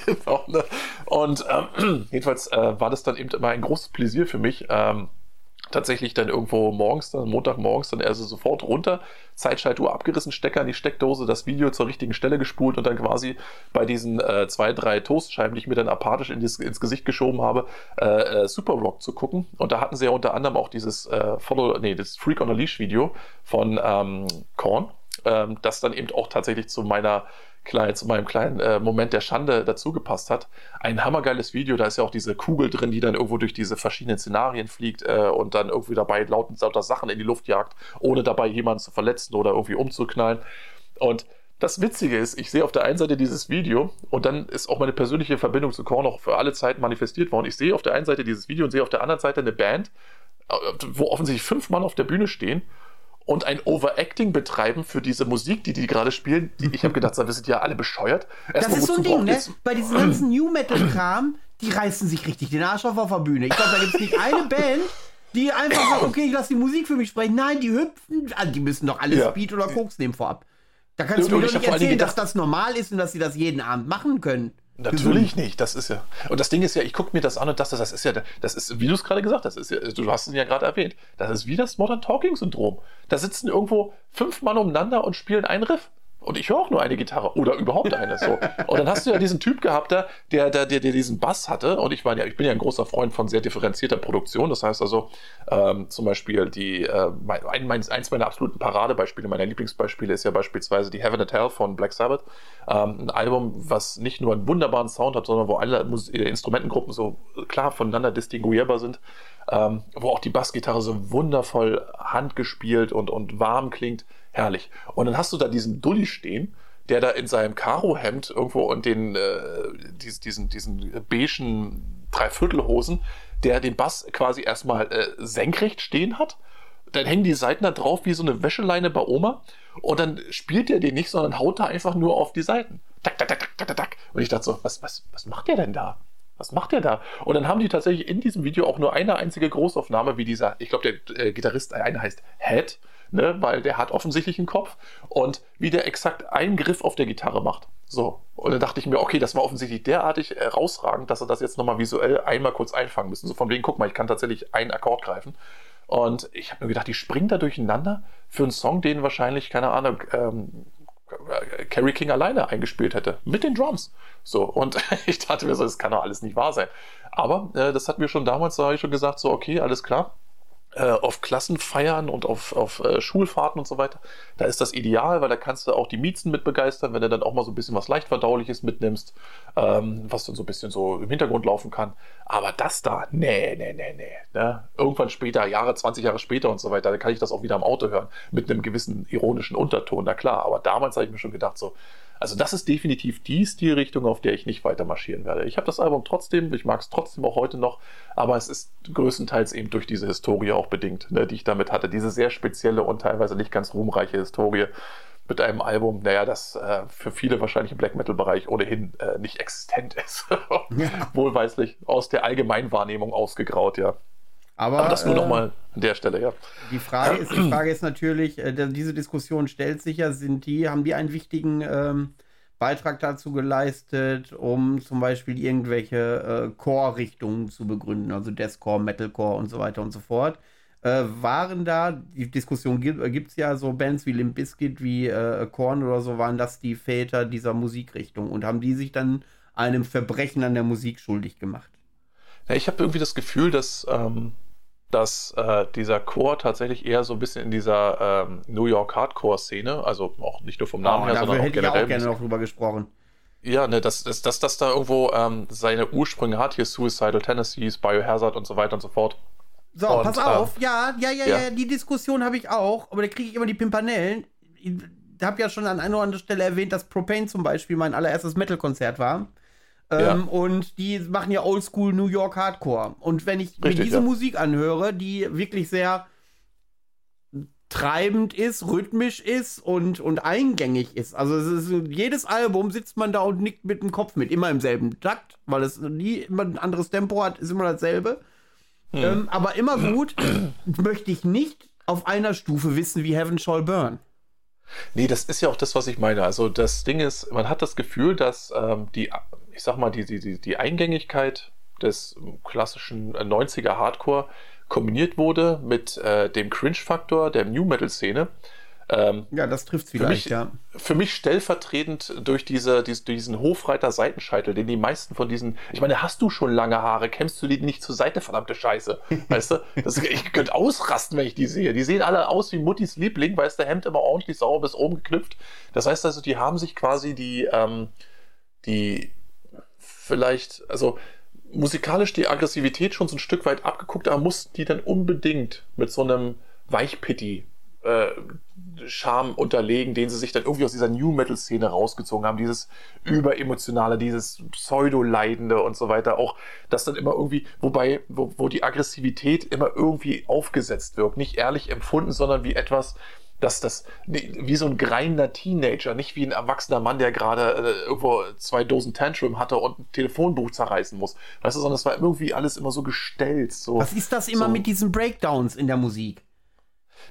genau. Ne? Und ähm, jedenfalls äh, war das dann eben immer ein großes Pläsier für mich, ähm, tatsächlich dann irgendwo morgens, dann Montagmorgens, dann also sofort runter, Zeitschaltuhr abgerissen, Stecker in die Steckdose, das Video zur richtigen Stelle gespult und dann quasi bei diesen äh, zwei, drei Toastscheiben, die ich mir dann apathisch in das, ins Gesicht geschoben habe, äh, äh, Super Rock zu gucken. Und da hatten sie ja unter anderem auch dieses äh, Follow, nee, das Freak on a Leash Video von ähm, Korn, ähm, das dann eben auch tatsächlich zu meiner klein, zu meinem kleinen äh, Moment der Schande dazugepasst hat. Ein hammergeiles Video, da ist ja auch diese Kugel drin, die dann irgendwo durch diese verschiedenen Szenarien fliegt äh, und dann irgendwie dabei lauten, lauter Sachen in die Luft jagt, ohne dabei jemanden zu verletzen oder irgendwie umzuknallen. Und das Witzige ist, ich sehe auf der einen Seite dieses Video und dann ist auch meine persönliche Verbindung zu Korn auch für alle Zeit manifestiert worden. Ich sehe auf der einen Seite dieses Video und sehe auf der anderen Seite eine Band, äh, wo offensichtlich fünf Mann auf der Bühne stehen und ein Overacting betreiben für diese Musik, die die gerade spielen. Die, ich habe gedacht, wir sind ja alle bescheuert. Erst das ist so ein Ding, ne? Bei diesem ganzen New Metal-Kram, die reißen sich richtig den Arsch auf auf der Bühne. Ich glaube, da gibt es nicht eine Band, die einfach sagt, okay, ich lasse die Musik für mich sprechen. Nein, die hüpfen, also die müssen doch alle ja. Speed oder Koks nehmen vorab. Da kannst du mir doch nicht erzählen, dass das normal ist und dass sie das jeden Abend machen können. Natürlich nicht, das ist ja. Und das Ding ist ja, ich gucke mir das an und das, das ist ja, das ist, wie du es gerade gesagt hast, ist ja, du hast es ja gerade erwähnt, das ist wie das Modern Talking Syndrom. Da sitzen irgendwo fünf Mann umeinander und spielen ein Riff. Und ich höre auch nur eine Gitarre oder überhaupt eine. So. Und dann hast du ja diesen Typ gehabt, der, der, der, der diesen Bass hatte. Und ich meine ja, ich bin ja ein großer Freund von sehr differenzierter Produktion. Das heißt also, ähm, zum Beispiel die, äh, ein, mein, eins meiner absoluten Paradebeispiele, meiner Lieblingsbeispiele ist ja beispielsweise die Heaven and Hell von Black Sabbath. Ähm, ein Album, was nicht nur einen wunderbaren Sound hat, sondern wo alle Mus äh, Instrumentengruppen so klar voneinander distinguierbar sind. Ähm, wo auch die Bassgitarre so wundervoll handgespielt und, und warm klingt herrlich. Und dann hast du da diesen Dulli stehen, der da in seinem Karohemd irgendwo und den äh, diesen, diesen beigen Dreiviertelhosen, der den Bass quasi erstmal äh, senkrecht stehen hat. Dann hängen die Seiten da drauf wie so eine Wäscheleine bei Oma. Und dann spielt er den nicht, sondern haut da einfach nur auf die Seiten. Tak, tak, tak, tak, tak, tak. Und ich dachte so, was, was, was macht der denn da? Was macht der da? Und dann haben die tatsächlich in diesem Video auch nur eine einzige Großaufnahme, wie dieser, ich glaube, der äh, Gitarrist, einer heißt Head, ne, weil der hat offensichtlich einen Kopf und wie der exakt einen Griff auf der Gitarre macht. So. Und dann dachte ich mir, okay, das war offensichtlich derartig herausragend, dass er das jetzt nochmal visuell einmal kurz einfangen müssen. So von wegen, guck mal, ich kann tatsächlich einen Akkord greifen. Und ich habe mir gedacht, die springen da durcheinander für einen Song, den wahrscheinlich, keine Ahnung, ähm, Kerry King alleine eingespielt hätte. Mit den Drums. So. Und ich dachte mir so, das kann doch alles nicht wahr sein. Aber äh, das hat mir schon damals, da habe ich schon gesagt, so, okay, alles klar äh, auf Klassenfeiern und auf, auf äh, Schulfahrten und so weiter. Da ist das ideal, weil da kannst du auch die Miezen mit begeistern, wenn du dann auch mal so ein bisschen was leicht verdauliches mitnimmst, ähm, was dann so ein bisschen so im Hintergrund laufen kann. Aber das da, nee, nee, nee, nee. Ne? Irgendwann später, Jahre, 20 Jahre später und so weiter, da kann ich das auch wieder am Auto hören, mit einem gewissen ironischen Unterton, na klar. Aber damals habe ich mir schon gedacht, so, also das ist definitiv die Stilrichtung, auf der ich nicht weiter marschieren werde. Ich habe das Album trotzdem, ich mag es trotzdem auch heute noch, aber es ist größtenteils eben durch diese Historie auch bedingt, ne, die ich damit hatte. Diese sehr spezielle und teilweise nicht ganz ruhmreiche Historie mit einem Album, naja, das äh, für viele wahrscheinlich im Black Metal-Bereich ohnehin äh, nicht existent ist. Wohlweislich aus der Allgemeinwahrnehmung ausgegraut, ja. Aber, Aber das nur äh, nochmal an der Stelle, ja. Die Frage ist, die Frage ist natürlich, äh, diese Diskussion stellt sich ja, sind die, haben die einen wichtigen ähm, Beitrag dazu geleistet, um zum Beispiel irgendwelche äh, Core-Richtungen zu begründen, also Deathcore, Metalcore und so weiter und so fort. äh, waren da, die Diskussion gibt es ja, so Bands wie Limp Bizkit, wie äh, Korn oder so, waren das die Väter dieser Musikrichtung und haben die sich dann einem Verbrechen an der Musik schuldig gemacht. Ja, ich habe irgendwie das Gefühl, dass, ähm, dass äh, dieser Chor tatsächlich eher so ein bisschen in dieser ähm, New York Hardcore-Szene, also auch nicht nur vom Namen oh, her, sondern auch hätte generell. Ich auch gerne noch drüber gesprochen. Ja, ne, dass, dass, dass das da irgendwo ähm, seine Ursprünge hat, hier Suicidal Tendencies, Biohazard und so weiter und so fort. So, und, pass auf, ähm, ja, ja, ja, ja, ja, die Diskussion habe ich auch, aber da kriege ich immer die Pimpanellen. Ich habe ja schon an einer oder anderen Stelle erwähnt, dass Propane zum Beispiel mein allererstes Metal-Konzert war. Ähm, ja. Und die machen ja Oldschool New York Hardcore. Und wenn ich Richtig, mir diese ja. Musik anhöre, die wirklich sehr treibend ist, rhythmisch ist und, und eingängig ist. Also ist, jedes Album sitzt man da und nickt mit dem Kopf mit, immer im selben Takt, weil es nie immer ein anderes Tempo hat, ist immer dasselbe. Hm. Ähm, aber immer gut, möchte ich nicht auf einer Stufe wissen wie Heaven Shall Burn. Nee, das ist ja auch das, was ich meine. Also das Ding ist, man hat das Gefühl, dass ähm, die, ich sag mal, die, die, die Eingängigkeit des klassischen 90er Hardcore kombiniert wurde mit äh, dem Cringe-Faktor der New Metal-Szene ähm, ja, das trifft vielleicht, für mich, ja. Für mich stellvertretend durch, diese, dies, diesen Hofreiter-Seitenscheitel, den die meisten von diesen, ich meine, hast du schon lange Haare, kämmst du die nicht zur Seite, verdammte Scheiße, weißt du? Das, ich könnte ausrasten, wenn ich die sehe. Die sehen alle aus wie Muttis Liebling, weil es der Hemd immer ordentlich sauber bis oben geknüpft. Das heißt also, die haben sich quasi die, ähm, die vielleicht, also musikalisch die Aggressivität schon so ein Stück weit abgeguckt, aber mussten die dann unbedingt mit so einem Weichpitti äh, Charme unterlegen, den sie sich dann irgendwie aus dieser New Metal Szene rausgezogen haben, dieses überemotionale, dieses Pseudo-Leidende und so weiter, auch das dann immer irgendwie, wobei, wo, wo die Aggressivität immer irgendwie aufgesetzt wirkt, nicht ehrlich empfunden, sondern wie etwas, dass das wie so ein greinender Teenager, nicht wie ein erwachsener Mann, der gerade äh, irgendwo zwei Dosen Tantrum hatte und ein Telefonbuch zerreißen muss. Weißt du, sondern es war irgendwie alles immer so gestellt. So, Was ist das immer so. mit diesen Breakdowns in der Musik?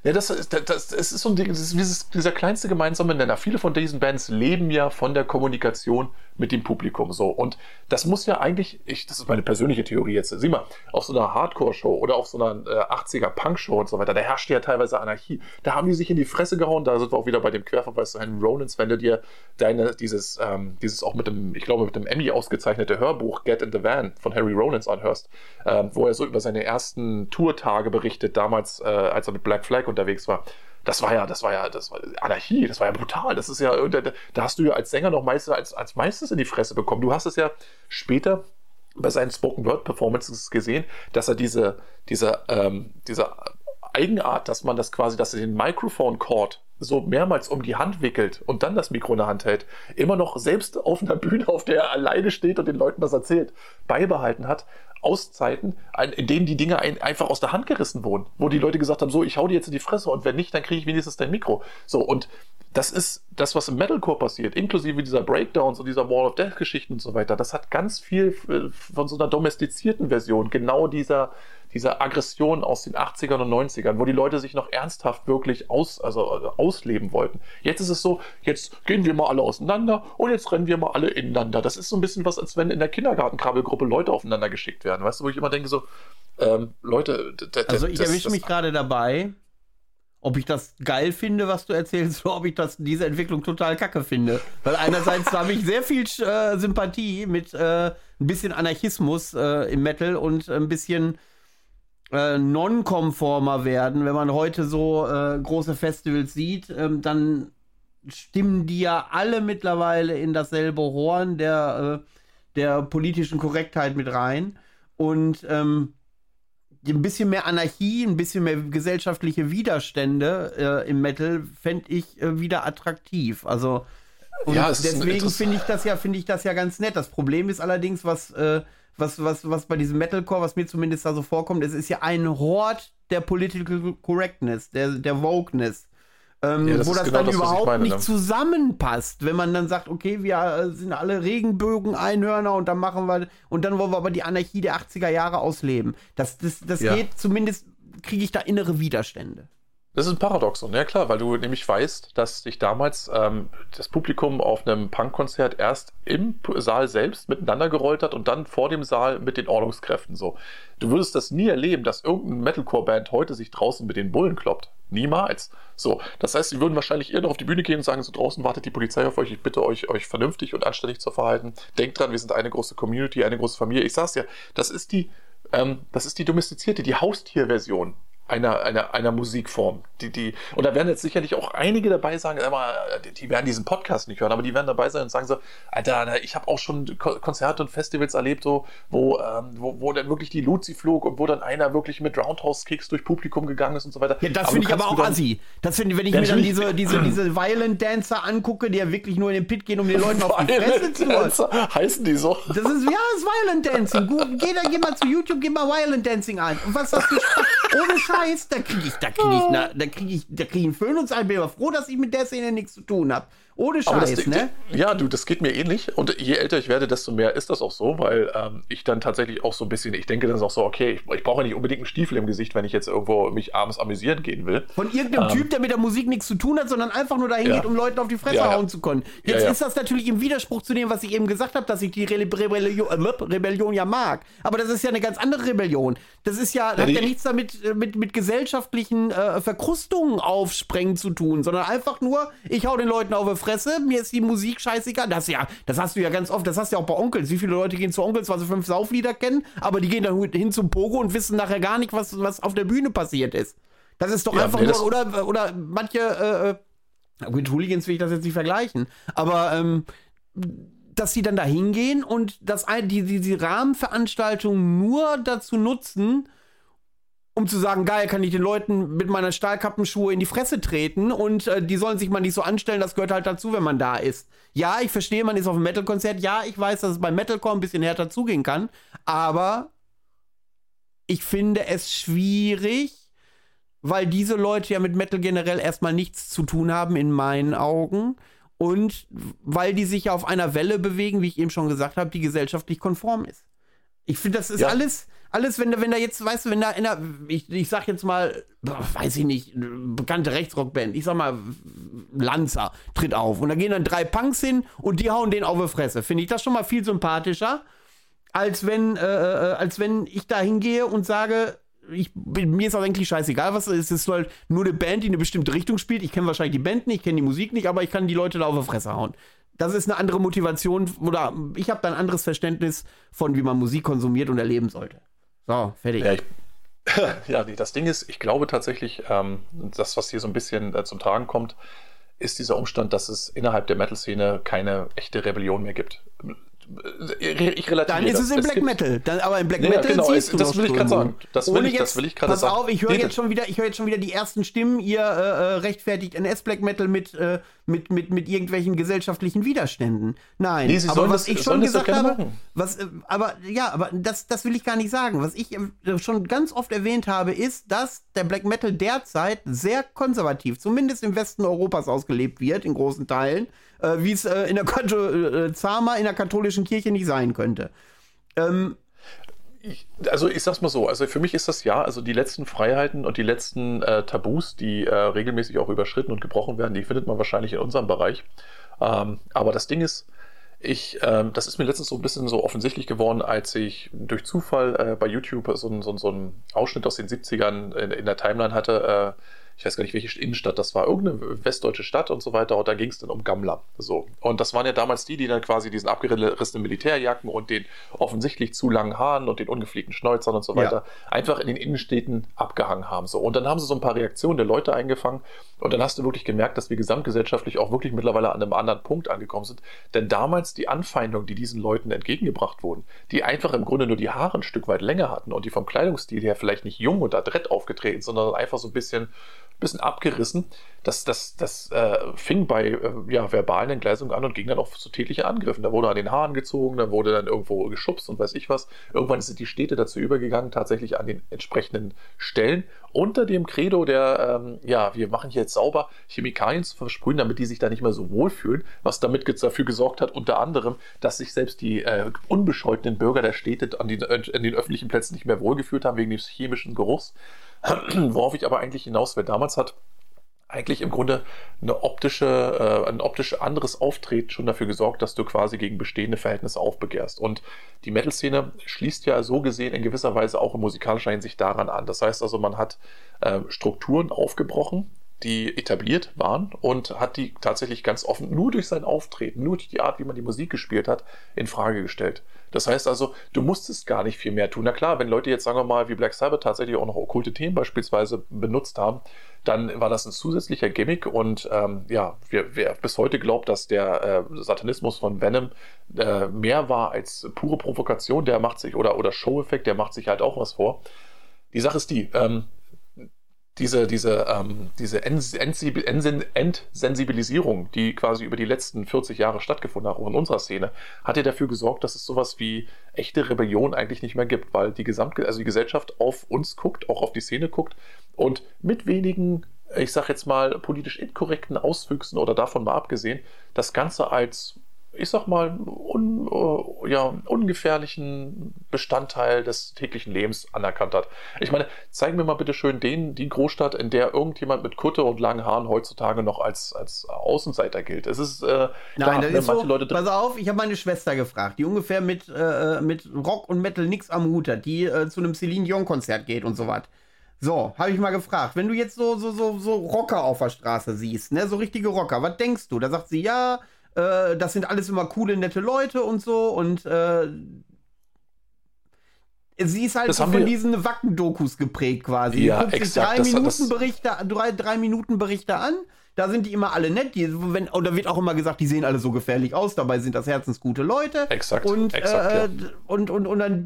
Ja, das, das, das, ist so ein, das ist dieser kleinste gemeinsame Nenner. Viele von diesen Bands leben ja von der Kommunikation mit dem Publikum so. Und das muss ja eigentlich, ich, das ist meine persönliche Theorie jetzt, sieh mal, auf so einer Hardcore-Show oder auf so einer äh, 80er-Punk-Show und so weiter, da herrscht ja teilweise Anarchie. Da haben die sich in die Fresse gehauen, da sind wir auch wieder bei dem Querverweis zu Henry Ronins, wenn du dir deine, dieses, ähm, dieses auch mit dem, ich glaube, mit dem Emmy ausgezeichnete Hörbuch Get in the Van von Harry Ronins anhörst, ähm, wo er so über seine ersten Tourtage berichtet, damals, äh, als er mit Black Flag unterwegs war das war ja, das war ja, das war Anarchie, das war ja brutal. Das ist ja, da, hast du ja als Sänger noch meistens als, als meistens in die Fresse bekommen. Du hast es ja später bei seinen Spoken Word Performances gesehen, dass er diese, diese, ähm, diese Eigenart, dass man das quasi, dass er den Microphone Cord so mehrmals um die Hand wickelt und dann das Mikro in der Hand hält, immer noch selbst auf einer Bühne, auf der er alleine steht und den Leuten das erzählt, beibehalten hat, Auszeiten, in denen die Dinge ein, einfach aus der Hand gerissen wurden, wo die Leute gesagt haben, so, ich hau dir jetzt in die Fresse und wenn nicht, dann kriege ich wenigstens dein Mikro. So, und das ist das, was im Metalcore passiert, inklusive dieser Breakdowns und dieser Wall of Death Geschichten und so weiter. Das hat ganz viel äh, von so einer domestizierten Version, genau dieser, dieser Aggression aus den 80ern und 90ern, wo die Leute sich noch ernsthaft wirklich aus, also, also ausleben wollten. Jetzt ist es so, jetzt gehen wir mal alle auseinander und jetzt rennen wir mal alle ineinander. Das ist so ein bisschen was, als wenn in der Kindergartenkrabbelgruppe Leute aufeinander geschickt werden. Weißt du, wo ich immer denke so, ähm, Leute, also ich erwische mich gerade dabei, ob ich das geil finde, was du erzählst, oder ob ich das, diese Entwicklung total kacke finde. Weil einerseits habe ich sehr viel äh, Sympathie mit äh, ein bisschen Anarchismus äh, im Metal und ein bisschen äh, non-konformer werden. Wenn man heute so äh, große Festivals sieht, ähm, dann stimmen die ja alle mittlerweile in dasselbe Horn der, äh, der politischen Korrektheit mit rein. Und ähm, ein bisschen mehr Anarchie, ein bisschen mehr gesellschaftliche Widerstände äh, im Metal fände ich äh, wieder attraktiv. Also und ja, deswegen finde ich das ja, finde ich das ja ganz nett. Das Problem ist allerdings, was, äh, was, was, was bei diesem Metalcore, was mir zumindest da so vorkommt, es ist ja ein Hort der Political Correctness, der, der Wokeness ähm, ja, wo das genau dann das, überhaupt meine, nicht ne? zusammenpasst, wenn man dann sagt, okay, wir äh, sind alle Regenbögen-Einhörner und dann machen wir, und dann wollen wir aber die Anarchie der 80er Jahre ausleben. Das, das, das ja. geht zumindest, kriege ich da innere Widerstände. Das ist ein Paradoxon, ja klar, weil du nämlich weißt, dass sich damals ähm, das Publikum auf einem Punkkonzert erst im Saal selbst miteinander gerollt hat und dann vor dem Saal mit den Ordnungskräften so. Du würdest das nie erleben, dass irgendeine Metalcore-Band heute sich draußen mit den Bullen kloppt. Niemals. So, das heißt, sie würden wahrscheinlich eher noch auf die Bühne gehen und sagen, so draußen wartet die Polizei auf euch, ich bitte euch, euch vernünftig und anständig zu verhalten. Denkt dran, wir sind eine große Community, eine große Familie. Ich sag's ja, das ist die, ähm, das ist die domestizierte, die Haustierversion einer, einer, einer Musikform. Die, die, und da werden jetzt sicherlich auch einige dabei sagen, die werden diesen Podcast nicht hören, aber die werden dabei sein und sagen so, Alter, ich habe auch schon Konzerte und Festivals erlebt, so, wo, ähm, wo, wo dann wirklich die Luzi flog und wo dann einer wirklich mit Roundhouse-Kicks durch Publikum gegangen ist und so weiter. Ja, das finde ich aber auch dann, assi. Das finde ich, wenn ich mir dann diese, diese, diese Violent Dancer angucke, die ja wirklich nur in den Pit gehen, um den Leuten auf die Fresse zu hauen. Heißen die so? Das ist, ja, das ist Violent Dancing. Geh, da, geh mal zu YouTube, geh mal Violent Dancing an. Und was das für Ohne Scheiß. Da kriege ich, da kriege ich, na, da kriege ich, da kriege ich einen Föhn und ich bin aber froh, dass ich mit der Szene nichts zu tun habe. Ohne Scheiß, das, ne? Ja, du, das geht mir ähnlich. Und je älter ich werde, desto mehr ist das auch so, weil ähm, ich dann tatsächlich auch so ein bisschen, ich denke dann auch so, okay, ich, ich brauche nicht unbedingt einen Stiefel im Gesicht, wenn ich jetzt irgendwo mich abends amüsieren gehen will. Von irgendeinem ähm, Typ, der mit der Musik nichts zu tun hat, sondern einfach nur dahin ja. geht, um Leuten auf die Fresse ja, hauen zu können. Jetzt ja, ist das natürlich im Widerspruch zu dem, was ich eben gesagt habe, dass ich die Re Rebellion, äh, Rebellion ja mag. Aber das ist ja eine ganz andere Rebellion. Das ist ja, hat ja nichts damit äh, mit, mit gesellschaftlichen äh, Verkrustungen aufsprengen zu tun, sondern einfach nur, ich hau den Leuten auf die Fresse, mir ist die Musik scheißegal. Das ja, das hast du ja ganz oft, das hast du ja auch bei Onkels. Wie viele Leute gehen zu Onkels, weil sie fünf Sauflieder kennen, aber die gehen dann hin zum Pogo und wissen nachher gar nicht, was, was auf der Bühne passiert ist. Das ist doch ja, einfach nee, nur, oder, oder manche, äh, äh, mit Hooligans will ich das jetzt nicht vergleichen, aber, ähm, dass sie dann da hingehen und dass die, die, die Rahmenveranstaltung nur dazu nutzen, um zu sagen, geil, kann ich den Leuten mit meiner Stahlkappenschuhe in die Fresse treten und äh, die sollen sich mal nicht so anstellen, das gehört halt dazu, wenn man da ist. Ja, ich verstehe, man ist auf einem Metal-Konzert. Ja, ich weiß, dass es beim Metalcore ein bisschen härter zugehen kann, aber ich finde es schwierig, weil diese Leute ja mit Metal generell erstmal nichts zu tun haben, in meinen Augen. Und weil die sich ja auf einer Welle bewegen, wie ich eben schon gesagt habe, die gesellschaftlich konform ist. Ich finde, das ist ja. alles alles, wenn wenn da jetzt, weißt du, wenn da in der, ich, ich sag jetzt mal, weiß ich nicht, bekannte Rechtsrockband, ich sag mal, Lanza tritt auf und da gehen dann drei Punks hin und die hauen den auf die Fresse. Finde ich das schon mal viel sympathischer, als wenn, äh, äh als wenn ich da hingehe und sage, ich, mir ist auch eigentlich scheißegal, was es ist. Es ist halt nur eine Band, die eine bestimmte Richtung spielt. Ich kenne wahrscheinlich die Band nicht, ich kenne die Musik nicht, aber ich kann die Leute da auf die Fresse hauen das ist eine andere Motivation oder ich habe da ein anderes Verständnis von, wie man Musik konsumiert und erleben sollte. So, fertig. Ja, ich, ja das Ding ist, ich glaube tatsächlich, ähm, das, was hier so ein bisschen äh, zum Tragen kommt, ist dieser Umstand, dass es innerhalb der Metal-Szene keine echte Rebellion mehr gibt. Ich relativiere Dann ist es im Black Metal. Dann, aber im Black ja, Metal genau, siehst du das will ich gerade sagen. Das will ich, das will ich gerade sagen. Pass auf, ich höre jetzt schon wieder, ich höre jetzt schon wieder die ersten Stimmen. Ihr äh, äh rechtfertigt NS Black Metal mit, äh, mit, mit, mit irgendwelchen gesellschaftlichen Widerständen. Nein, nee, aber was das, ich schon gesagt habe, was, äh, aber ja, aber das, das will ich gar nicht sagen. Was ich äh, schon ganz oft erwähnt habe, ist, dass der Black Metal derzeit sehr konservativ, zumindest im Westen Europas ausgelebt wird, in großen Teilen äh, wie es äh, in der äh, Zama in der katholischen Kirche nicht sein könnte. Ähm, ich, also ich sag's mal so, also für mich ist das ja, also die letzten Freiheiten und die letzten äh, Tabus, die äh, regelmäßig auch überschritten und gebrochen werden, die findet man wahrscheinlich in unserem Bereich. Ähm, aber das Ding ist, ich, ähm, das ist mir letztens so ein bisschen so offensichtlich geworden, als ich durch Zufall äh, bei YouTube so, so, so einen Ausschnitt aus den 70ern in, in der Timeline hatte, äh, ich weiß gar nicht, welche Innenstadt das war, irgendeine westdeutsche Stadt und so weiter. Und da ging es dann um Gammler. So. Und das waren ja damals die, die dann quasi diesen abgerissenen Militärjacken und den offensichtlich zu langen Haaren und den ungepflegten Schnäuzern und so weiter ja. einfach in den Innenstädten abgehangen haben. So. Und dann haben sie so ein paar Reaktionen der Leute eingefangen. Und dann hast du wirklich gemerkt, dass wir gesamtgesellschaftlich auch wirklich mittlerweile an einem anderen Punkt angekommen sind. Denn damals die Anfeindungen, die diesen Leuten entgegengebracht wurden, die einfach im Grunde nur die Haare ein Stück weit länger hatten und die vom Kleidungsstil her vielleicht nicht jung und adrett aufgetreten, sondern einfach so ein bisschen bisschen abgerissen. Das, das, das äh, fing bei äh, ja, verbalen Entgleisungen an und ging dann auch zu tätlichen Angriffen. Da wurde an den Haaren gezogen, dann wurde dann irgendwo geschubst und weiß ich was. Irgendwann sind die Städte dazu übergegangen, tatsächlich an den entsprechenden Stellen unter dem Credo der, ähm, ja, wir machen hier jetzt sauber, Chemikalien zu versprühen, damit die sich da nicht mehr so wohlfühlen, was damit dafür gesorgt hat, unter anderem, dass sich selbst die äh, unbescholtenen Bürger der Städte an, die, an den öffentlichen Plätzen nicht mehr wohlgefühlt haben wegen des chemischen Geruchs. Worauf ich aber eigentlich hinaus will, damals hat eigentlich im Grunde eine optische, äh, ein optisch anderes Auftreten schon dafür gesorgt, dass du quasi gegen bestehende Verhältnisse aufbegehrst. Und die Metal-Szene schließt ja so gesehen in gewisser Weise auch in musikalischer Hinsicht daran an. Das heißt also, man hat äh, Strukturen aufgebrochen, die etabliert waren und hat die tatsächlich ganz offen nur durch sein Auftreten, nur durch die Art, wie man die Musik gespielt hat, in Frage gestellt. Das heißt also, du musstest gar nicht viel mehr tun. Na klar, wenn Leute jetzt sagen wir mal wie Black Sabbath tatsächlich auch noch okkulte Themen beispielsweise benutzt haben, dann war das ein zusätzlicher Gimmick und ähm, ja, wer, wer, bis heute glaubt, dass der äh, Satanismus von Venom äh, mehr war als pure Provokation, der macht sich oder oder Show-Effekt, der macht sich halt auch was vor. Die Sache ist die, ähm, diese, diese, ähm, diese Entsensibilisierung, die quasi über die letzten 40 Jahre stattgefunden hat, auch in unserer Szene, hat ja dafür gesorgt, dass es sowas wie echte Rebellion eigentlich nicht mehr gibt, weil die gesamte, also die Gesellschaft auf uns guckt, auch auf die Szene guckt und mit wenigen, ich sag jetzt mal, politisch inkorrekten Auswüchsen oder davon mal abgesehen, das Ganze als ich sag mal, un, uh, ja, ungefährlichen Bestandteil des täglichen Lebens anerkannt hat. Ich meine, zeigen wir mal bitte schön den, die Großstadt, in der irgendjemand mit Kutte und langen Haaren heutzutage noch als, als Außenseiter gilt. Es ist, äh, Nein, klar, das ne, ist so, Leute pass auf, ich habe meine Schwester gefragt, die ungefähr mit, äh, mit Rock und Metal nichts am Hut hat, die äh, zu einem Celine Dion Konzert geht und so was. So, habe ich mal gefragt, wenn du jetzt so, so, so, so Rocker auf der Straße siehst, ne, so richtige Rocker, was denkst du? Da sagt sie, ja, äh, das sind alles immer coole, nette Leute und so und äh, sie ist halt so von diesen Wacken-Dokus geprägt quasi. Ja, guckt exakt, sich drei Minuten, das, Berichte, drei, drei Minuten Berichte an. Da sind die immer alle nett. Die, wenn, oder wird auch immer gesagt, die sehen alle so gefährlich aus. Dabei sind das herzensgute Leute. Exakt. Und, exakt, äh, ja. und, und, und dann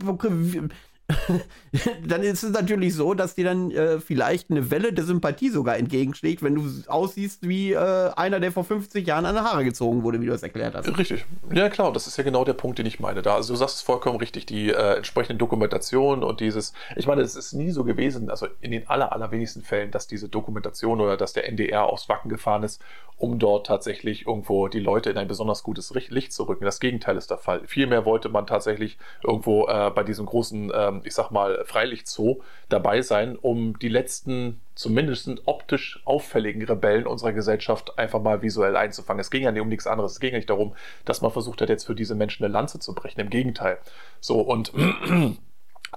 dann ist es natürlich so, dass dir dann äh, vielleicht eine Welle der Sympathie sogar entgegenschlägt, wenn du aussiehst wie äh, einer, der vor 50 Jahren an der Haare gezogen wurde, wie du das erklärt hast. Richtig. Ja, klar, das ist ja genau der Punkt, den ich meine. Da, also du sagst es vollkommen richtig, die äh, entsprechende Dokumentation und dieses, ich meine, es ist nie so gewesen, also in den aller, allerwenigsten Fällen, dass diese Dokumentation oder dass der NDR aufs Wacken gefahren ist, um dort tatsächlich irgendwo die Leute in ein besonders gutes Licht zu rücken. Das Gegenteil ist der Fall. Vielmehr wollte man tatsächlich irgendwo äh, bei diesem großen, ähm, ich sag mal, Freilichtzoo dabei sein, um die letzten, zumindest optisch auffälligen Rebellen unserer Gesellschaft einfach mal visuell einzufangen. Es ging ja nicht um nichts anderes. Es ging ja nicht darum, dass man versucht hat, jetzt für diese Menschen eine Lanze zu brechen. Im Gegenteil. So, und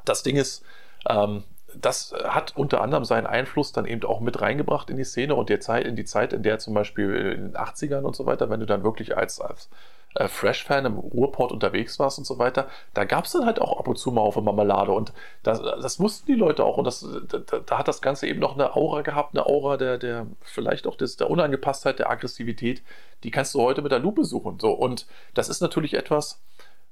das Ding ist, ähm, das hat unter anderem seinen Einfluss dann eben auch mit reingebracht in die Szene und der Zeit, in die Zeit, in der zum Beispiel in den 80ern und so weiter, wenn du dann wirklich als, als äh, Fresh-Fan im Ruhrport unterwegs warst und so weiter, da gab es dann halt auch ab und zu mal auf Marmelade und das, das wussten die Leute auch und das, da, da, hat das Ganze eben noch eine Aura gehabt, eine Aura der, der vielleicht auch des, der Unangepasstheit, der Aggressivität, die kannst du heute mit der Lupe suchen. So. Und das ist natürlich etwas,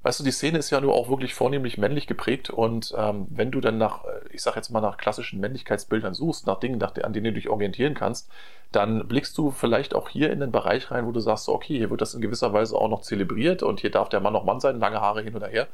weißt du, die Szene ist ja nur auch wirklich vornehmlich männlich geprägt und ähm, wenn du dann nach, äh, ich sag jetzt mal nach klassischen Männlichkeitsbildern suchst, nach Dingen, nach, an denen du dich orientieren kannst, dann blickst du vielleicht auch hier in den Bereich rein, wo du sagst, okay, hier wird das in gewisser Weise auch noch zelebriert und hier darf der Mann noch Mann sein, lange Haare hin oder her.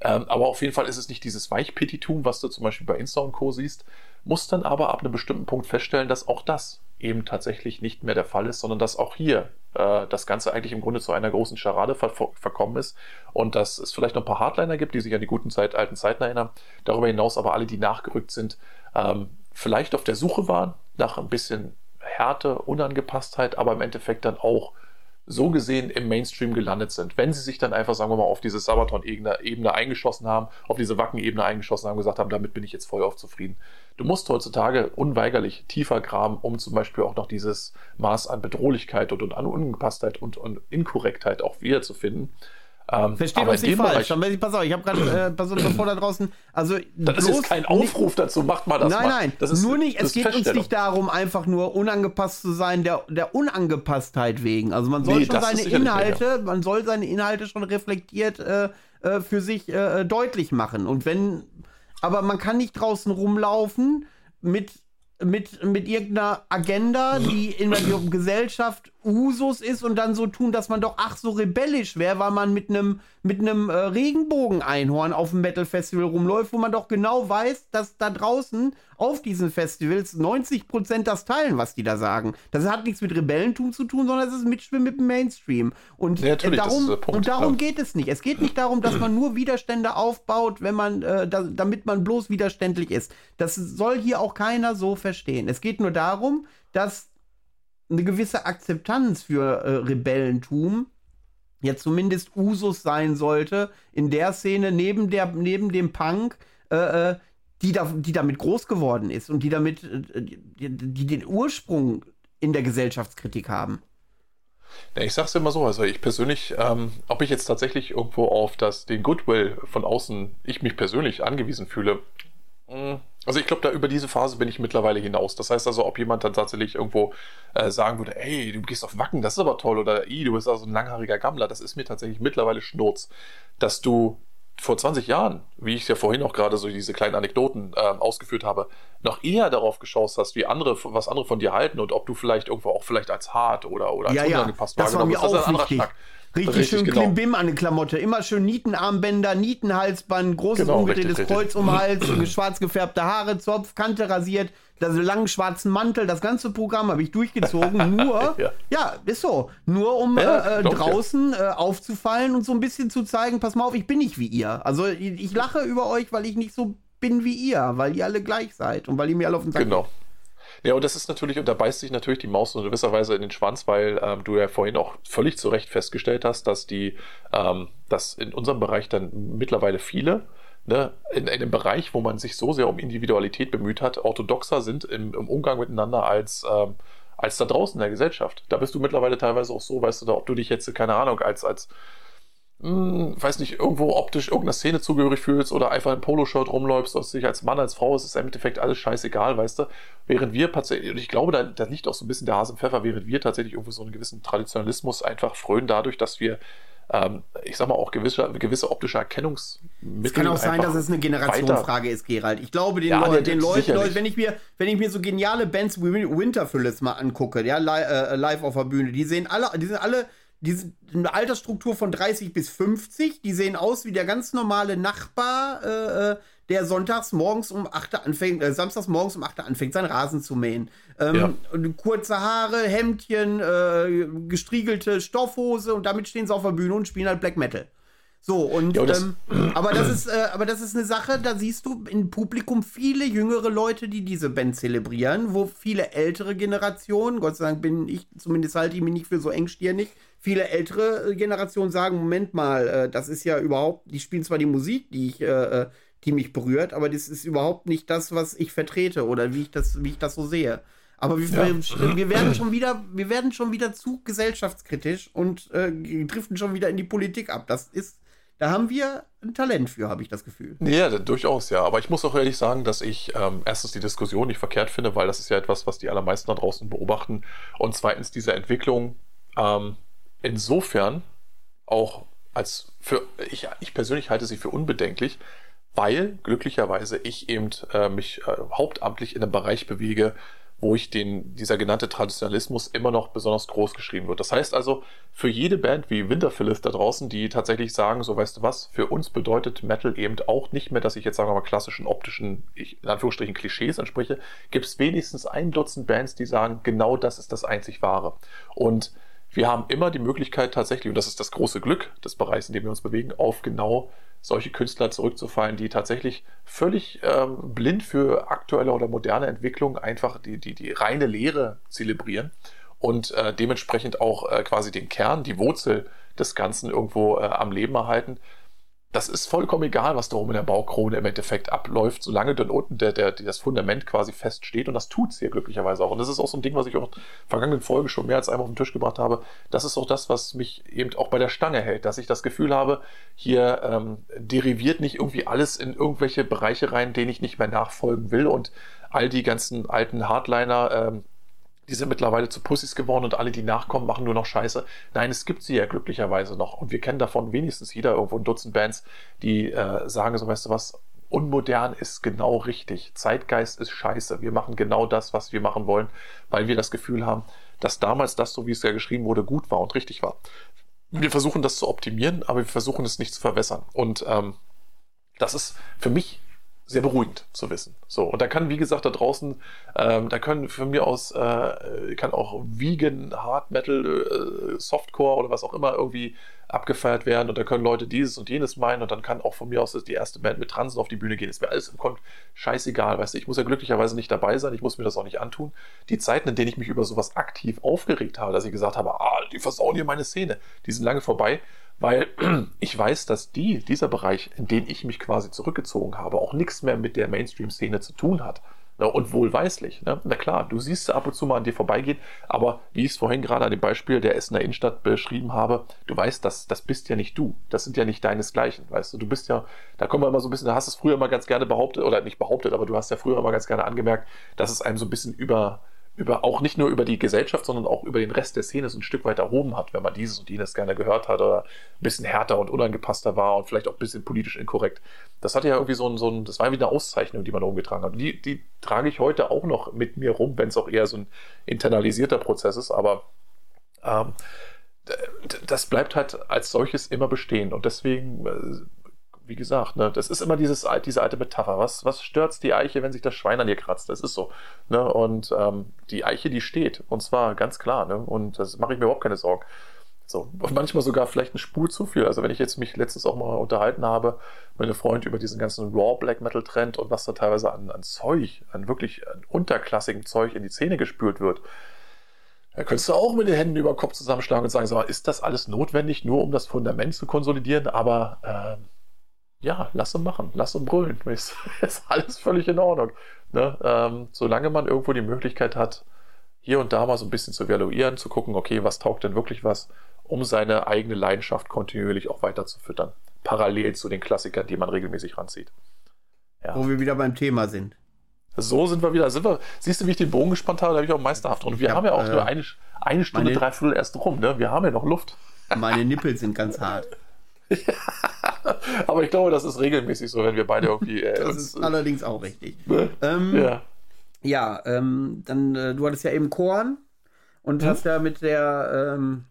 Ähm, aber auf jeden Fall ist es nicht dieses Weichpetitum, was du zum Beispiel bei Insta und Co. siehst, musst dann aber ab einem bestimmten Punkt feststellen, dass auch das eben tatsächlich nicht mehr der Fall ist, sondern dass auch hier äh, das Ganze eigentlich im Grunde zu einer großen Scharade ver verkommen ist und dass es vielleicht noch ein paar Hardliner gibt, die sich an die guten Zeit, alten Zeiten erinnern. Darüber hinaus aber alle, die nachgerückt sind, ähm, vielleicht auf der Suche waren nach ein bisschen Härte, Unangepasstheit, aber im Endeffekt dann auch so gesehen im Mainstream gelandet sind. Wenn sie sich dann einfach, sagen wir mal, auf diese Sabaton-Ebene eingeschossen haben, auf diese Wacken-Ebene eingeschossen haben, gesagt haben, damit bin ich jetzt voll auf zufrieden. Du musst heutzutage unweigerlich tiefer graben, um zum Beispiel auch noch dieses Maß an Bedrohlichkeit und, an Ungepasstheit und, und Inkorrektheit auch wiederzufinden. Ähm, Versteht uns nicht falsch. Bereich, pass auf, ich habe gerade, äh, bevor da draußen, also das ist kein Aufruf nicht, dazu, macht mal das Nein, mal. nein, das ist, nur nicht, es geht uns nicht darum, einfach nur unangepasst zu sein, der, der Unangepasstheit wegen. Also man soll nee, schon seine Inhalte, ja. man soll seine Inhalte schon reflektiert äh, äh, für sich äh, deutlich machen. Und wenn, aber man kann nicht draußen rumlaufen mit mit, mit irgendeiner Agenda, die in der Gesellschaft Usus ist und dann so tun, dass man doch ach so rebellisch wäre, weil man mit einem mit einem äh, Regenbogen-Einhorn auf dem Metal Festival rumläuft, wo man doch genau weiß, dass da draußen auf diesen Festivals 90% das teilen, was die da sagen. Das hat nichts mit Rebellentum zu tun, sondern es ist Mitschwimmen mit dem Mainstream. Und ja, darum, Punkt, und darum geht es nicht. Es geht nicht darum, dass man nur Widerstände aufbaut, wenn man, äh, da, damit man bloß widerständlich ist. Das soll hier auch keiner so verstehen. Es geht nur darum, dass eine gewisse Akzeptanz für äh, Rebellentum ja zumindest Usus sein sollte in der Szene neben, der, neben dem Punk, äh, äh, die, da, die damit groß geworden ist und die damit äh, die, die den Ursprung in der Gesellschaftskritik haben. Ja, ich sag's immer so, also ich persönlich, ähm, ob ich jetzt tatsächlich irgendwo auf das, den Goodwill von außen, ich mich persönlich angewiesen fühle, also ich glaube, da über diese Phase bin ich mittlerweile hinaus. Das heißt also, ob jemand dann tatsächlich irgendwo äh, sagen würde, ey, du gehst auf Wacken, das ist aber toll, oder ey, du bist also ein langhaariger Gammler, das ist mir tatsächlich mittlerweile Schnurz. Dass du vor 20 Jahren, wie ich ja vorhin auch gerade so diese kleinen Anekdoten äh, ausgeführt habe, noch eher darauf geschaut hast, wie andere, was andere von dir halten und ob du vielleicht irgendwo auch vielleicht als hart oder, oder als ja, unangepasst ja, das war mir auch wichtig. Richtig, richtig schön genau. Klimbim an der Klamotte. Immer schön Nietenarmbänder, Nietenhalsband, großes genau, umgedrehtes Kreuz um den Hals, schwarz gefärbte Haare, Zopf, Kante rasiert, also langen schwarzen Mantel. Das ganze Programm habe ich durchgezogen. Nur, ja. ja. ist so. Nur um ja, äh, draußen äh, aufzufallen und so ein bisschen zu zeigen, pass mal auf, ich bin nicht wie ihr. Also ich, ich lache über euch, weil ich nicht so bin wie ihr, weil ihr alle gleich seid und weil ihr mir alle auf den Sack Genau. Ja, und das ist natürlich, und da beißt sich natürlich die Maus in gewisser Weise in den Schwanz, weil ähm, du ja vorhin auch völlig zu Recht festgestellt hast, dass die, ähm, dass in unserem Bereich dann mittlerweile viele, ne, in einem Bereich, wo man sich so sehr um Individualität bemüht hat, orthodoxer sind im, im Umgang miteinander als, ähm, als da draußen in der Gesellschaft. Da bist du mittlerweile teilweise auch so, weißt du, ob du dich jetzt, keine Ahnung, als, als mh, hm, weiß nicht, irgendwo optisch irgendeiner Szene zugehörig fühlst oder einfach im Poloshirt rumläufst, oder dich als Mann, als Frau, es ist im Endeffekt alles scheißegal, weißt du. Während wir tatsächlich, und ich glaube, da, da liegt auch so ein bisschen der Hase im Pfeffer, während wir tatsächlich irgendwo so einen gewissen Traditionalismus einfach frönen dadurch, dass wir ähm, ich sag mal, auch gewisse, gewisse optische Erkennungsmittel. Es kann auch sein, dass es eine Generationsfrage ist, Gerald. Ich glaube, den, ja, Leu den Leuten, Leute, wenn ich, mir, wenn ich mir so geniale Bands wie Winterfüllis mal angucke, ja, äh, live auf der Bühne, die sehen alle, die sind alle die sind eine Altersstruktur von 30 bis 50. Die sehen aus wie der ganz normale Nachbar, äh, äh der sonntags morgens um 8 anfängt, äh, samstags morgens um 8 anfängt, seinen Rasen zu mähen. Ähm, ja. Kurze Haare, Hemdchen, äh, gestriegelte Stoffhose und damit stehen sie auf der Bühne und spielen halt Black Metal. So, und ja, das, ähm, aber das ist, äh, aber das ist eine Sache, da siehst du im Publikum viele jüngere Leute, die diese Band zelebrieren, wo viele ältere Generationen, Gott sei Dank bin ich, zumindest halte ich mich nicht für so engstirnig, viele ältere Generationen sagen, Moment mal, äh, das ist ja überhaupt, die spielen zwar die Musik, die ich, äh, äh, die mich berührt, aber das ist überhaupt nicht das, was ich vertrete oder wie ich das, wie ich das so sehe. Aber wir, ja. wir, werden schon wieder, wir werden schon wieder zu gesellschaftskritisch und äh, driften schon wieder in die Politik ab. Das ist da haben wir ein Talent für, habe ich das Gefühl. Ja, durchaus, ja. Aber ich muss auch ehrlich sagen, dass ich ähm, erstens die Diskussion nicht verkehrt finde, weil das ist ja etwas, was die allermeisten da draußen beobachten. Und zweitens diese Entwicklung ähm, insofern auch als für, ich, ich persönlich halte sie für unbedenklich, weil glücklicherweise ich eben äh, mich äh, hauptamtlich in einem Bereich bewege, wo ich den, dieser genannte Traditionalismus immer noch besonders groß geschrieben wird. Das heißt also, für jede Band wie Winterphyllis da draußen, die tatsächlich sagen, so weißt du was, für uns bedeutet Metal eben auch nicht mehr, dass ich jetzt sagen wir mal klassischen optischen, in Anführungsstrichen Klischees entspreche, gibt es wenigstens ein Dutzend Bands, die sagen, genau das ist das einzig wahre. Und wir haben immer die Möglichkeit tatsächlich, und das ist das große Glück des Bereichs, in dem wir uns bewegen, auf genau solche Künstler zurückzufallen, die tatsächlich völlig ähm, blind für aktuelle oder moderne Entwicklung einfach die, die, die reine Lehre zelebrieren und äh, dementsprechend auch äh, quasi den Kern, die Wurzel des Ganzen irgendwo äh, am Leben erhalten das ist vollkommen egal, was da oben in der Baukrone im Endeffekt abläuft, solange dann unten der, der, das Fundament quasi feststeht. Und das tut es hier glücklicherweise auch. Und das ist auch so ein Ding, was ich auch in vergangenen Folge schon mehr als einmal auf den Tisch gebracht habe. Das ist auch das, was mich eben auch bei der Stange hält, dass ich das Gefühl habe, hier ähm, deriviert nicht irgendwie alles in irgendwelche Bereiche rein, denen ich nicht mehr nachfolgen will. Und all die ganzen alten Hardliner, ähm, die sind mittlerweile zu Pussys geworden und alle, die nachkommen, machen nur noch Scheiße. Nein, es gibt sie ja glücklicherweise noch. Und wir kennen davon wenigstens jeder irgendwo ein Dutzend Bands, die äh, sagen so, weißt du was, unmodern ist genau richtig. Zeitgeist ist scheiße. Wir machen genau das, was wir machen wollen, weil wir das Gefühl haben, dass damals das, so wie es ja geschrieben wurde, gut war und richtig war. Wir versuchen das zu optimieren, aber wir versuchen es nicht zu verwässern. Und ähm, das ist für mich sehr beruhigend zu wissen. So, und da kann, wie gesagt, da draußen, ähm, da können von mir aus, äh, kann auch Vegan, Hard Metal, äh, Softcore oder was auch immer irgendwie abgefeiert werden und da können Leute dieses und jenes meinen und dann kann auch von mir aus die erste Band mit Transen auf die Bühne gehen. Ist mir alles im Grund scheißegal, weißt du, ich muss ja glücklicherweise nicht dabei sein, ich muss mir das auch nicht antun. Die Zeiten, in denen ich mich über sowas aktiv aufgeregt habe, dass ich gesagt habe, ah, die versauen hier meine Szene, die sind lange vorbei weil ich weiß, dass die, dieser Bereich, in den ich mich quasi zurückgezogen habe, auch nichts mehr mit der Mainstream-Szene zu tun hat. Und wohlweislich. Ne? Na klar, du siehst ab und zu mal an dir vorbeigehen, aber wie ich es vorhin gerade an dem Beispiel der Essener Innenstadt beschrieben habe, du weißt, das, das bist ja nicht du. Das sind ja nicht deinesgleichen, weißt du. Du bist ja, da kommen wir immer so ein bisschen, da hast es früher immer ganz gerne behauptet, oder nicht behauptet, aber du hast ja früher immer ganz gerne angemerkt, dass es einem so ein bisschen über, über auch nicht nur über die Gesellschaft, sondern auch über den Rest der Szene so ein Stück weit erhoben hat, wenn man dieses und jenes gerne gehört hat oder ein bisschen härter und unangepasster war und vielleicht auch ein bisschen politisch inkorrekt. Das hatte ja irgendwie so ein, so ein das war wie eine Auszeichnung, die man rumgetragen hat. Die, die trage ich heute auch noch mit mir rum, wenn es auch eher so ein internalisierter Prozess ist, aber ähm, das bleibt halt als solches immer bestehen. Und deswegen äh, wie gesagt, ne, das ist immer dieses, diese alte Metapher. Was, was stört die Eiche, wenn sich das Schwein an ihr kratzt? Das ist so. Ne? Und ähm, die Eiche, die steht. Und zwar ganz klar. Ne? Und das mache ich mir überhaupt keine Sorgen. So, manchmal sogar vielleicht eine Spur zu viel. Also wenn ich jetzt mich letztens auch mal unterhalten habe, meine Freund über diesen ganzen Raw Black Metal Trend und was da teilweise an, an Zeug, an wirklich an unterklassigem Zeug in die Szene gespült wird, da könntest du auch mit den Händen über den Kopf zusammenschlagen und sagen, so, ist das alles notwendig, nur um das Fundament zu konsolidieren? Aber äh, ja, lass ihn machen, lass ihn brüllen. Ist, ist alles völlig in Ordnung. Ne? Ähm, solange man irgendwo die Möglichkeit hat, hier und da mal so ein bisschen zu evaluieren, zu gucken, okay, was taugt denn wirklich was, um seine eigene Leidenschaft kontinuierlich auch weiter zu füttern. Parallel zu den Klassikern, die man regelmäßig ranzieht. Ja. Wo wir wieder beim Thema sind. So sind wir wieder. Sind wir, siehst du, wie ich den Bogen gespannt habe? Da habe ich auch meisterhaft. Und wir ja, haben ja auch äh, nur eine, eine Stunde, meine, dreiviertel erst rum. Ne? Wir haben ja noch Luft. Meine Nippel sind ganz hart. Aber ich glaube, das ist regelmäßig so, wenn wir beide irgendwie. Äh, das uns, ist allerdings auch richtig. Ne? Ähm, ja. Ja, ähm, dann, äh, du hattest ja eben Korn und hm? hast ja mit der. Ähm,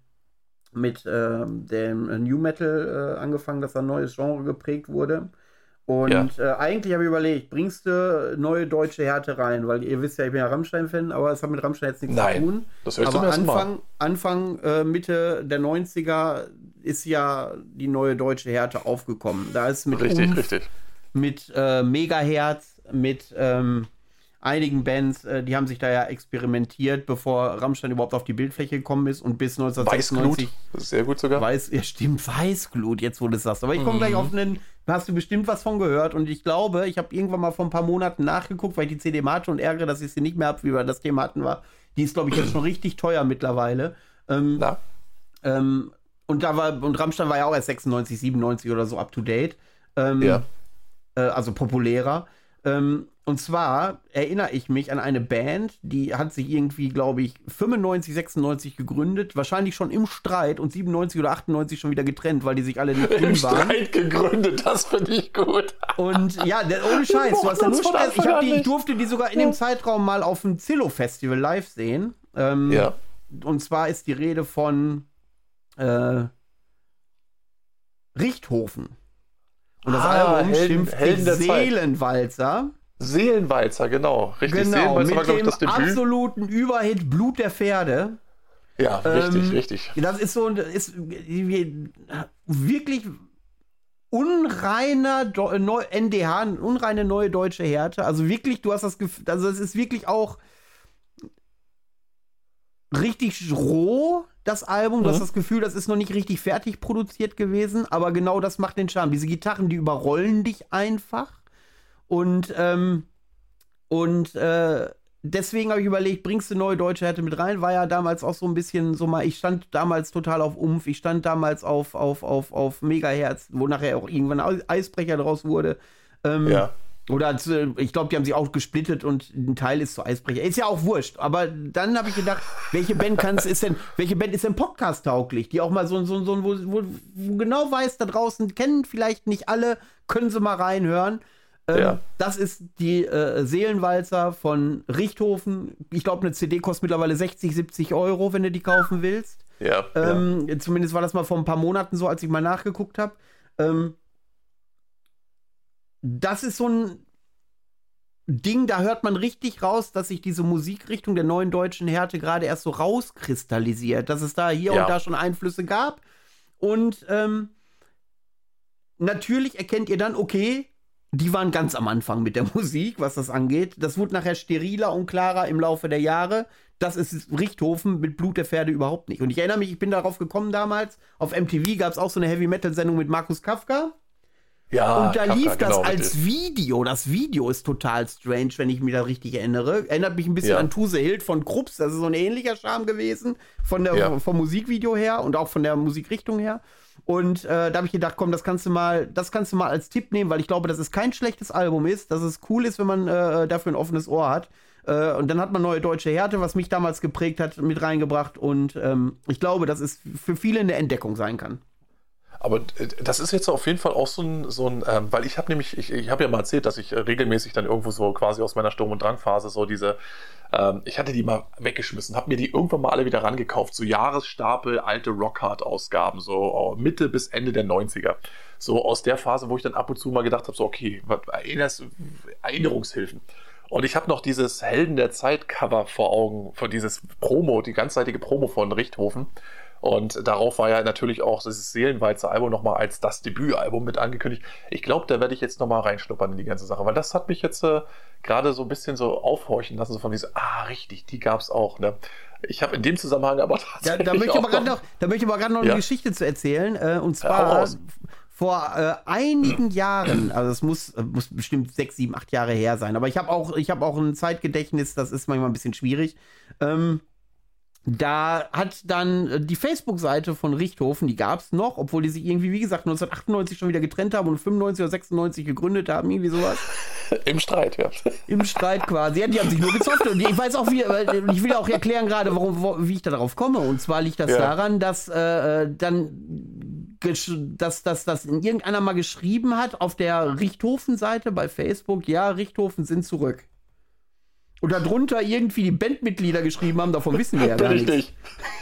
mit ähm, dem New Metal äh, angefangen, dass ein neues Genre geprägt wurde. Und ja. äh, eigentlich habe ich überlegt, bringst du neue deutsche Härte rein? Weil ihr wisst ja, ich bin ja Rammstein-Fan, aber es hat mit Rammstein jetzt nichts Nein, zu tun. Das höre ich aber Anfang, Mal. Anfang äh, Mitte der 90er ist ja die neue deutsche Härte aufgekommen. Da ist mit richtig, Umf, richtig. mit äh, Megaherz, mit ähm, einigen Bands, äh, die haben sich da ja experimentiert, bevor Rammstein überhaupt auf die Bildfläche gekommen ist und bis 1996. Weißglut, sehr gut sogar. Weiß, ja, stimmt, Weißglut, jetzt wo du es sagst. Aber ich komme mhm. gleich auf einen, hast du bestimmt was von gehört und ich glaube, ich habe irgendwann mal vor ein paar Monaten nachgeguckt, weil ich die CD hatte und ärgere, dass ich sie nicht mehr habe, wie wir das Thema hatten war. Die ist, glaube ich, jetzt schon richtig teuer mittlerweile. Ähm, Na? Ähm, und da war, und Rammstein war ja auch erst 96, 97 oder so up to date. Ähm, ja. Äh, also populärer. Ähm, und zwar erinnere ich mich an eine Band, die hat sich irgendwie, glaube ich, 95, 96 gegründet, wahrscheinlich schon im Streit und 97 oder 98 schon wieder getrennt, weil die sich alle nicht Im waren. Streit gegründet, das finde ich gut. Und ja, der, ohne Scheiß, du hast ja nur Streit. Ich, die, ich durfte die sogar in dem Zeitraum mal auf dem Zillow-Festival live sehen. Ähm, ja. Und zwar ist die Rede von äh, Richthofen. Und das ah, Album Helden, schimpft Helden der Seelenwalzer. Seelenwalzer, genau. Richtig, genau, Seelenwalzer war, glaube ich, das Debüt. absoluten Überhit Blut der Pferde. Ja, richtig, ähm, richtig. Das ist so ist wirklich unreiner NDH, unreine neue deutsche Härte. Also wirklich, du hast das Gefühl, also es ist wirklich auch richtig roh, das Album. Mhm. Du hast mhm. das Gefühl, das ist noch nicht richtig fertig produziert gewesen, aber genau das macht den Charme. Diese Gitarren, die überrollen dich einfach. Und, ähm, und äh, deswegen habe ich überlegt, bringst du neue deutsche Härte mit rein? War ja damals auch so ein bisschen so mal, ich stand damals total auf Umf, ich stand damals auf, auf, auf, auf Megaherz, wo nachher auch irgendwann Eisbrecher draus wurde. Ähm, ja. Oder ich glaube, die haben sich auch gesplittet und ein Teil ist zu Eisbrecher. Ist ja auch wurscht. Aber dann habe ich gedacht, welche Band kann's, ist denn, welche Band ist denn Podcast-tauglich? Die auch mal so, so, so wo, wo, wo genau weiß, da draußen kennen vielleicht nicht alle, können sie mal reinhören. Ähm, ja. Das ist die äh, Seelenwalzer von Richthofen. Ich glaube, eine CD kostet mittlerweile 60, 70 Euro, wenn du die kaufen willst. Ja, ähm, ja. Zumindest war das mal vor ein paar Monaten so, als ich mal nachgeguckt habe. Ähm, das ist so ein Ding, da hört man richtig raus, dass sich diese Musikrichtung der neuen deutschen Härte gerade erst so rauskristallisiert, dass es da hier ja. und da schon Einflüsse gab. Und ähm, natürlich erkennt ihr dann, okay, die waren ganz am Anfang mit der Musik, was das angeht. Das wurde nachher steriler und klarer im Laufe der Jahre. Das ist Richthofen mit Blut der Pferde überhaupt nicht. Und ich erinnere mich, ich bin darauf gekommen damals. Auf MTV gab es auch so eine Heavy-Metal-Sendung mit Markus Kafka. Ja, und da lief das genau, als richtig. Video. Das Video ist total strange, wenn ich mich da richtig erinnere. Erinnert mich ein bisschen ja. an Tuse Hild von Krups. Das ist so ein ähnlicher Charme gewesen. Von der, ja. Vom Musikvideo her und auch von der Musikrichtung her. Und äh, da habe ich gedacht, komm, das kannst du mal, das kannst du mal als Tipp nehmen, weil ich glaube, dass es kein schlechtes Album ist, dass es cool ist, wenn man äh, dafür ein offenes Ohr hat. Äh, und dann hat man neue deutsche Härte, was mich damals geprägt hat, mit reingebracht. Und ähm, ich glaube, dass es für viele eine Entdeckung sein kann. Aber äh, das ist jetzt auf jeden Fall auch so ein, so ein ähm, weil ich habe nämlich, ich, ich habe ja mal erzählt, dass ich äh, regelmäßig dann irgendwo so quasi aus meiner Sturm- und Drangphase so diese, ähm, ich hatte die mal weggeschmissen, habe mir die irgendwann mal alle wieder rangekauft, so Jahresstapel alte Rockhard-Ausgaben, so oh, Mitte bis Ende der 90er. So aus der Phase, wo ich dann ab und zu mal gedacht habe, so okay, was, Erinnerungshilfen. Und ich habe noch dieses Helden der Zeit Cover vor Augen, von dieses Promo, die ganzseitige Promo von Richthofen. Und darauf war ja natürlich auch dieses Seelenweizer Album nochmal als das Debütalbum mit angekündigt. Ich glaube, da werde ich jetzt nochmal reinschnuppern in die ganze Sache, weil das hat mich jetzt äh, gerade so ein bisschen so aufhorchen lassen, so von diesem, ah, richtig, die gab es auch. Ne? Ich habe in dem Zusammenhang aber tatsächlich. Ja, da, möchte ich aber noch, noch, da möchte ich aber gerade noch ja. eine Geschichte zu erzählen. Äh, und zwar. vor äh, einigen Jahren, also es muss, muss bestimmt sechs, sieben, acht Jahre her sein, aber ich habe auch, ich auch ein Zeitgedächtnis, das ist manchmal ein bisschen schwierig. Ähm, da hat dann äh, die Facebook-Seite von Richthofen, die gab es noch, obwohl die sich irgendwie, wie gesagt, 1998 schon wieder getrennt haben und 95 oder 96 gegründet haben, irgendwie sowas. Im Streit, ja. Im Streit quasi. Ja, die haben sich nur gezofft. Und ich weiß auch, wie, ich will auch erklären gerade, warum, wo, wie ich da drauf komme. Und zwar liegt das ja. daran, dass äh, dann dass, dass das in irgendeiner mal geschrieben hat auf der Richthofen-Seite bei Facebook, ja, Richthofen sind zurück und darunter irgendwie die Bandmitglieder geschrieben haben, davon wissen wir ja gar nicht. Richtig.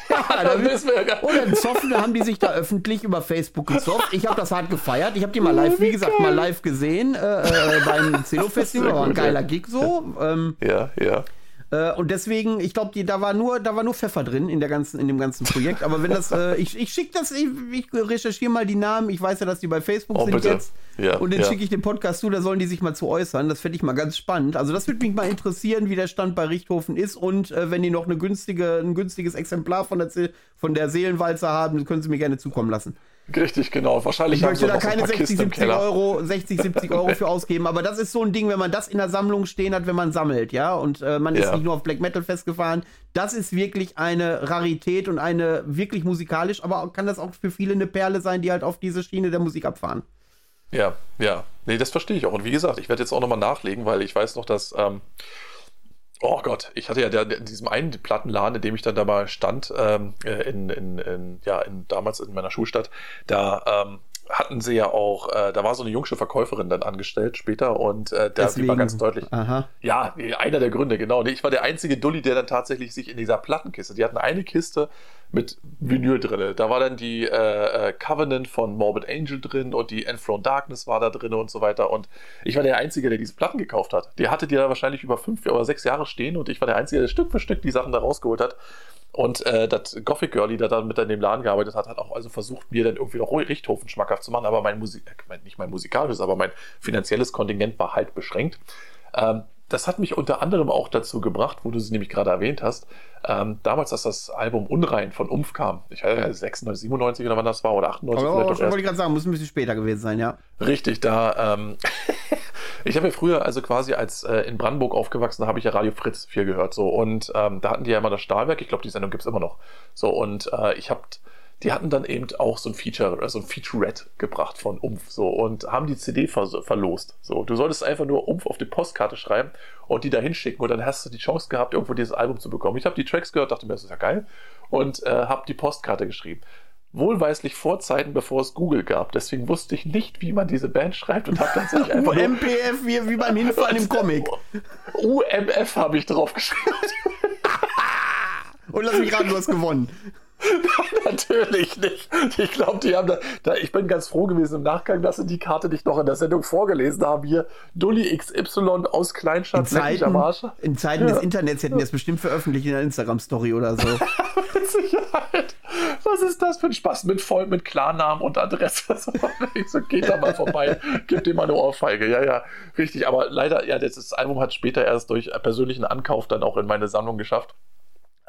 Ja, da wissen wir ja gar nicht. Und dann zoffen, haben die sich da öffentlich über Facebook gezofft. Ich habe das hart gefeiert. Ich habe die mal live, wie gesagt, mal live gesehen äh, äh beim Zelo Festival. War ein geiler Gig so. Ähm, ja, ja. Äh, und deswegen, ich glaube, da war nur, da war nur Pfeffer drin in der ganzen, in dem ganzen Projekt. Aber wenn das, äh, ich, ich schicke das, ich, ich recherchiere mal die Namen. Ich weiß ja, dass die bei Facebook oh, sind bitte. jetzt. Ja, und dann ja. schicke ich den Podcast zu, da sollen die sich mal zu äußern. Das fände ich mal ganz spannend. Also das würde mich mal interessieren, wie der Stand bei Richthofen ist. Und äh, wenn die noch eine günstige, ein günstiges Exemplar von der, von der Seelenwalzer haben, können sie mir gerne zukommen lassen. Richtig, genau. Wahrscheinlich ich möchte da keine 60, 70 Euro, 60, 70 Euro für ausgeben, aber das ist so ein Ding, wenn man das in der Sammlung stehen hat, wenn man sammelt, ja, und äh, man ja. ist nicht nur auf Black Metal festgefahren. Das ist wirklich eine Rarität und eine wirklich musikalisch, aber kann das auch für viele eine Perle sein, die halt auf diese Schiene der Musik abfahren. Ja, ja. Nee, das verstehe ich auch. Und wie gesagt, ich werde jetzt auch nochmal nachlegen, weil ich weiß noch, dass. Ähm, Oh Gott, ich hatte ja der, in diesem einen Plattenladen, in dem ich dann da mal stand, ähm, äh, in, in, in, ja, in, damals in meiner Schulstadt, da ähm, hatten sie ja auch, äh, da war so eine jungsche Verkäuferin dann angestellt später und äh, da war ganz deutlich. Aha. Ja, einer der Gründe, genau. Ich war der einzige Dulli, der dann tatsächlich sich in dieser Plattenkiste, die hatten eine Kiste mit Vinyl drin. Da war dann die äh, äh, Covenant von Morbid Angel drin und die Enthroned Darkness war da drin und so weiter. Und ich war der Einzige, der diese Platten gekauft hat. Die hatte die da wahrscheinlich über fünf oder sechs Jahre stehen und ich war der Einzige, der Stück für Stück die Sachen da rausgeholt hat. Und äh, das Gothic Girlie, der dann mit in dem Laden gearbeitet hat, hat auch also versucht, mir dann irgendwie noch Richthofen schmackhaft zu machen. Aber mein Musik, äh, nicht mein musikalisches, aber mein finanzielles Kontingent war halt beschränkt. Ähm, das hat mich unter anderem auch dazu gebracht, wo du sie nämlich gerade erwähnt hast, ähm, damals, als das Album Unrein von Umf kam, ich weiß nicht, 96, 97 oder wann das war, oder 98 Aber vielleicht. wollte ich gerade sagen, muss ein bisschen später gewesen sein, ja. Richtig, da, ähm, ich habe ja früher, also quasi als äh, in Brandenburg aufgewachsen, habe ich ja Radio Fritz viel gehört, so, und ähm, da hatten die ja immer das Stahlwerk, ich glaube, die Sendung gibt es immer noch, so, und äh, ich habe die hatten dann eben auch so ein Feature, so ein Featurette gebracht von Umf so und haben die CD ver verlost. So, du solltest einfach nur Umf auf die Postkarte schreiben und die da hinschicken und dann hast du die Chance gehabt, irgendwo dieses Album zu bekommen. Ich habe die Tracks gehört, dachte mir, das ist ja geil und äh, habe die Postkarte geschrieben. wohlweislich vor Zeiten, bevor es Google gab. Deswegen wusste ich nicht, wie man diese Band schreibt und habe tatsächlich einfach UMPF, wie, wie beim Hinfallen im Comic. UMF habe ich drauf geschrieben. und lass mich raten, du hast gewonnen. Natürlich nicht. Ich glaube, die haben da, da, Ich bin ganz froh gewesen im Nachgang, dass sie die Karte nicht noch in der Sendung vorgelesen haben. Hier, Dulli XY aus Kleinstadt, in Zeiten, in Zeiten ja. des Internets hätten die das bestimmt veröffentlicht in einer Instagram-Story oder so. Mit Sicherheit. Was ist das für ein Spaß? Mit voll mit Klarnamen und Adresse. so geht da mal vorbei, gibt dir mal eine Ohrfeige. Ja, ja, richtig. Aber leider, ja, das Album hat später erst durch persönlichen Ankauf dann auch in meine Sammlung geschafft.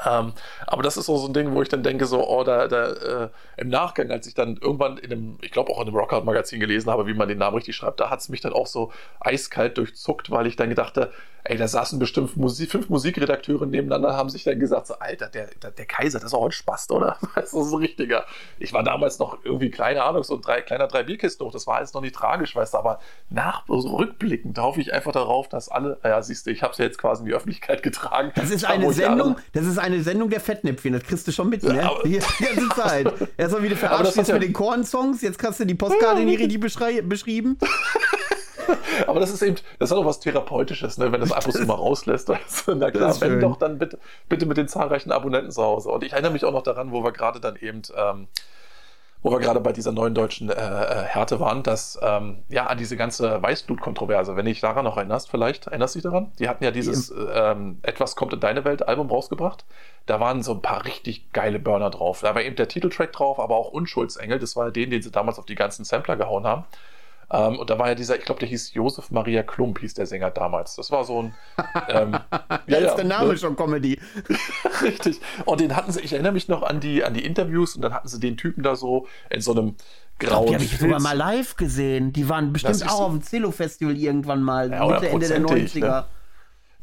Ähm, aber das ist so ein Ding, wo ich dann denke, so, oh, da, da äh, im Nachgang, als ich dann irgendwann in einem, ich glaube auch in einem Rockhard-Magazin gelesen habe, wie man den Namen richtig schreibt, da hat es mich dann auch so eiskalt durchzuckt, weil ich dann gedachte, ey, da saßen bestimmt Musik, fünf Musikredakteure nebeneinander, haben sich dann gesagt, so, Alter, der, der, der Kaiser, das ist auch ein Spast, oder? Das ist so ein richtiger. Ich war damals noch irgendwie, keine Ahnung, so ein drei, kleiner drei Bierkisten hoch, das war alles noch nicht tragisch, weißt du, aber nach, so rückblickend hoffe ich einfach darauf, dass alle, ja, siehst du, ich habe es ja jetzt quasi in die Öffentlichkeit getragen. Das ist eine Sendung, das ist eine Sendung der Fettnäpfchen, das kriegst du schon mit, ne? Ja, die ganze Zeit. Erstmal wieder verarscht jetzt ja mit den Korn-Songs, jetzt hast du die Postkarte nicht richtig beschrieben. Aber das ist eben, das hat auch was Therapeutisches, ne? wenn das so mal rauslässt. Also, na klar, wenn doch, dann bitte, bitte mit den zahlreichen Abonnenten zu Hause. Und ich erinnere mich auch noch daran, wo wir gerade dann eben, ähm, wo wir gerade bei dieser neuen deutschen äh, äh, Härte waren, dass ähm, ja an diese ganze Weißblut-Kontroverse, wenn dich daran noch erinnerst, vielleicht erinnerst du dich daran? Die hatten ja dieses ähm, Etwas kommt in deine Welt Album rausgebracht. Da waren so ein paar richtig geile Burner drauf. Da war eben der Titeltrack drauf, aber auch Unschuldsengel. Das war den, den sie damals auf die ganzen Sampler gehauen haben. Ähm, und da war ja dieser, ich glaube, der hieß Josef Maria Klump, hieß der Sänger damals. Das war so ein. Ähm, ja, ist der Name ne? schon Comedy. Richtig. Und den hatten sie, ich erinnere mich noch an die, an die Interviews und dann hatten sie den Typen da so in so einem grauen. Die habe ich sogar mal live gesehen. Die waren bestimmt auch auf dem Cello-Festival irgendwann mal, ja, Mitte, Ende der 90er. Ne?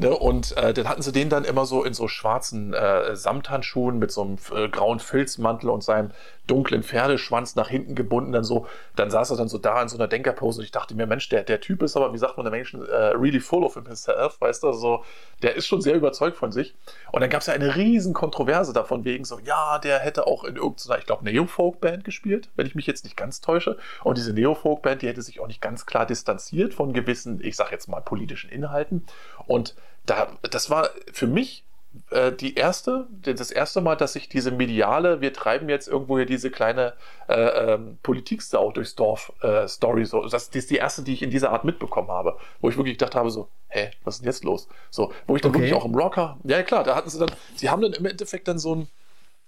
Ne, und äh, dann hatten sie den dann immer so in so schwarzen äh, Samthandschuhen mit so einem äh, grauen Filzmantel und seinem dunklen Pferdeschwanz nach hinten gebunden, dann so, dann saß er dann so da in so einer Denkerpose und ich dachte mir, Mensch, der, der Typ ist aber, wie sagt man, der Menschen, uh, really full of himself, weißt du, so, der ist schon sehr überzeugt von sich. Und dann gab es ja eine riesen Kontroverse davon wegen so, ja, der hätte auch in irgendeiner, ich glaube, Neo-Folk-Band gespielt, wenn ich mich jetzt nicht ganz täusche. Und diese Neo-Folk-Band, die hätte sich auch nicht ganz klar distanziert von gewissen, ich sag jetzt mal, politischen Inhalten. Und da, das war für mich äh, die erste, das erste Mal, dass ich diese mediale, wir treiben jetzt irgendwo hier diese kleine äh, ähm, Politiksau durchs Dorf äh, Story, so, das, das, ist die erste, die ich in dieser Art mitbekommen habe, wo ich wirklich gedacht habe, so, hä, was ist denn jetzt los? So, wo ich dann okay. wirklich auch im Rocker, ja klar, da hatten sie dann, sie haben dann im Endeffekt dann so ein,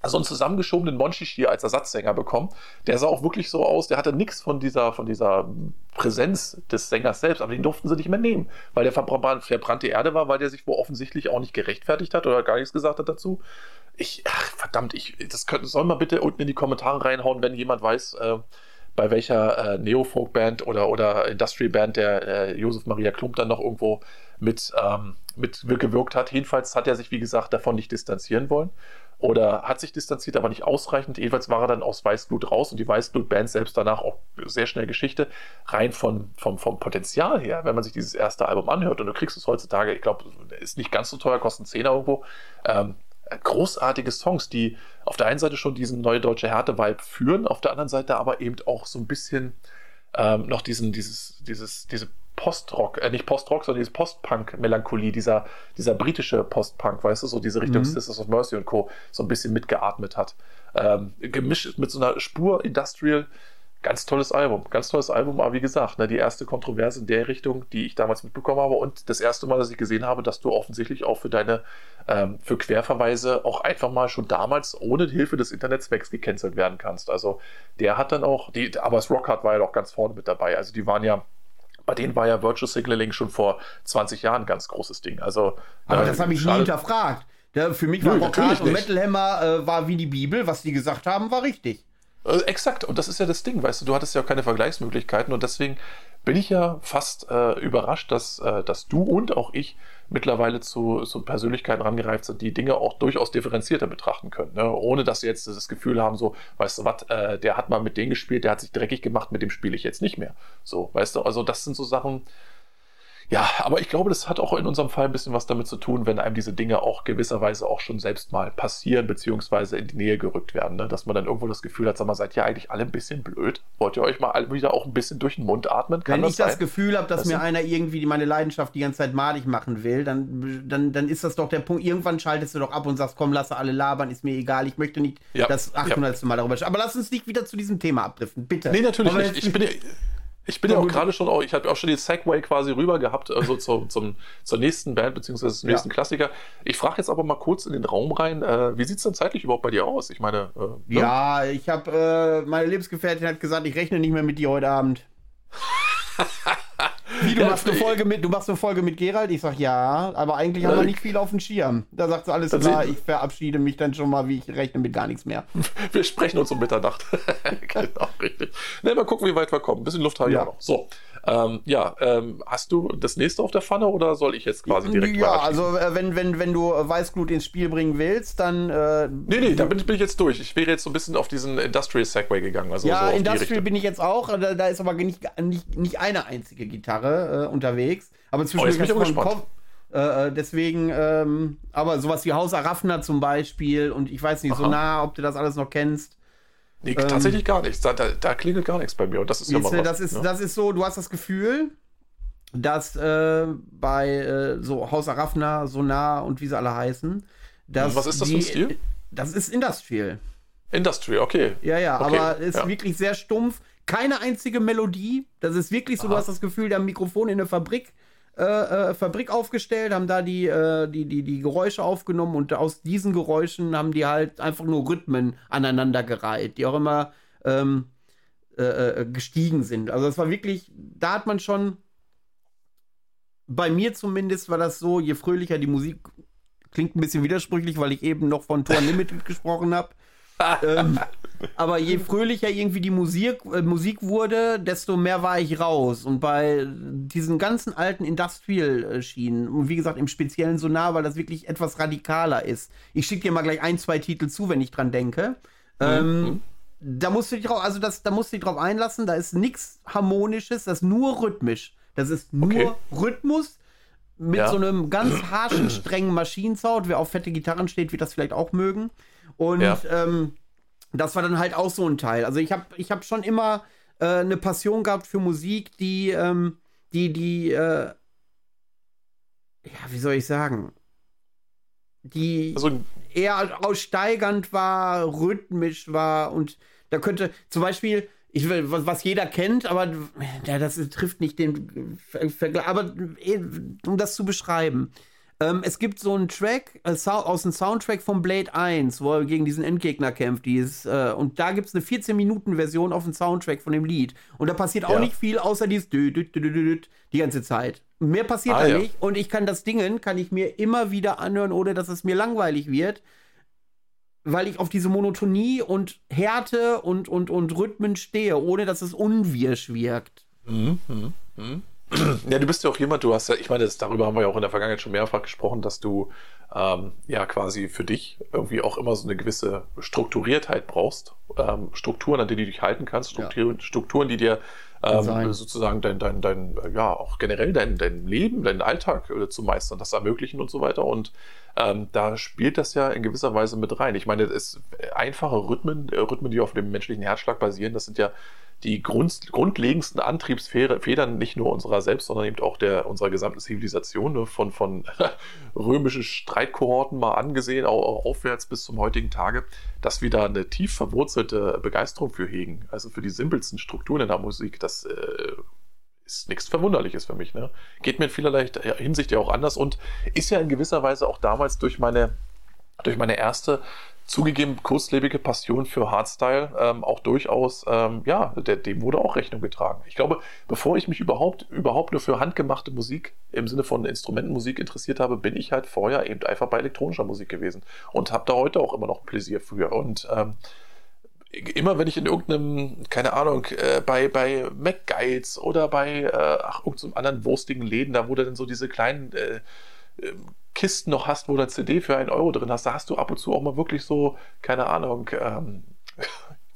so einen zusammengeschobenen Monchichi als Ersatzsänger bekommen. Der sah auch wirklich so aus, der hatte nichts von dieser, von dieser Präsenz des Sängers selbst, aber den durften sie nicht mehr nehmen, weil der verbrannte Erde war, weil der sich wohl offensichtlich auch nicht gerechtfertigt hat oder gar nichts gesagt hat dazu. Ich, ach, verdammt, ich, das könnte, soll mal bitte unten in die Kommentare reinhauen, wenn jemand weiß, äh, bei welcher äh, Neo-Folk-Band oder, oder Industry-Band der äh, Josef Maria Klump dann noch irgendwo mit, ähm, mit gewirkt hat. Jedenfalls hat er sich, wie gesagt, davon nicht distanzieren wollen oder hat sich distanziert, aber nicht ausreichend. Jedenfalls war er dann aus Weißblut raus und die Weißblut-Band selbst danach auch sehr schnell Geschichte. Rein von, vom, vom Potenzial her, wenn man sich dieses erste Album anhört und du kriegst es heutzutage, ich glaube, ist nicht ganz so teuer, kosten 10 irgendwo. Ähm, großartige Songs, die auf der einen Seite schon diesen neue deutsche Härte-Vibe führen, auf der anderen Seite aber eben auch so ein bisschen ähm, noch diesen, dieses, dieses, diese Postrock, äh, nicht Postrock, sondern diese Postpunk-Melancholie, dieser, dieser britische Postpunk, weißt du, so diese Richtung mhm. Sisters of Mercy und Co. so ein bisschen mitgeatmet hat. Ähm, gemischt mit so einer Spur Industrial. Ganz tolles Album, ganz tolles Album, aber wie gesagt, ne, die erste Kontroverse in der Richtung, die ich damals mitbekommen habe und das erste Mal, dass ich gesehen habe, dass du offensichtlich auch für deine, ähm, für Querverweise auch einfach mal schon damals ohne Hilfe des Internets weggecancelt werden kannst. Also der hat dann auch, die, aber das Rockhard war ja auch ganz vorne mit dabei. Also die waren ja bei denen war ja Virtual Signaling schon vor 20 Jahren ein ganz großes Ding. Also, Aber äh, das habe ich nie hinterfragt. Ja, für mich war Rockart und Metal Hammer äh, war wie die Bibel. Was die gesagt haben, war richtig. Äh, exakt. Und das ist ja das Ding, weißt du, du hattest ja auch keine Vergleichsmöglichkeiten und deswegen bin ich ja fast äh, überrascht, dass, äh, dass du und auch ich mittlerweile zu, zu Persönlichkeiten rangereift sind, die Dinge auch durchaus differenzierter betrachten können. Ne? Ohne dass sie jetzt das Gefühl haben, so, weißt du was, äh, der hat mal mit dem gespielt, der hat sich dreckig gemacht, mit dem spiele ich jetzt nicht mehr. So, weißt du, also das sind so Sachen, Ja, aber ich glaube, das hat auch in unserem Fall ein bisschen was damit zu tun, wenn einem diese Dinge auch gewisserweise auch schon selbst mal passieren, beziehungsweise in die Nähe gerückt werden. Ne? Dass man dann irgendwo das Gefühl hat, sag mal, seid ihr eigentlich alle ein bisschen blöd? Wollt ihr euch mal wieder auch ein bisschen durch den Mund atmen? Kann wenn das ich sein? das Gefühl habe, dass weißt mir einer irgendwie meine Leidenschaft die ganze Zeit malig machen will, dann, dann, dann ist das doch der Punkt. Irgendwann schaltest du doch ab und sagst, komm, lasse alle labern, ist mir egal, ich möchte nicht ja, das 800. Ja. Mal darüber sprechen. Aber lass uns nicht wieder zu diesem Thema abdriften, bitte. Nee, natürlich nicht. Ich bin ja ich bin ja auch gerade schon, auch, ich habe auch schon die Segway quasi rüber gehabt, also zum, zum, zur nächsten Band, beziehungsweise zum nächsten ja. Klassiker. Ich frage jetzt aber mal kurz in den Raum rein, äh, wie sieht es denn zeitlich überhaupt bei dir aus? Ich meine, äh, ne? Ja, ich habe, äh, meine Lebensgefährtin hat gesagt, ich rechne nicht mehr mit dir heute Abend. Wie, du machst eine Folge mit, du machst eine Folge mit Gerald? Ich sag ja, aber eigentlich haben wir nicht viel auf dem Schirm. Da sagt sie alles klar, ich verabschiede mich dann schon mal, wie ich rechne mit gar nichts mehr. Wir sprechen uns um Mitternacht. genau, richtig. Ne, mal gucken, wie weit wir kommen. Ein bisschen Luft habe ich ja. auch noch. So. Ähm, ja, ähm, hast du das nächste auf der Pfanne oder soll ich jetzt quasi direkt Ja, also äh, wenn, wenn, wenn du Weißglut ins Spiel bringen willst, dann. Äh, nee, nee, da bin, bin, ich jetzt durch. Ich wäre jetzt so ein bisschen auf diesen Industrial Segway gegangen. Also ja, so Industrial bin ich jetzt auch. Da, da, ist aber nicht, nicht, nicht eine einzige Gitarre äh, unterwegs. Aber zwischendurch oh, bin ich. Äh, äh, deswegen, ähm, aber sowas wie Haus Arafna zum Beispiel und ich weiß nicht, Aha. so nah, ob du das alles noch kennst. Nee, ähm, tatsächlich gar nichts. Da, da, da, klingelt gar nichts bei mir. Und das ist ja mal was, das ist, ne? das ist so, du hast das Gefühl, dass äh, bei äh, so Haus Arafna, Sonar und wie sie alle heißen, dass Was ist das die, für ein Stil? Das ist Industrial. Industrial, okay. Ja, ja, okay. aber ist ja. wirklich sehr stumpf. Keine einzige Melodie. Das ist wirklich so, Aha. du hast das Gefühl, der Mikrofon in der Fabrik äh, äh, Fabrik aufgestellt, haben da die, äh, die, die, die Geräusche aufgenommen und aus diesen Geräuschen haben die halt einfach nur Rhythmen aneinandergereiht, die auch immer ähm, äh, äh, gestiegen sind. Also das war wirklich, da hat man schon, bei mir zumindest war das so, je fröhlicher die Musik, klingt ein bisschen widersprüchlich, weil ich eben noch von Tor Limited gesprochen habe ähm, aber je fröhlicher irgendwie die Musik, äh, Musik wurde, desto mehr war ich raus. Und bei diesen ganzen alten Industrial-Schienen, und wie gesagt, im speziellen Sonar, weil das wirklich etwas radikaler ist. Ich schicke dir mal gleich ein, zwei Titel zu, wenn ich dran denke. Mhm. Ähm, da musst du dich drauf, also das, da musst du dich drauf einlassen, da ist nichts Harmonisches, das ist nur rhythmisch. Das ist nur okay. Rhythmus mit ja. so einem ganz harschen, strengen Maschinensound. Wer auf fette Gitarren steht, wird das vielleicht auch mögen. Und ja. ähm, das war dann halt auch so ein Teil. Also ich habe ich hab schon immer äh, eine Passion gehabt für Musik, die, ähm, die, die, äh, ja, wie soll ich sagen? Die also, eher aussteigernd war, rhythmisch war und da könnte zum Beispiel, ich will, was, jeder kennt, aber ja, das trifft nicht den Vergleich, aber äh, um das zu beschreiben. Ähm, es gibt so einen Track äh, aus dem Soundtrack von Blade 1, wo er gegen diesen Endgegner kämpft. Dieses, äh, und da gibt es eine 14-Minuten-Version auf dem Soundtrack von dem Lied. Und da passiert auch ja. nicht viel, außer dieses dü, dü, dü, die ganze Zeit. Mehr passiert ah, da ja. nicht. Und ich kann das Dingen, kann ich mir immer wieder anhören, ohne dass es mir langweilig wird. Weil ich auf diese Monotonie und Härte und, und, und Rhythmen stehe, ohne dass es unwirsch wirkt. Mhm, mh, mh. Ja, du bist ja auch jemand, du hast ja, ich meine, das, darüber haben wir ja auch in der Vergangenheit schon mehrfach gesprochen, dass du ähm, ja quasi für dich irgendwie auch immer so eine gewisse Strukturiertheit brauchst. Ähm, Strukturen, an denen du dich halten kannst, Strukturen, ja. Strukturen die dir ähm, sozusagen dein, dein, dein, ja, auch generell dein, dein Leben, deinen Alltag äh, zu meistern, das ermöglichen und so weiter. Und ähm, da spielt das ja in gewisser Weise mit rein. Ich meine, es einfache Rhythmen, äh, Rhythmen, die auf dem menschlichen Herzschlag basieren, das sind ja die Grund, grundlegendsten Antriebsfedern nicht nur unserer selbst, sondern eben auch der unserer gesamten Zivilisation, ne, von, von römischen Streitkohorten mal angesehen, auch, aufwärts bis zum heutigen Tage, dass wir da eine tief verwurzelte Begeisterung für hegen. Also für die simpelsten Strukturen in der Musik, das äh, ist nichts Verwunderliches für mich. Ne? Geht mir in vielerlei Hinsicht ja auch anders und ist ja in gewisser Weise auch damals durch meine durch meine erste zugegeben kurzlebige Passion für Hardstyle ähm, auch durchaus, ähm, ja, der, dem wurde auch Rechnung getragen. Ich glaube, bevor ich mich überhaupt, überhaupt nur für handgemachte Musik im Sinne von Instrumentenmusik interessiert habe, bin ich halt vorher eben einfach bei elektronischer Musik gewesen und habe da heute auch immer noch ein Pläsier für. Und ähm, immer wenn ich in irgendeinem, keine Ahnung, äh, bei, bei MacGuides oder bei äh, ach, irgendeinem anderen wurstigen Läden, da wo dann so diese kleinen äh, Kisten noch hast, wo du eine CD für einen Euro drin hast, da hast du ab und zu auch mal wirklich so, keine Ahnung, ähm,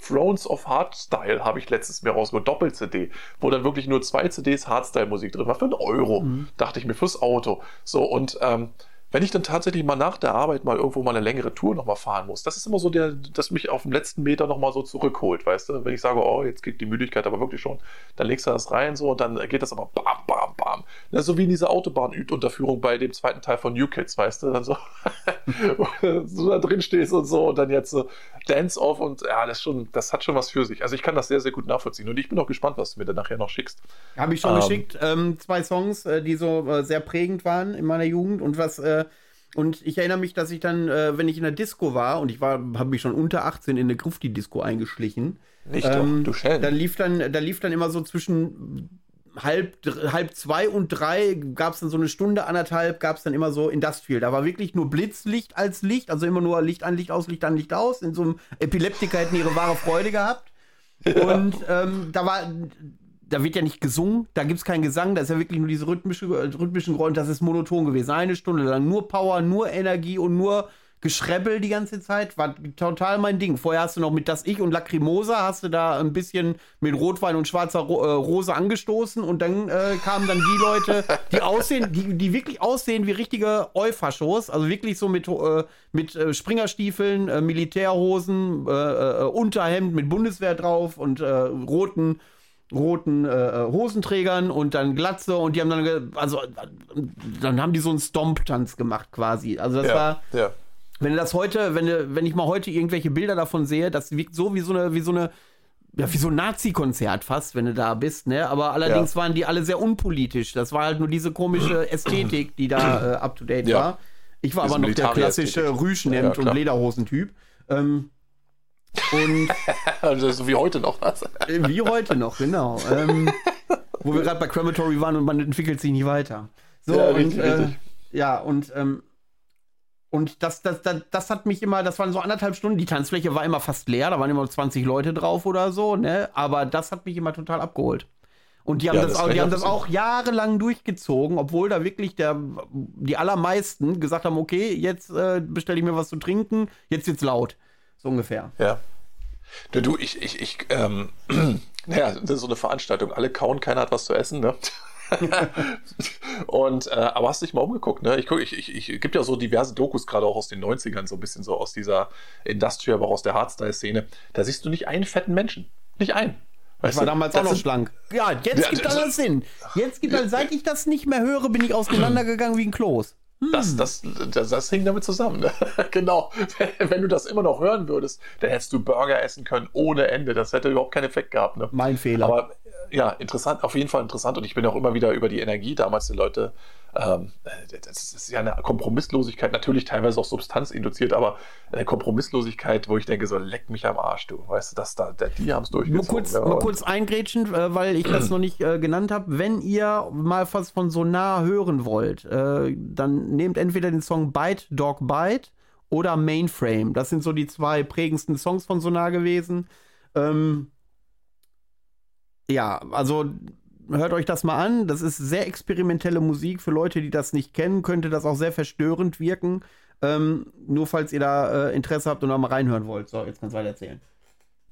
Thrones of Hardstyle habe ich letztes Mal rausgeholt, Doppel-CD, wo dann wirklich nur zwei CDs Hardstyle-Musik drin war, für einen Euro, mhm. dachte ich mir, fürs Auto. So, und ähm, wenn ich dann tatsächlich mal nach der Arbeit mal irgendwo mal eine längere Tour nochmal fahren muss, das ist immer so der, das mich auf dem letzten Meter nochmal so zurückholt, weißt du? Wenn ich sage, oh, jetzt kriegt die Müdigkeit aber wirklich schon, dann legst du das rein so und dann geht das aber bam, bam, bam. Na, so wie in dieser Autobahn-Unterführung bei dem zweiten Teil von New Kids, weißt du? Dann so, so da drin stehst und so und dann jetzt so Dance-Off und ja, das schon, das hat schon was für sich. Also ich kann das sehr, sehr gut nachvollziehen und ich bin auch gespannt, was du mir dann nachher noch schickst. Habe ich schon ähm, geschickt, ähm, zwei Songs, äh, die so äh, sehr prägend waren in meiner Jugend und was äh, und ich erinnere mich, dass ich dann, äh, wenn ich in der Disco war und ich war, habe mich schon unter 18 in eine Grufti-Disco eingeschlichen. Nicht ähm, doch, du Schellen. Da lief dann, da lief dann immer so zwischen halb, halb zwei und drei gab es dann so eine Stunde, anderthalb gab es dann immer so Industrial. Da war wirklich nur Blitzlicht als Licht, also immer nur Licht an, Licht aus, Licht an, Licht aus. In so einem Epileptiker hätten ihre wahre Freude gehabt. Ja. Und ähm, da war, da wird ja nicht gesungen, da gibt es keinen Gesang, da ist ja wirklich nur diese rhythmische, rhythmischen Geräusche, das ist monoton gewesen. Eine Stunde lang nur Power, nur Energie und nur Geschrebbel die ganze Zeit, war total mein Ding. Vorher hast du noch mit Das Ich und Lacrimosa, hast du da ein bisschen mit Rotwein und schwarzer Ro äh, Rose angestoßen und dann äh, kamen dann die Leute, die aussehen, die, die wirklich aussehen wie richtige Eufaschos, also wirklich so mit, äh, mit äh, Springerstiefeln, äh, Militärhosen, äh, Unterhemd mit Bundeswehr drauf und roten roten äh, Hosenträgern und dann Glatze und die haben dann, also dann haben die so einen Stomp-Tanz gemacht quasi. Also das ja, war, ja. wenn du das heute, wenn du, wenn ich mal heute irgendwelche Bilder davon sehe, das wirkt so wie so eine, wie so eine, ja, wie so ein Nazi-Konzert fast, wenn du da bist, ne? Aber allerdings ja. waren die alle sehr unpolitisch. Das war halt nur diese komische Ästhetik, die da äh, up to date war. Ich war aber noch der klassische Rüschenhemd und Lederhosentyp. Ähm, und also so wie heute noch was. Äh, wie heute noch, genau. Ähm, wo wir gerade bei Crematory waren und man entwickelt sich nicht weiter. So, ja, und, richtig, äh, richtig. ja, und, ähm, und das, das, das, das hat mich immer, das waren so anderthalb Stunden, die Tanzfläche war immer fast leer, da waren immer 20 Leute drauf oder so, ne? Aber das hat mich immer total abgeholt. Und die haben, ja, das, das, auch, die haben das auch jahrelang durchgezogen, obwohl da wirklich der, die allermeisten gesagt haben, okay, jetzt äh, bestelle ich mir was zu trinken, jetzt wird's laut. So ungefähr. Ja. Du, du ich, ich, ich, ähm, naja, das ist so eine Veranstaltung. Alle kauen, keiner hat was zu essen, ne? und äh, aber hast du dich mal umgeguckt, ne? Ich gucke, ich, ich, ich gibt ja so diverse Dokus, gerade auch aus den 90ern, so ein bisschen so aus dieser Industrial, aber auch aus der Hardstyle-Szene. Da siehst du nicht einen fetten Menschen. Nicht einen. Weißt ich war du? damals auch noch schlank. Ja, jetzt ja, gibt alles Sinn. Jetzt gibt alles, seit ich das nicht mehr höre, bin ich auseinandergegangen wie ein Kloß. Das, hm. das, das, das, hing damit zusammen. Ne? genau. Wenn du das immer noch hören würdest, dann hättest du Burger essen können ohne Ende. Das hätte überhaupt keinen Effekt gehabt. Ne? Mein Fehler. Aber ja, interessant, auf jeden Fall interessant. Und ich bin auch immer wieder über die Energie damals der Leute ähm, das ist ja eine Kompromisslosigkeit, natürlich teilweise auch substanzinduziert, aber eine Kompromisslosigkeit, wo ich denke, so leck mich am Arsch, du. Weißt du, dass da, die haben es durchgezogen. Nur kurz, ja, nur kurz eingrätschen, äh, weil ich das noch nicht äh, genannt habe. Wenn ihr mal was von Sonar hören wollt, äh, dann nehmt entweder den Song Bite Dog Bite oder Mainframe. Das sind so die zwei prägendsten Songs von Sonar gewesen. Ähm, ja, also hört euch das mal an. Das ist sehr experimentelle Musik. Für Leute, die das nicht kennen, könnte das auch sehr verstörend wirken. Ähm, nur falls ihr da äh, Interesse habt und da mal reinhören wollt. So, jetzt kannst du weiter erzählen.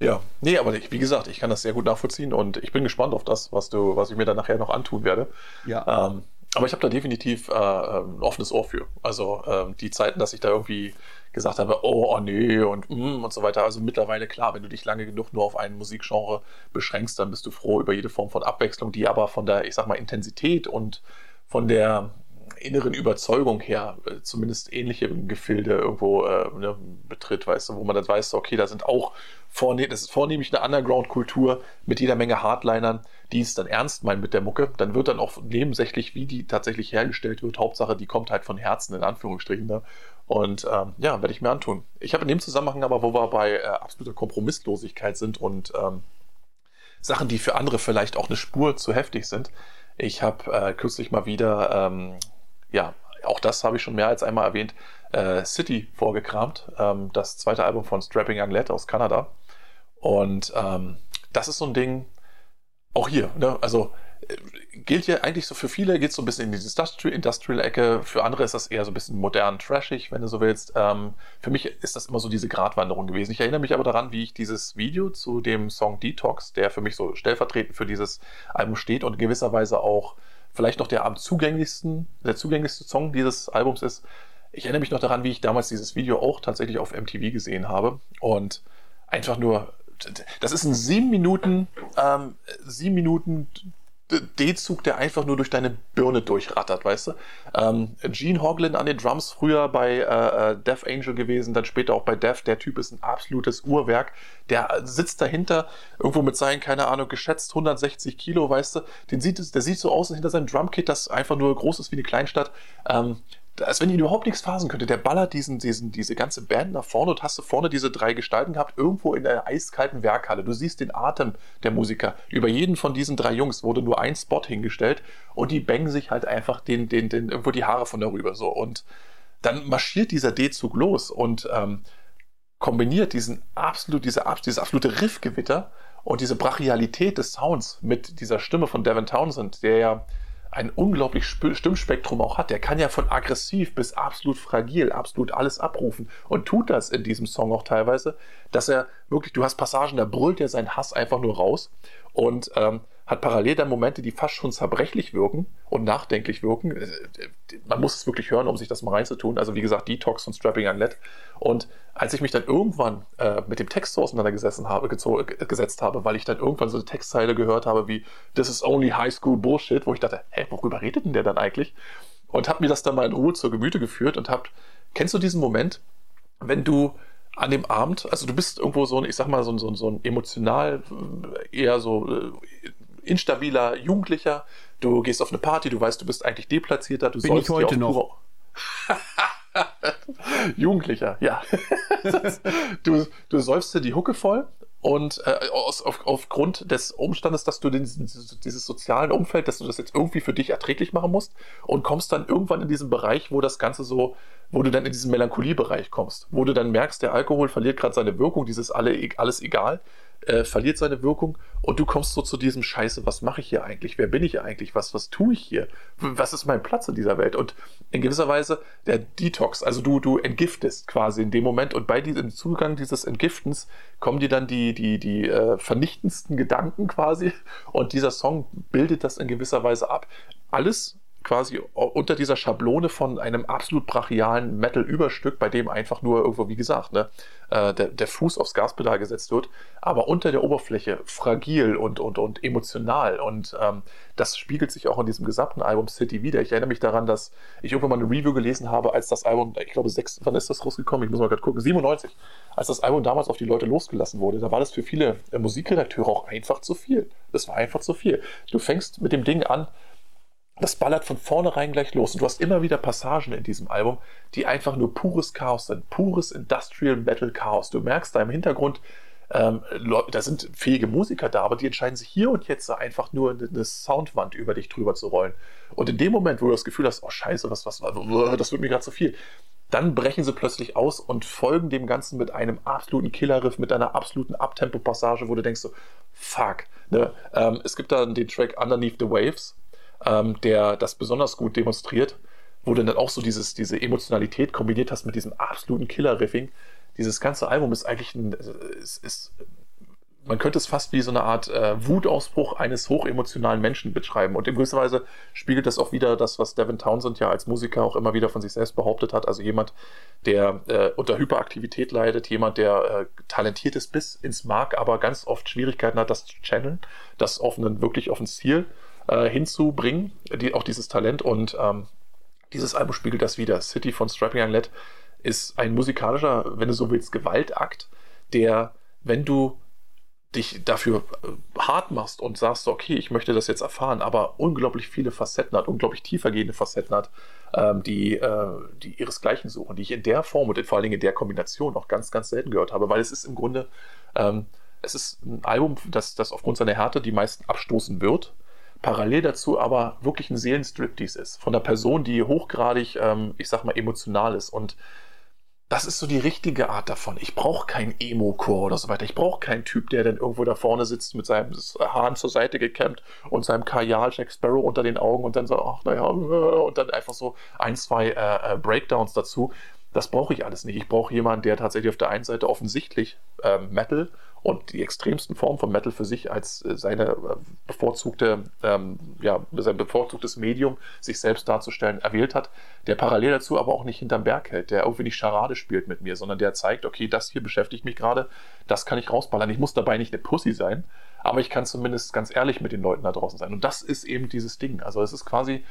Ja, nee, aber ich, wie gesagt, ich kann das sehr gut nachvollziehen und ich bin gespannt auf das, was du, was ich mir dann nachher noch antun werde. Ja. Ähm, aber ich habe da definitiv äh, ein offenes Ohr für. Also ähm, die Zeiten, dass ich da irgendwie gesagt habe, oh, oh nee und mm, und so weiter. Also mittlerweile klar, wenn du dich lange genug nur auf ein Musikgenre beschränkst, dann bist du froh über jede Form von Abwechslung, die aber von der, ich sag mal, Intensität und von der inneren Überzeugung her äh, zumindest ähnliche Gefilde irgendwo äh, ne, betritt, weißt du, wo man dann weiß, okay, da sind auch vorne das ist vornehmlich eine Underground-Kultur mit jeder Menge Hardlinern, die es dann ernst meinen mit der Mucke. Dann wird dann auch nebensächlich, wie die tatsächlich hergestellt wird, Hauptsache, die kommt halt von Herzen, in Anführungsstrichen. Ne? Und ähm, ja, werde ich mir antun. Ich habe in dem Zusammenhang aber, wo wir bei äh, absoluter Kompromisslosigkeit sind und ähm, Sachen, die für andere vielleicht auch eine Spur zu heftig sind. Ich habe äh, kürzlich mal wieder, ähm, ja, auch das habe ich schon mehr als einmal erwähnt, äh, City vorgekramt, ähm, das zweite Album von Strapping Young Lad aus Kanada. Und ähm, das ist so ein Ding, auch hier, ne? also gilt ja eigentlich so für viele, geht so ein bisschen in diese Industrial-Ecke, für andere ist das eher so ein bisschen modern, trashig, wenn du so willst. Ähm, für mich ist das immer so diese Gratwanderung gewesen. Ich erinnere mich aber daran, wie ich dieses Video zu dem Song Detox, der für mich so stellvertretend für dieses Album steht und in gewisser Weise auch vielleicht noch der am zugänglichsten, der zugänglichste Song dieses Albums ist. Ich erinnere mich noch daran, wie ich damals dieses Video auch tatsächlich auf MTV gesehen habe und einfach nur, das ist ein sieben Minuten, ähm, sieben Minuten D-Zug, der einfach nur durch deine Birne durchrattert, weißt du? Ähm, Gene Hoglin an den Drums, früher bei äh, äh, Death Angel gewesen, dann später auch bei Death. Der Typ ist ein absolutes Uhrwerk. Der sitzt dahinter, irgendwo mit seinen, keine Ahnung, geschätzt 160 Kilo, weißt du? Den sieht, der sieht so aus hinter seinem Drumkit, das einfach nur groß ist wie eine Kleinstadt. Ähm, als wenn ihn überhaupt nichts phasen könnte. Der ballert diesen, diesen, diese ganze Band nach vorne und hast du vorne diese drei Gestalten gehabt, irgendwo in einer eiskalten Werkhalle. Du siehst den Atem der Musiker. Über jeden von diesen drei Jungs wurde nur ein Spot hingestellt und die bangen sich halt einfach den, den, den, irgendwo die Haare von darüber so. Und dann marschiert dieser D-Zug los und ähm, kombiniert diesen absolut, diese, dieses absolute Riffgewitter und diese Brachialität des Sounds mit dieser Stimme von Devin Townsend, der ja ein unglaublich Stimmspektrum auch hat. Der kann ja von aggressiv bis absolut fragil, absolut alles abrufen und tut das in diesem Song auch teilweise, dass er wirklich, du hast Passagen, da brüllt er seinen Hass einfach nur raus und ähm, hat parallel dann Momente, die fast schon zerbrechlich wirken und nachdenklich wirken. Äh, man muss es wirklich hören, um sich das mal reinzutun. Also wie gesagt, Detox und Strapping Young Led. Und als ich mich dann irgendwann äh, mit dem Text so auseinandergesessen habe, gesetzt habe, weil ich dann irgendwann so eine Textzeile gehört habe wie This is only high school bullshit, wo ich dachte, hä, worüber redet denn der dann eigentlich? Und habe mir das dann mal in Ruhe zur Gemüte geführt und hab, kennst du diesen Moment, wenn du an dem Abend, also du bist irgendwo so ein, ich sag mal, so ein, so ein, so ein emotional äh, eher so äh, instabiler Jugendlicher, du gehst auf eine Party, du weißt, du bist eigentlich deplatzierter, du Bin ich heute noch. Jugendlicher, ja. du, du säufst dir die Hucke voll und äh, aus, auf, aufgrund des Umstandes, dass du den, dieses, sozialen Umfeld, dass du das jetzt irgendwie für dich erträglich machen musst und kommst dann irgendwann in diesen Bereich, wo das Ganze so, wo du dann in diesen Melancholiebereich kommst, wo du dann merkst, der Alkohol verliert gerade seine Wirkung, dieses alle, alles egal äh, verliert seine Wirkung und du kommst so zu diesem Scheiße, was mache ich hier eigentlich? Wer bin ich eigentlich? Was, was tue ich hier? Was ist mein Platz in dieser Welt? Und in gewisser Weise der Detox, also du, du entgiftest quasi in dem Moment und bei diesem Zugang dieses Entgiftens kommen dir dann die, die, die äh, vernichtendsten Gedanken quasi und dieser Song bildet das in gewisser Weise ab. Alles quasi unter dieser Schablone von einem absolut brachialen Metal-Überstück, bei dem einfach nur irgendwo, wie gesagt, ne, äh, der, der, Fuß aufs Gaspedal gesetzt wird, aber unter der Oberfläche fragil und, und, und emotional. Und ähm, das spiegelt sich auch in diesem gesamten Album City wieder. Ich erinnere mich daran, dass ich irgendwann mal eine Review gelesen habe, als das Album, ich glaube, sechs, wann ist das rausgekommen? Ich muss mal gerade gucken, 97. Als das Album damals auf die Leute losgelassen wurde, da war das für viele äh, Musikredakteure auch einfach zu viel. Das war einfach zu viel. Du fängst mit dem Ding an, das ballert von vornherein gleich los. Und du hast immer wieder Passagen in diesem Album, die einfach nur pures Chaos sind. Pures Industrial Metal Chaos. Du merkst da im Hintergrund, ähm, da sind fähige Musiker da, aber die entscheiden sich hier und jetzt einfach nur eine Soundwand über dich drüber zu rollen. Und in dem Moment, wo du das Gefühl hast, oh Scheiße, was, was, das wird mir gerade zu viel, dann brechen sie plötzlich aus und folgen dem Ganzen mit einem absoluten Killerriff, mit einer absoluten Abtempo-Passage, wo du denkst so, fuck. Ne? Ähm, es gibt da den Track Underneath the Waves, ähm, der das besonders gut demonstriert, wo du dann auch so dieses, diese Emotionalität kombiniert hast mit diesem absoluten Killer-Riffing. Dieses ganze Album ist eigentlich ein, ist, ist, man könnte es fast wie so eine Art äh, Wutausbruch eines hochemotionalen Menschen beschreiben. Und in gewisser Weise spiegelt das auch wieder das, was Devin Townsend ja als Musiker auch immer wieder von sich selbst behauptet hat. Also jemand, der äh, unter Hyperaktivität leidet, jemand, der äh, talentiert ist bis ins Mark, aber ganz oft Schwierigkeiten hat, das zu channeln, das auf einen, wirklich auf ein Ziel äh, hinzubringen, die, auch dieses Talent. Und ähm, dieses Album spiegelt das wieder. City von Strapping Young ist ein musikalischer, wenn du so willst, Gewaltakt, der, wenn du dich dafür äh, hart machst und sagst, okay, ich möchte das jetzt erfahren, aber unglaublich viele Facetten hat, unglaublich tiefergehende Facetten hat, ähm, die, äh, die ihresgleichen suchen, die ich in der Form und vor allen Dingen in der Kombination auch ganz, ganz selten gehört habe, weil es ist im Grunde, ähm, es ist ein Album, das, das aufgrund seiner Härte die meisten abstoßen wird, parallel dazu aber wirklich ein Seelenstriptease ist. Von einer Person, die hochgradig, ähm, ich sag mal, emotional ist. Und das ist so die richtige Art davon. Ich brauche keinen Emo-Chor oder so weiter. Ich brauche keinen Typ, der dann irgendwo da vorne sitzt mit seinem Haaren zur Seite gekämmt und seinem Kajal Jack Sparrow unter den Augen und dann so, ach naja, und dann einfach so ein, zwei äh, äh Breakdowns dazu. Das brauche ich alles nicht. Ich brauche jemanden, der tatsächlich auf der einen Seite offensichtlich äh, Metal und die extremsten Formen von Metal für sich als äh, seine äh, bevorzugte, ähm, ja, sein bevorzugtes Medium, sich selbst darzustellen, erwählt hat, der parallel dazu aber auch nicht hinterm Berg hält, der irgendwie nicht Charade spielt mit mir, sondern der zeigt, okay, das hier beschäftigt mich gerade, das kann ich rausballern. Ich muss dabei nicht eine Pussy sein, aber ich kann zumindest ganz ehrlich mit den Leuten da draußen sein. Und das ist eben dieses Ding. Also es ist quasi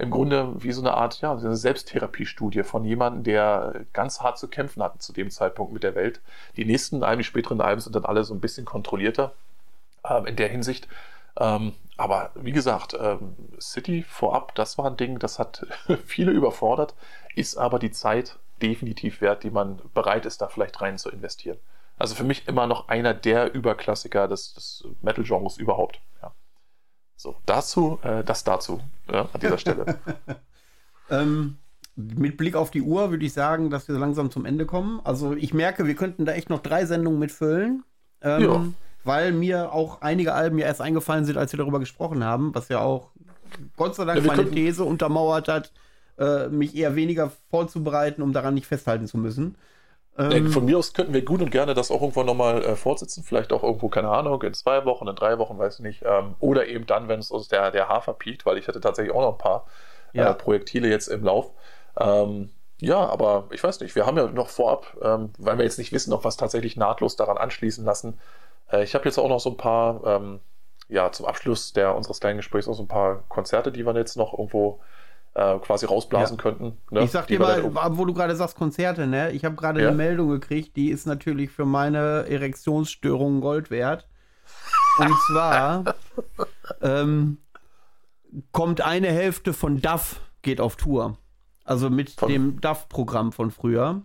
im Grunde wie so eine Art, ja, eine Selbsttherapiestudie von jemandem, der ganz hart zu kämpfen hatte zu dem Zeitpunkt mit der Welt. Die nächsten Alben, die späteren Alben sind dann alle so ein bisschen kontrollierter ähm, in der Hinsicht. Ähm, aber wie gesagt, ähm, City vorab, das war ein Ding, das hat viele überfordert, ist aber die Zeit definitiv wert, die man bereit ist, da vielleicht rein zu investieren. Also für mich immer noch einer der Überklassiker des, des Metal-Genres überhaupt. Ja. So, dazu, äh, das dazu, ja, an dieser Stelle. ähm, mit Blick auf die Uhr würde ich sagen, dass wir langsam zum Ende kommen. Also ich merke, wir könnten da echt noch drei Sendungen mitfüllen. Ähm, ja. Weil mir auch einige Alben ja erst eingefallen sind, als wir darüber gesprochen haben, was ja auch Gott sei Dank ja, meine These untermauert hat, äh, mich eher weniger vorzubereiten, um daran nicht festhalten zu müssen. Ähm, Von mir aus könnten wir gut und gerne das auch irgendwann nochmal äh, fortsetzen. Vielleicht auch irgendwo, keine Ahnung, in zwei Wochen, in drei Wochen, weiß ich nicht. Ähm, oder eben dann, wenn es uns der, der Hafer piekt, weil ich hatte tatsächlich auch noch ein paar äh, ja. äh, Projektile jetzt im Lauf. Ähm, ja, aber ich weiß nicht, wir haben ja noch vorab, ähm, weil wir jetzt nicht wissen, ob was tatsächlich nahtlos daran anschließen lassen. Äh, ich habe jetzt auch noch so ein paar, ähm, ja, zum Abschluss der, unseres kleinen Gesprächs auch so ein paar Konzerte, die wir jetzt noch irgendwo äh, quasi rausblasen ja. könnten. Ne? Ich sag dir mal, wo du gerade sagst Konzerte, ne? Ich habe gerade ja. eine Meldung gekriegt, die ist natürlich für meine Erektionsstörungen Gold wert. Und zwar ähm, kommt eine Hälfte von DAF geht auf Tour. Also mit von? dem DAF-Programm von früher.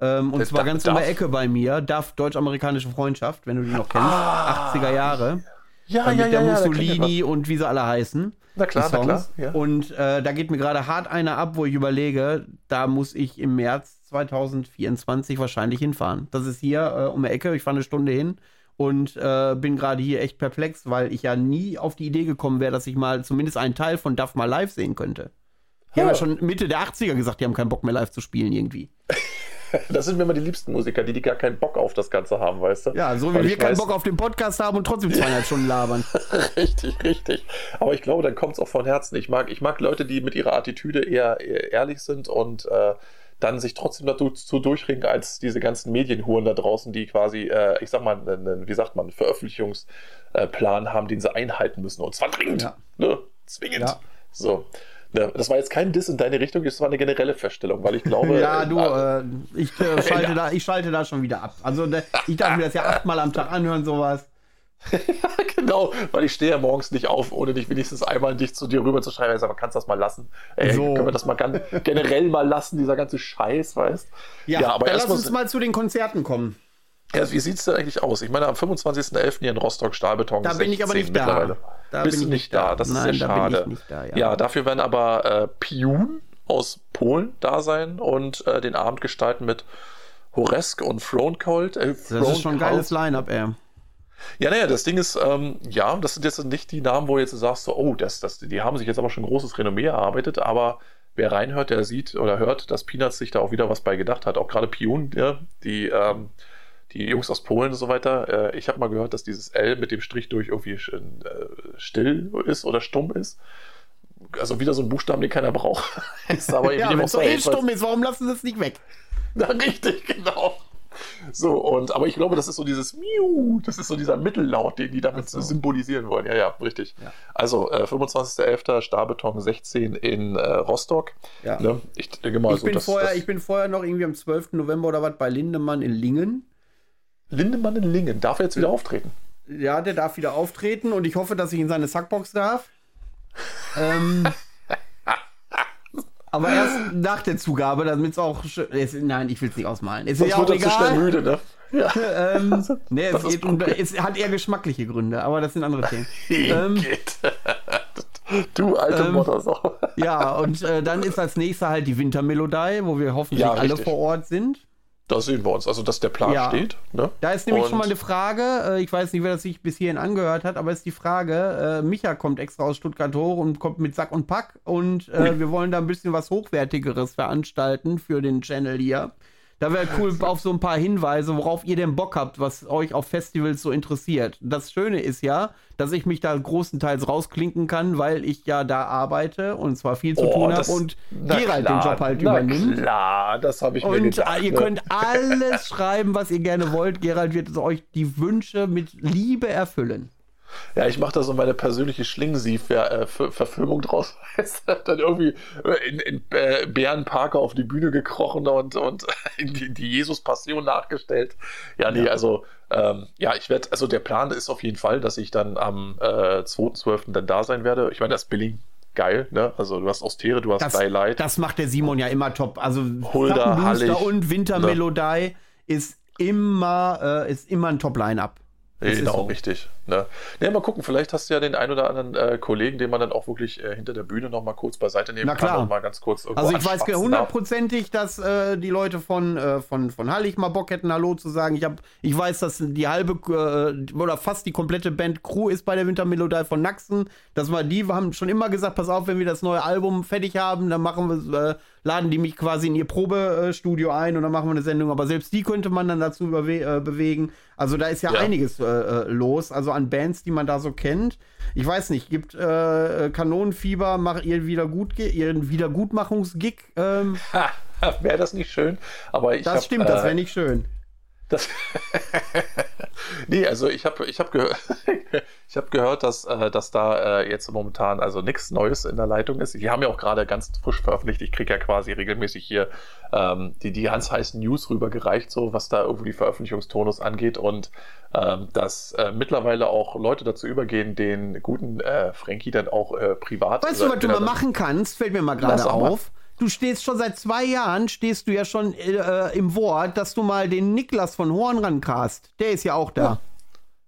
Ähm, und zwar ganz in der Ecke bei mir. DAF, Deutsch-Amerikanische Freundschaft, wenn du die noch kennst. Ah. 80er Jahre. Ja, ja, mit ja, der Mussolini und wie sie alle heißen. Na klar, na klar. Ja. Und äh, da geht mir gerade hart einer ab, wo ich überlege, da muss ich im März 2024 wahrscheinlich hinfahren. Das ist hier äh, um die Ecke, ich fahre eine Stunde hin und äh, bin gerade hier echt perplex, weil ich ja nie auf die Idee gekommen wäre, dass ich mal zumindest einen Teil von Duff mal live sehen könnte. Die oh. haben ja schon Mitte der 80er gesagt, die haben keinen Bock mehr live zu spielen irgendwie. Das sind mir immer die liebsten Musiker, die, die gar keinen Bock auf das Ganze haben, weißt du? Ja, so wie Weil wir keinen weiß, Bock auf den Podcast haben und trotzdem zweieinhalb Stunden labern. richtig, richtig. Aber ich glaube, dann kommt es auch von Herzen. Ich mag, ich mag Leute, die mit ihrer Attitüde eher, eher ehrlich sind und äh, dann sich trotzdem dazu durchringen, als diese ganzen Medienhuren da draußen, die quasi, äh, ich sag mal, einen, wie sagt man, einen Veröffentlichungsplan haben, den sie einhalten müssen. Und zwar dringend. Ja. Ne? Zwingend. Ja. So. Das war jetzt kein Diss in deine Richtung, das war eine generelle Feststellung, weil ich glaube. ja, du, äh, äh ich, äh, schalte ja. da, ich schalte da schon wieder ab. Also, ne, ich darf mir das ja achtmal am Tag anhören, sowas. genau, weil ich stehe ja morgens nicht auf, ohne dich wenigstens einmal dich zu dir rüber zu schreiben. Ich sage, kannst das mal lassen? Ey, so. Können wir das mal ganz, generell mal lassen, dieser ganze Scheiß, weißt Ja, ja aber dann lass uns mal zu den Konzerten kommen. Ja, wie sieht es denn eigentlich aus? Ich meine, am 25.11. hier in Rostock Stahlbeton. Da bin ich aber nicht da. Da Bist bin du nicht da. da. Das Nein, ist sehr schade. Bin ich nicht da, ja. ja, dafür werden aber äh, Piun aus Polen da sein und äh, den Abend gestalten mit Horesk und Thronecold. Äh, das ist schon ein geiles Line-Up, ey. Ja, naja, das Ding ist, ähm, ja, das sind jetzt nicht die Namen, wo du jetzt sagst, so, oh, das, das, die haben sich jetzt aber schon großes Renommee erarbeitet, aber wer reinhört, der sieht oder hört, dass Peanuts sich da auch wieder was bei gedacht hat. Auch gerade Piun, ja, die ähm, die Jungs aus Polen und so weiter. Äh, ich habe mal gehört, dass dieses L mit dem Strich durch irgendwie äh, still ist oder stumm ist. Also wieder so ein Buchstaben, den keiner braucht. ist aber ja, wenn es so eh stumm ist, warum lassen sie es nicht weg? Na, richtig, genau. So, und, aber ich glaube, das ist so dieses Miu, das ist so dieser Mittellaut, den die damit so. symbolisieren wollen. Ja, ja, richtig. Ja. Also, äh, 25.11. Stahlbeton 16 in äh, Rostock. Ja. Ne? Ich denke mal, ich, so, bin das, vorher, das, ich bin vorher noch irgendwie am 12. November oder was bei Lindemann in Lingen. Lindemann in Lingen, darf er jetzt wieder auftreten? Ja, der darf wieder auftreten und ich hoffe, dass ich in seine Sackbox darf. ähm, aber erst nach der Zugabe, damit es auch. Es, nein, ich will es nicht ausmalen. Es ist ja auch wird egal. zu schnell müde, ne? Ja. ähm, nee, es, geht um, es hat eher geschmackliche Gründe, aber das sind andere Themen. ähm, Du alte Ähm, Mottersau. Ja, und äh, dann ist als nächster halt die Wintermelodie, wo wir hoffentlich Ja, alle vor Ort sind. Da sehen wir uns. Also, dass der Plan Ja. steht. Ne? Da ist nämlich Und- schon mal eine Frage, äh, ich weiß nicht, wer das sich bis hierhin angehört hat, aber ist die Frage, äh, Micha kommt extra aus Stuttgart hoch und kommt mit Sack und Pack und äh, wir wollen da ein bisschen was Hochwertigeres veranstalten für den Channel hier. Da wäre cool auf so ein paar Hinweise, worauf ihr denn Bock habt, was euch auf Festivals so interessiert. Das Schöne ist ja, dass ich mich da großenteils rausklinken kann, weil ich ja da arbeite und zwar viel zu Oh, tun habe und Gerald den klar, Job halt übernimmt. Klar, das habe ich mir Und gedacht. äh, ihr ne? könnt alles schreiben, was ihr gerne wollt. Gerald wird euch die Wünsche mit Liebe erfüllen. Ja, ich mache da so meine persönliche Schlingensief-Verfilmung draus. Weißt du? Dann irgendwie äh, in, in äh, Bärenparker auf die Bühne gekrochen und, und die, die Jesus-Passion nachgestellt. Ja, nee, Ja. also ähm, ja, ich werde, also der Plan ist auf jeden Fall, dass ich dann am äh, 2.12. dann da sein werde. Ich meine, das Billing geil, ne? Also du hast Austere, du hast Das, das macht der Simon ja immer top. Also Hulda, Hallig, ne? und Wintermelodie ist immer, äh, ist immer ein Top-Line-Up. Das Genau, so. richtig. Ne? Ne, mal gucken, vielleicht hast du ja den ein oder anderen äh, Kollegen, den man dann auch wirklich äh, hinter der Bühne noch mal kurz beiseite nehmen Na kann klar. und mal ganz kurz Also ich weiß hundertprozentig, dass äh, die Leute von, äh, von, von Hallig mal Bock hätten, Hallo zu sagen. Ich, hab, ich weiß, dass die halbe äh, oder fast die komplette Band Crew ist bei der Wintermelodie von Naxen. Das war die, wir haben schon immer gesagt, pass auf, wenn wir das neue Album fertig haben, dann machen wir, äh, laden die mich quasi in ihr Probestudio ein und dann machen wir eine Sendung. Aber selbst die könnte man dann dazu äh, bewegen. Also da ist ja, Ja. einiges äh, äh, los. Also an Bands, die man da so kennt. Ich weiß nicht, gibt äh, Kanonenfieber, macht ihr wieder gut, ihren Wiedergutmachungsgig. Ähm, wäre das nicht schön? Aber ich das hab, stimmt, das äh, wäre nicht schön. Das nee, also ich habe ich hab gehört, ich hab gehört, dass, äh, dass da äh, jetzt momentan also nichts Neues in der Leitung ist. Die haben ja auch gerade ganz frisch veröffentlicht. Ich kriege ja quasi regelmäßig hier ähm, die, die ganz heißen News rübergereicht, so was da irgendwie die Veröffentlichungstonus angeht und ähm, dass äh, mittlerweile auch Leute dazu übergehen, den guten äh, Frankie dann auch äh, privat. Weißt du, was du mal machen kannst? Fällt mir mal gerade sag mal. Du stehst schon seit zwei Jahren, stehst du ja schon äh, im Wort, dass du mal den Niklas von Horn rankast. Der ist ja auch da.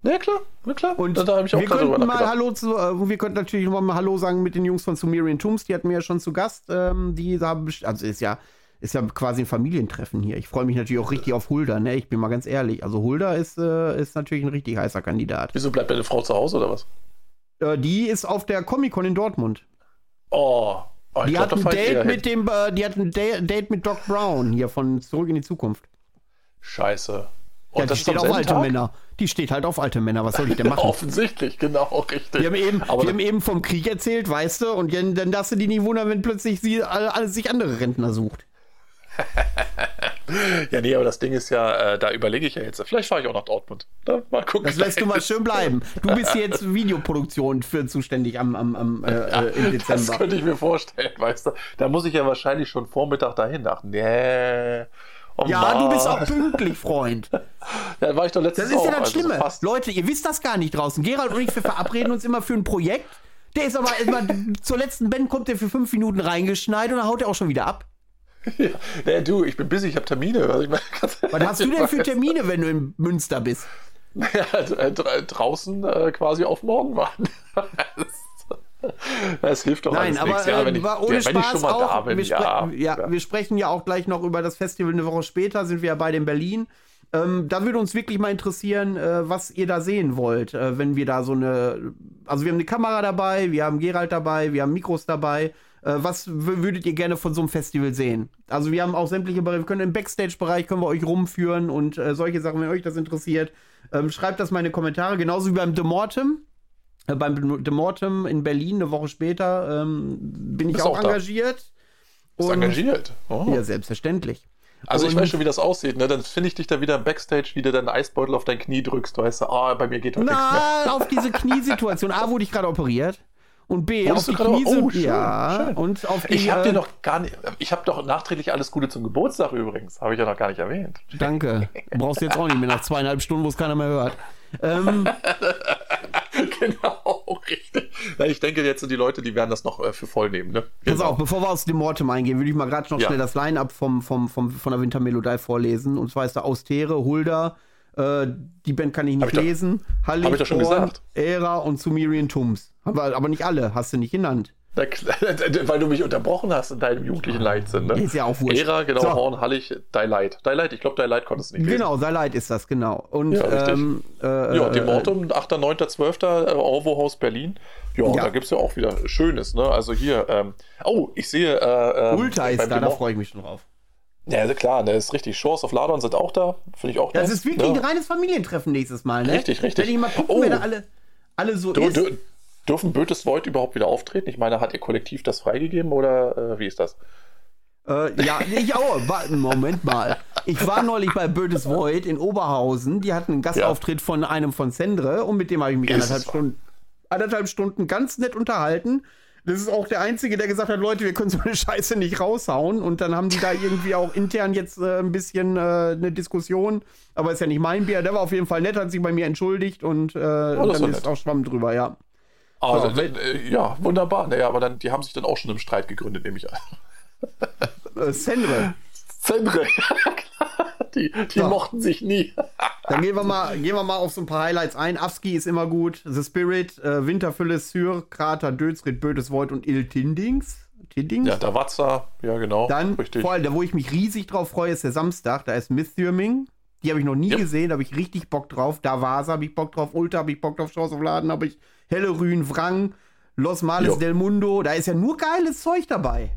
Ja, klar, na klar. Und da, da habe ich auch wir könnten mal. Hallo zu, äh, wir könnten natürlich noch mal Hallo sagen mit den Jungs von Sumerian Tombs, die hatten wir ja schon zu Gast. Ähm, die haben, also ist ja, ist ja quasi ein Familientreffen hier. Ich freue mich natürlich auch richtig auf Hulda, ne? Ich bin mal ganz ehrlich. Also Hulda ist, äh, ist natürlich ein richtig heißer Kandidat. Wieso bleibt deine Frau zu Hause oder was? Äh, die ist auf der Comic-Con in Dortmund. Oh, oh Die glaub, hat ein Date hin. mit dem, äh, die hat ein Da- Date mit Doc Brown hier von Zurück in die Zukunft. Scheiße. Ja, Und die steht auf alte Tag? Männer. Die steht halt auf alte Männer. Was soll ich denn machen? Offensichtlich, genau, richtig. Wir haben, eben, Aber wir haben eben vom Krieg erzählt, weißt du, und dann, dann darfst du die nicht wundern, wenn plötzlich sie alle, alle sich andere Rentner sucht. ja, nee, aber das Ding ist ja, äh, da überlege ich ja jetzt. Vielleicht fahre ich auch nach Dortmund. Na, mal gucken. Das lässt du mal schön bleiben. Du bist hier jetzt Videoproduktion für zuständig am, am, am äh, äh, im Das Dezember. könnte ich mir vorstellen, weißt du. Da muss ich ja wahrscheinlich schon Vormittag dahin. Ach, nee. Oh Ja, Mann. du bist auch pünktlich, Freund. Da war ich doch letztens Das ist ja das also so Schlimme. fast. Leute, ihr wisst das gar nicht draußen. Gerald und ich, wir verabreden uns immer für ein Projekt. Der ist aber immer, zur letzten Band kommt der für fünf Minuten reingeschneit und dann haut er auch schon wieder ab. Ja, nee, du, ich bin busy, ich habe Termine. Also ich meine, Was hast du denn für Termine, wenn du in Münster bist? Ja, d- d- draußen äh, quasi auf morgen warten. Das hilft doch Nein, aber nichts. Ja, äh, wenn, ich, ohne ja, wenn ich Spaß schon mal auch. da bin, wir, ja. ja, wir sprechen ja auch gleich noch über das Festival eine Woche später, sind wir ja beide in Berlin. Ähm, da würde uns wirklich mal interessieren, äh, was ihr da sehen wollt, äh, wenn wir da so eine. Also, wir haben eine Kamera dabei, wir haben Gerald dabei, wir haben Mikros dabei. Äh, was würdet ihr gerne von so einem Festival sehen? Also, wir haben auch sämtliche Bereiche, wir können im Backstage-Bereich können wir euch rumführen und äh, solche Sachen, wenn euch das interessiert. Ähm, schreibt das mal in die Kommentare, genauso wie beim The Mortem. Äh, beim The Mortem in Berlin eine Woche später ähm, bin ich auch auch engagiert. Bist engagiert. Oh. Ja, selbstverständlich. Also ich Und- weiß schon, wie das aussieht. Ne? Dann finde ich dich da wieder im Backstage, wie du deinen Eisbeutel auf dein Knie drückst. Du weißt, ah, bei mir geht heute nichts mehr. Na, auf diese Kniesituation. A, wurde ich gerade operiert. Und B, Wurdest auf die Kniesituation. oh, schön, ja, schön. und auf die. Ich habe äh, dir noch gar nicht, ich habe doch nachträglich alles Gute zum Geburtstag übrigens. Habe ich ja noch gar nicht erwähnt. Danke. Brauchst du jetzt auch nicht mehr nach zweieinhalb Stunden, wo es keiner mehr hört. Ähm, genau, richtig. Ich denke jetzt sind die Leute, die werden das noch äh, für voll nehmen. Ne? Pass auf, bevor wir aus dem Mortem eingehen, würde ich mal gerade noch Ja. schnell das Line-Up vom, vom, vom, von der Wintermelodie vorlesen. Und zwar ist da Austere, Hulda, äh, die Band kann ich nicht ich lesen, gesagt. Ära und Sumerian Tombs. Aber, aber nicht alle, hast du nicht genannt. Na klar, weil du mich unterbrochen hast in deinem jugendlichen Leichtsinn, ne? Ist ja auch wurscht. Ära, genau, So. Horn, Hallig, Die Light. Die Light, ich glaube, Die Light konntest du nicht lesen. Genau, sei leid ist das, genau. Und Ja, richtig. ähm, äh, Ja, Demortum, 8., 9., 12., äh, Orwo-Haus Berlin. Ja, Ja. da gibt es ja auch wieder Schönes, ne? Also hier, ähm, oh, ich sehe. Äh, ähm, Ulta ist da, da freue ich mich schon drauf. Ja, also klar, ne, ist richtig. Shores of Ladon sind auch da, finde ich auch Das nice, ist wirklich ne? ein reines Familientreffen nächstes Mal, ne? Richtig, richtig. Wenn ich mal gucken, Oh. wer da alle, alle so Du, ist. du, dürfen Bötes Void überhaupt wieder auftreten? Ich meine, hat ihr Kollektiv das freigegeben oder äh, wie ist das? Äh, ja, ich auch. Warte, Moment mal. Ich war neulich bei Bödes Void in Oberhausen. Die hatten einen Gastauftritt von einem von Sendre und mit dem habe ich mich Ist anderthalb? Stunden, anderthalb Stunden ganz nett unterhalten. Das ist auch der Einzige, der gesagt hat, Leute, wir können so eine Scheiße nicht raushauen. Und dann haben die da irgendwie auch intern jetzt äh, ein bisschen äh, eine Diskussion. Aber ist ja nicht mein Bier. Der war auf jeden Fall nett, hat sich bei mir entschuldigt und äh, das dann ist doch ist nett. auch Schwamm drüber, ja. Ah, So, dann, äh, ja, wunderbar. Naja, aber dann, die haben sich dann auch schon im Streit gegründet, nehme ich an. Äh, Sendre. Sendre, klar. Die, die So. mochten sich nie. Dann gehen wir mal, gehen wir mal auf so ein paar Highlights ein. Afski ist immer gut. The Spirit, äh, Winterfülle, Syr, Krater, Dödsrit, Bödes Void und Il Tindings. Tindings? Ja, Davazza, ja genau. Dann, richtig. vor allem, da wo ich mich riesig drauf freue, ist der Samstag. Da ist Mythürming. Die habe ich noch nie Ja. gesehen, da habe ich richtig Bock drauf. Da Vasa habe ich Bock drauf. Ulta habe ich Bock drauf. Chance of Laden habe ich. Hellerün, Wrang, Los Males Jo. del Mundo. Da ist ja nur geiles Zeug dabei.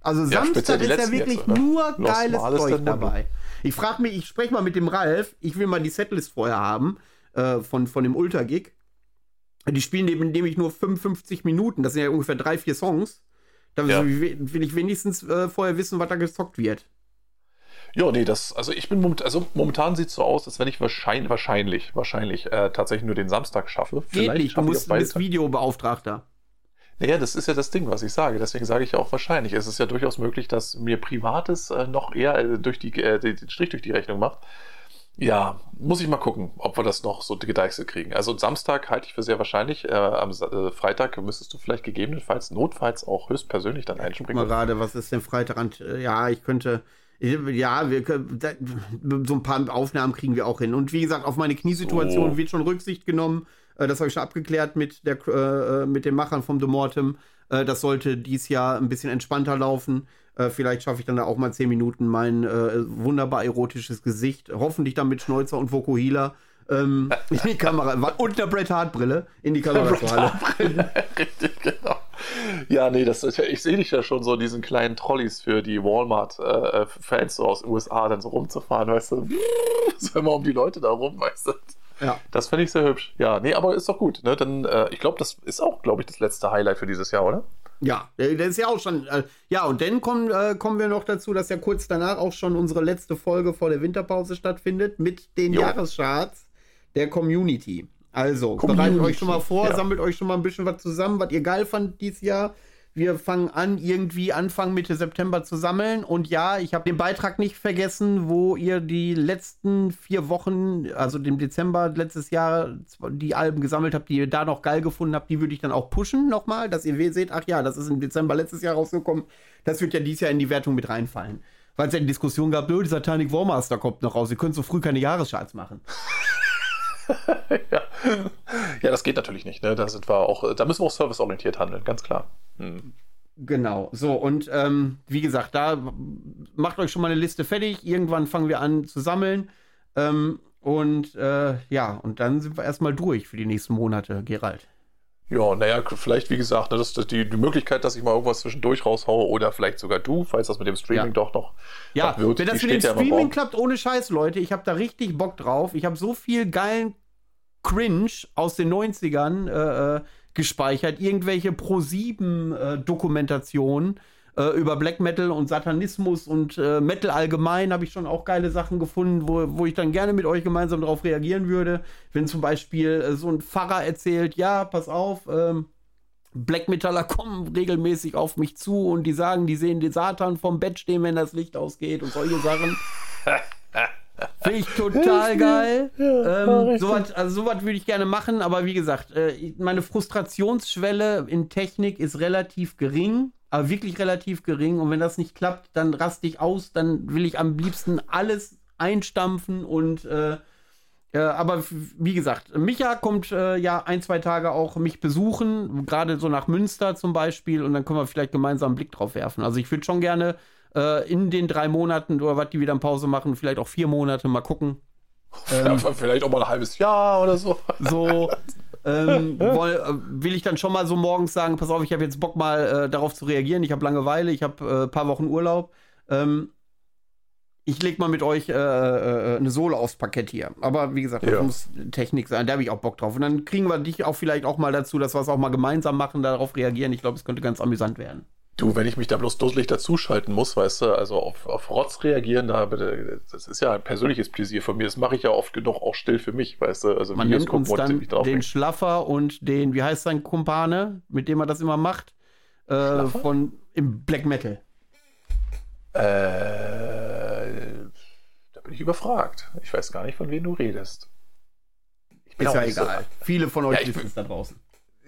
Also Ja, Samstag ist ja wirklich jetzt, nur geiles Zeug dabei. Ich frage mich, ich spreche mal mit dem Ralf. Ich will mal die Setlist vorher haben äh, von, von dem Ultra-Gig. Die spielen neben nämlich nur 55 Minuten. Das sind ja ungefähr drei, vier Songs. Da Ja. will will ich wenigstens äh, vorher wissen, was da gezockt wird. Ja, nee, das, also ich bin momentan, also momentan sieht es so aus, als wenn ich wahrscheinlich, wahrscheinlich, wahrscheinlich äh, tatsächlich nur den Samstag schaffe. Geht nicht, du musst, bist. Videobeauftragter. Naja, das ist ja das Ding, was ich sage. Deswegen sage ich ja auch wahrscheinlich. Es ist ja durchaus möglich, dass mir Privates äh, noch eher äh, durch die, äh, den Strich durch die Rechnung macht. Ja, muss ich mal gucken, ob wir das noch so gedeichselt kriegen. Also Samstag halte ich für sehr wahrscheinlich. Äh, am äh, Freitag müsstest du vielleicht gegebenenfalls, notfalls auch höchstpersönlich dann Guck mal einspringen. gerade, was ist denn Freitag? an- Ja, ich könnte. Ja, wir können, so ein paar Aufnahmen kriegen wir auch hin. Und wie gesagt, auf meine Kniesituation Oh. wird schon Rücksicht genommen. Äh, Das habe ich schon abgeklärt mit, der, äh, mit den Machern vom The Mortem. Äh, Das sollte dies Jahr ein bisschen entspannter laufen. Vielleicht schaffe ich dann da auch mal zehn Minuten mein wunderbar erotisches Gesicht, hoffentlich dann mit Schnäuzer und Vokuhila, ähm, in die Kamera und einer Bret Hart Brille in die Kamera zu. Richtig, genau. Ja, nee, das ich sehe dich ja schon so in diesen kleinen Trolleys für die Walmart-Fans so aus USA dann so rumzufahren, weißt du? So immer um die Leute da rum, weißt du? Ja. Das finde ich sehr hübsch. Ja, nee, aber ist doch gut. Ne? Dann, äh, ich glaube, das ist auch, glaube ich, das letzte Highlight für dieses Jahr, oder? Ja, der der ist ja auch schon. Äh, ja, und dann kommen, äh, kommen wir noch dazu, dass ja kurz danach auch schon unsere letzte Folge vor der Winterpause stattfindet mit den Jo. Jahrescharts der Community. Also, Community, bereitet euch schon mal vor, ja. sammelt euch schon mal ein bisschen was zusammen, was ihr geil fandet dieses Jahr. Wir fangen an, irgendwie Anfang Mitte September zu sammeln. Und ja, ich habe den Beitrag nicht vergessen, wo ihr die letzten vier Wochen, also dem Dezember letztes Jahr, die Alben gesammelt habt, die ihr da noch geil gefunden habt. Die würde ich dann auch pushen nochmal, dass ihr seht, ach ja, das ist im Dezember letztes Jahr rausgekommen. Das wird ja dieses Jahr in die Wertung mit reinfallen. Weil es ja die Diskussion gab, "Nö, die Satanic Warmaster kommt noch raus. Ihr könnt so früh keine Jahrescharts machen. ja. ja, das geht natürlich nicht. Ne? Da sind wir auch, da müssen wir auch serviceorientiert handeln, ganz klar. Hm. Genau, so und ähm, wie gesagt, da macht euch schon mal eine Liste fertig. Irgendwann fangen wir an zu sammeln. Ähm, und äh, ja, und dann sind wir erstmal durch für die nächsten Monate, Gerald. Ja, naja, vielleicht, wie gesagt, ne, das ist die, die Möglichkeit, dass ich mal irgendwas zwischendurch raushaue oder vielleicht sogar du, falls das mit dem Streaming Ja. doch noch Ja, wird. wenn das mit dem Streaming klappt, ohne Scheiß, Leute, ich habe da richtig Bock drauf. Ich habe so viel geilen Cringe aus den 90ern äh, äh, gespeichert. Irgendwelche Pro-7-Dokumentationen äh, über Black Metal und Satanismus und äh, Metal allgemein habe ich schon auch geile Sachen gefunden, wo, wo ich dann gerne mit euch gemeinsam darauf reagieren würde. Wenn zum Beispiel äh, so ein Pfarrer erzählt, ja, pass auf, ähm, Black Metaller kommen regelmäßig auf mich zu und die sagen, die sehen den Satan vom Bett stehen, wenn das Licht ausgeht und solche Sachen. Finde ich total geil. ähm, sowas, also sowas würde ich gerne machen, aber wie gesagt, äh, meine Frustrationsschwelle in Technik ist relativ gering, aber wirklich relativ gering. Und wenn das nicht klappt, dann raste ich aus, dann will ich am liebsten alles einstampfen und äh, Äh, aber wie gesagt, Micha kommt äh, ja ein, zwei Tage auch mich besuchen, gerade so nach Münster zum Beispiel, und dann können wir vielleicht gemeinsam einen Blick drauf werfen. Also ich würde schon gerne äh, in den drei Monaten oder was die wieder in Pause machen, vielleicht auch vier Monate mal gucken. Ähm, vielleicht auch mal ein halbes Jahr oder so. So. ähm, woll, äh, will ich dann schon mal so morgens sagen, pass auf, ich habe jetzt Bock mal äh, darauf zu reagieren, ich habe Langeweile, ich habe ein äh, paar Wochen Urlaub. Ähm, ich leg mal mit euch äh, äh, eine Sohle aufs Parkett hier. Aber wie gesagt, das ja. muss Technik sein, da habe ich auch Bock drauf. Und dann kriegen wir dich auch vielleicht auch mal dazu, dass wir es auch mal gemeinsam machen, darauf reagieren. Ich glaube, es könnte ganz amüsant werden. Du, wenn ich mich da bloß dusselig dazuschalten muss, weißt du, also auf, auf Rotz reagieren, da das ist ja ein persönliches Pläsier von mir. Das mache ich ja oft genug auch still für mich, weißt du. Also Man Videos nennt uns dann den Schlaffer und den, wie heißt sein Kumpane, mit dem er das immer macht, äh, von im Black Metal. Äh, da bin ich überfragt. Ich weiß gar nicht, von wem du redest. ist ja egal. So. Viele von euch ja, wissen es da draußen.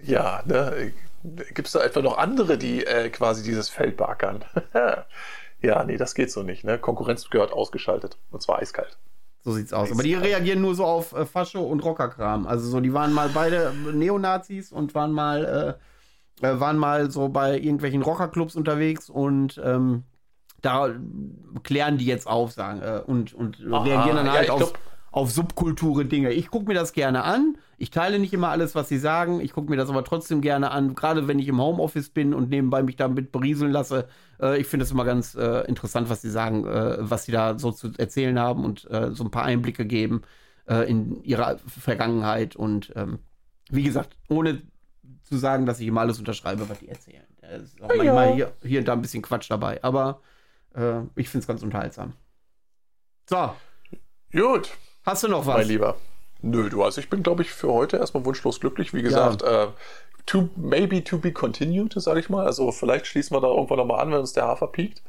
Ja, ne? Gibt es da etwa noch andere, die äh, quasi dieses Feld beackern? ja, nee, das geht so nicht. Ne? Konkurrenz gehört ausgeschaltet. Und zwar eiskalt. So sieht's aus. Aber die reagieren nur so auf äh, Fascho und Rockerkram. Also so, die waren mal beide Neonazis und waren mal, äh, äh waren mal so bei irgendwelchen Rockerclubs unterwegs und ähm, da klären die jetzt auf, sagen, äh, und, und Aha, reagieren dann halt ja, auf, auf Subkulture-Dinge. Ich gucke mir das gerne an. Ich teile nicht immer alles, was sie sagen. Ich gucke mir das aber trotzdem gerne an, gerade wenn ich im Homeoffice bin und nebenbei mich damit berieseln lasse. Äh, ich finde es immer ganz äh, interessant, was sie sagen, äh, was sie da so zu erzählen haben und äh, so ein paar Einblicke geben äh, in ihre Vergangenheit. Und ähm, wie gesagt, ohne zu sagen, dass ich immer alles unterschreibe, was die erzählen. Es ist auch ja. manchmal hier, hier und da ein bisschen Quatsch dabei. Aber äh, ich finde es ganz unterhaltsam. So. Gut. Hast du noch was? Mein Lieber. Nö, du, also ich bin, glaube ich, für heute erstmal wunschlos glücklich. Wie gesagt, ja. äh, to, maybe to be continued, sage ich mal. Also vielleicht schließen wir da irgendwann nochmal an, wenn uns der Hafer piekt.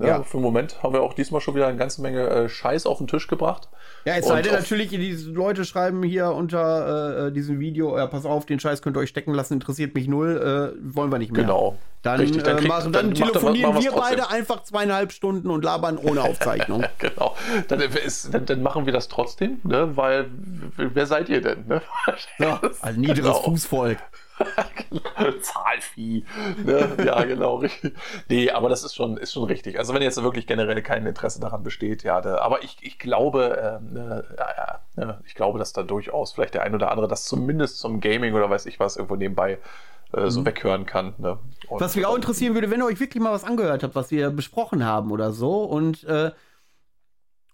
Ja, ja. Für den Moment haben wir auch diesmal schon wieder eine ganze Menge äh, Scheiß auf den Tisch gebracht. Ja, es sei denn natürlich, diese Leute schreiben hier unter äh, diesem Video, ja, pass auf, den Scheiß könnt ihr euch stecken lassen, interessiert mich null, äh, wollen wir nicht mehr. Genau. Dann, Richtig, dann, äh, kriegt, machen, dann, dann telefonieren wir beide einfach zweieinhalb Stunden und labern ohne Aufzeichnung. genau. Dann, ist, dann, machen wir das trotzdem, ne? weil wer seid ihr denn? Ne? ja, also niederes genau. Fußvolk. Zahlvieh. Ne? Ja, genau. nee, aber das ist schon, ist schon richtig. Also wenn jetzt wirklich generell kein Interesse daran besteht, ja, da, aber ich, ich glaube, äh, ne, ja, ja, ich glaube, dass da durchaus vielleicht der ein oder andere das zumindest zum Gaming oder weiß ich was irgendwo nebenbei äh, so mhm. weghören kann. Ne? was mich auch interessieren würde, wenn ihr euch wirklich mal was angehört habt, was wir besprochen haben oder so und äh,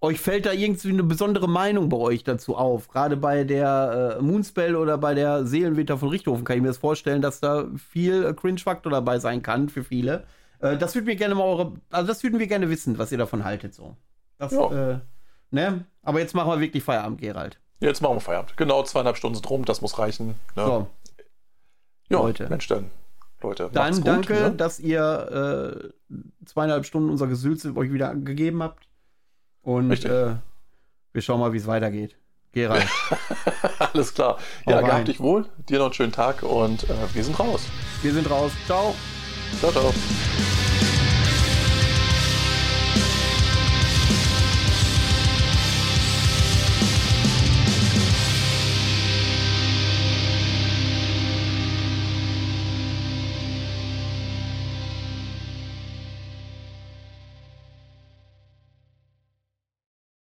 euch fällt da irgendwie eine besondere Meinung bei euch dazu auf. Gerade bei der äh, Moonspell oder bei der Seelenwitter von Richthofen kann ich mir das vorstellen, dass da viel äh, Cringe-Faktor dabei sein kann für viele. Äh, das würden wir gerne mal eure, also das würden wir gerne wissen, was ihr davon haltet so. Das, ja. Äh, ne? Aber jetzt machen wir wirklich Feierabend, Gerald. Jetzt machen wir Feierabend. Genau, zweieinhalb Stunden sind rum, das muss reichen. Ne? So. Ja, Leute. Mensch, dann. Leute, dann gut, danke, ne? dass ihr äh, zweieinhalb Stunden unser Gesülze euch wieder gegeben habt. Und äh, wir schauen mal, wie es weitergeht. Gerald. Alles klar. Ja, gehabt dich wohl. Dir noch einen schönen Tag und äh, wir sind raus. Wir sind raus. Ciao. Ciao, ciao.